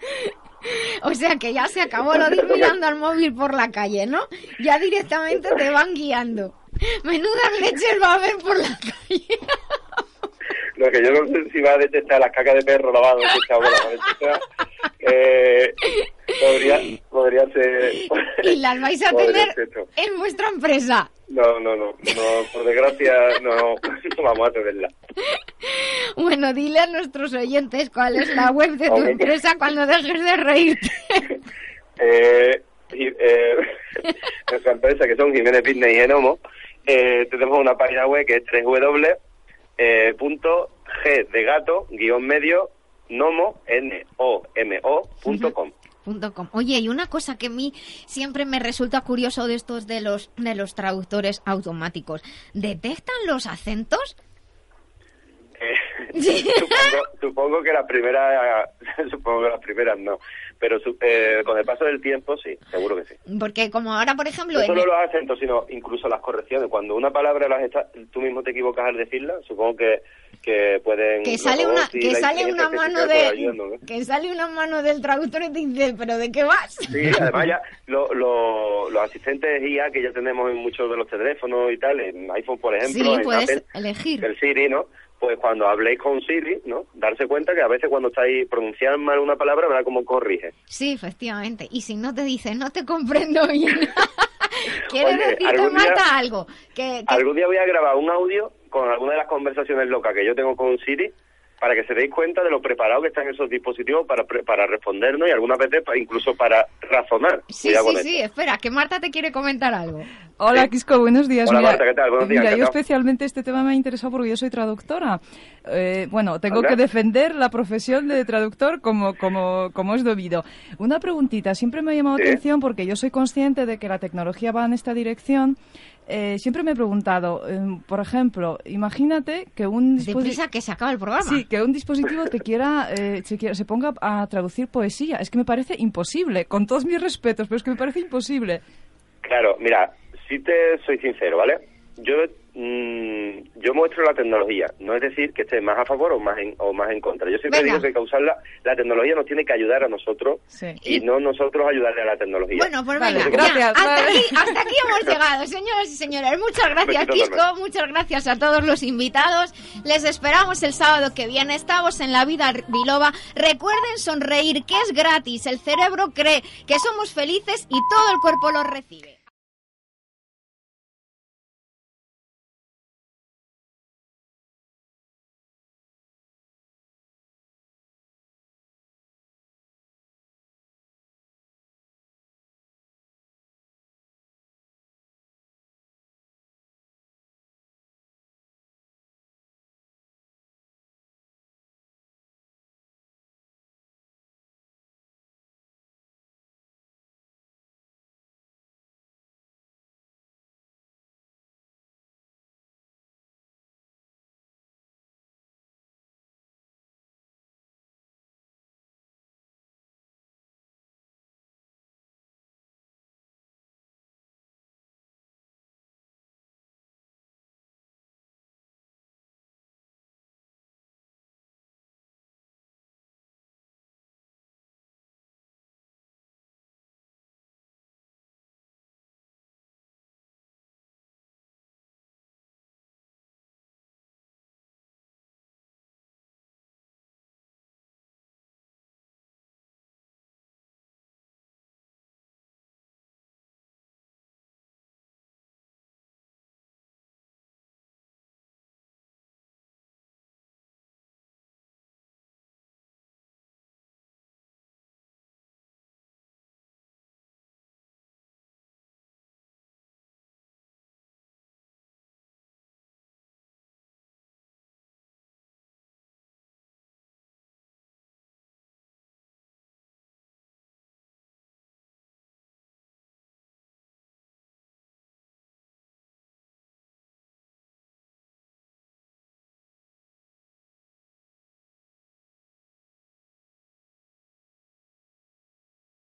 [SPEAKER 1] O sea que ya se acabó lo de ir mirando al móvil por la calle, ¿no? Ya directamente te van guiando. Menudas leches va a haber por la calle.
[SPEAKER 13] Lo que yo no sé si va a detectar las cacas de perro lavado que está bueno, a detectar. Eh, podría, podría ser.
[SPEAKER 1] Y las vais a tener en vuestra empresa.
[SPEAKER 13] No, no, no, no, por desgracia no, no vamos a tenerla.
[SPEAKER 1] Bueno, dile a nuestros oyentes cuál es la web de tu
[SPEAKER 13] Hombre.
[SPEAKER 1] empresa cuando dejes de reírte.
[SPEAKER 13] Eh, eh, nuestra empresa, que son Jiménez Fitness y Genomo, eh, tenemos una página web que es www eh, punto g de gato guion medio nomo n o m o punto com.
[SPEAKER 1] Oye, y una cosa que a mí siempre me resulta curioso de estos de los de los traductores automáticos, ¿detectan los acentos?
[SPEAKER 13] Eh, supongo, supongo que las primeras, supongo que las primeras no, pero su- eh, con el paso del tiempo sí, seguro que sí.
[SPEAKER 1] Porque como ahora, por ejemplo,
[SPEAKER 13] No solo los acentos, sino incluso las correcciones. Cuando una palabra las está- tú mismo te equivocas al decirla, supongo que, que pueden...
[SPEAKER 1] que sale una que sale una mano de
[SPEAKER 13] ¿eh?
[SPEAKER 1] que sale una mano del traductor y te dice pero de qué vas
[SPEAKER 13] Sí, además ya lo- lo- los asistentes IA que ya tenemos en muchos de los teléfonos y tal, en iPhone por ejemplo,
[SPEAKER 1] sí
[SPEAKER 13] en
[SPEAKER 1] puedes
[SPEAKER 13] Apple,
[SPEAKER 1] elegir
[SPEAKER 13] el Siri, ¿no? Pues cuando habléis con Siri, ¿no? Darse cuenta que a veces cuando estáis pronunciando mal una palabra, verá cómo corrige.
[SPEAKER 1] sí efectivamente y si no te dice no te comprendo bien quiere decirte
[SPEAKER 13] algún día-
[SPEAKER 1] Marta algo que, que-
[SPEAKER 13] Algún día voy a grabar un audio con alguna de las conversaciones locas que yo tengo con Siri para que se deis cuenta de lo preparado que están esos dispositivos para, pre- para respondernos y algunas veces incluso para razonar.
[SPEAKER 1] sí
[SPEAKER 13] Cuidado
[SPEAKER 1] sí sí
[SPEAKER 13] esto.
[SPEAKER 1] espera que Marta te quiere comentar algo
[SPEAKER 3] Hola, Quisco, buenos días.
[SPEAKER 13] Hola,
[SPEAKER 3] Mira,
[SPEAKER 13] Marta, ¿qué tal? Buenos días,
[SPEAKER 3] Mira, yo especialmente este tema me ha interesado porque yo soy traductora. Eh, bueno, tengo
[SPEAKER 13] Anda.
[SPEAKER 3] que defender la profesión de traductor como, como, como es debido. Una preguntita, siempre me ha llamado
[SPEAKER 13] Sí.
[SPEAKER 3] atención porque yo soy consciente de que la tecnología va en esta dirección. Eh, siempre me he preguntado, eh, por ejemplo, imagínate que un dispositivo...
[SPEAKER 1] que se acaba el programa
[SPEAKER 3] Sí, que un dispositivo te quiera, eh, se, quiera- se ponga a traducir poesía. Es que me parece imposible, con todos mis respetos, pero es que me parece imposible.
[SPEAKER 13] Claro, mira, si te soy sincero, ¿vale? Yo mm, yo muestro la tecnología, no es decir que esté más a favor o más en, o más en contra. Yo siempre
[SPEAKER 1] Venga.
[SPEAKER 13] digo que hay que usarla, la tecnología nos tiene que ayudar a nosotros
[SPEAKER 3] Sí.
[SPEAKER 13] y no nosotros ayudarle a la tecnología.
[SPEAKER 1] Bueno, pues
[SPEAKER 3] Vale,
[SPEAKER 1] venga,
[SPEAKER 3] gracias,
[SPEAKER 1] ya, hasta,
[SPEAKER 3] vale.
[SPEAKER 1] aquí, hasta aquí hemos llegado, señoras y señores. Muchas gracias, Quisco. Muchas gracias a todos los invitados. Les esperamos el sábado que viene. Estamos en la vida biloba. Recuerden sonreír, que es gratis. El cerebro cree que somos felices y todo el cuerpo lo recibe.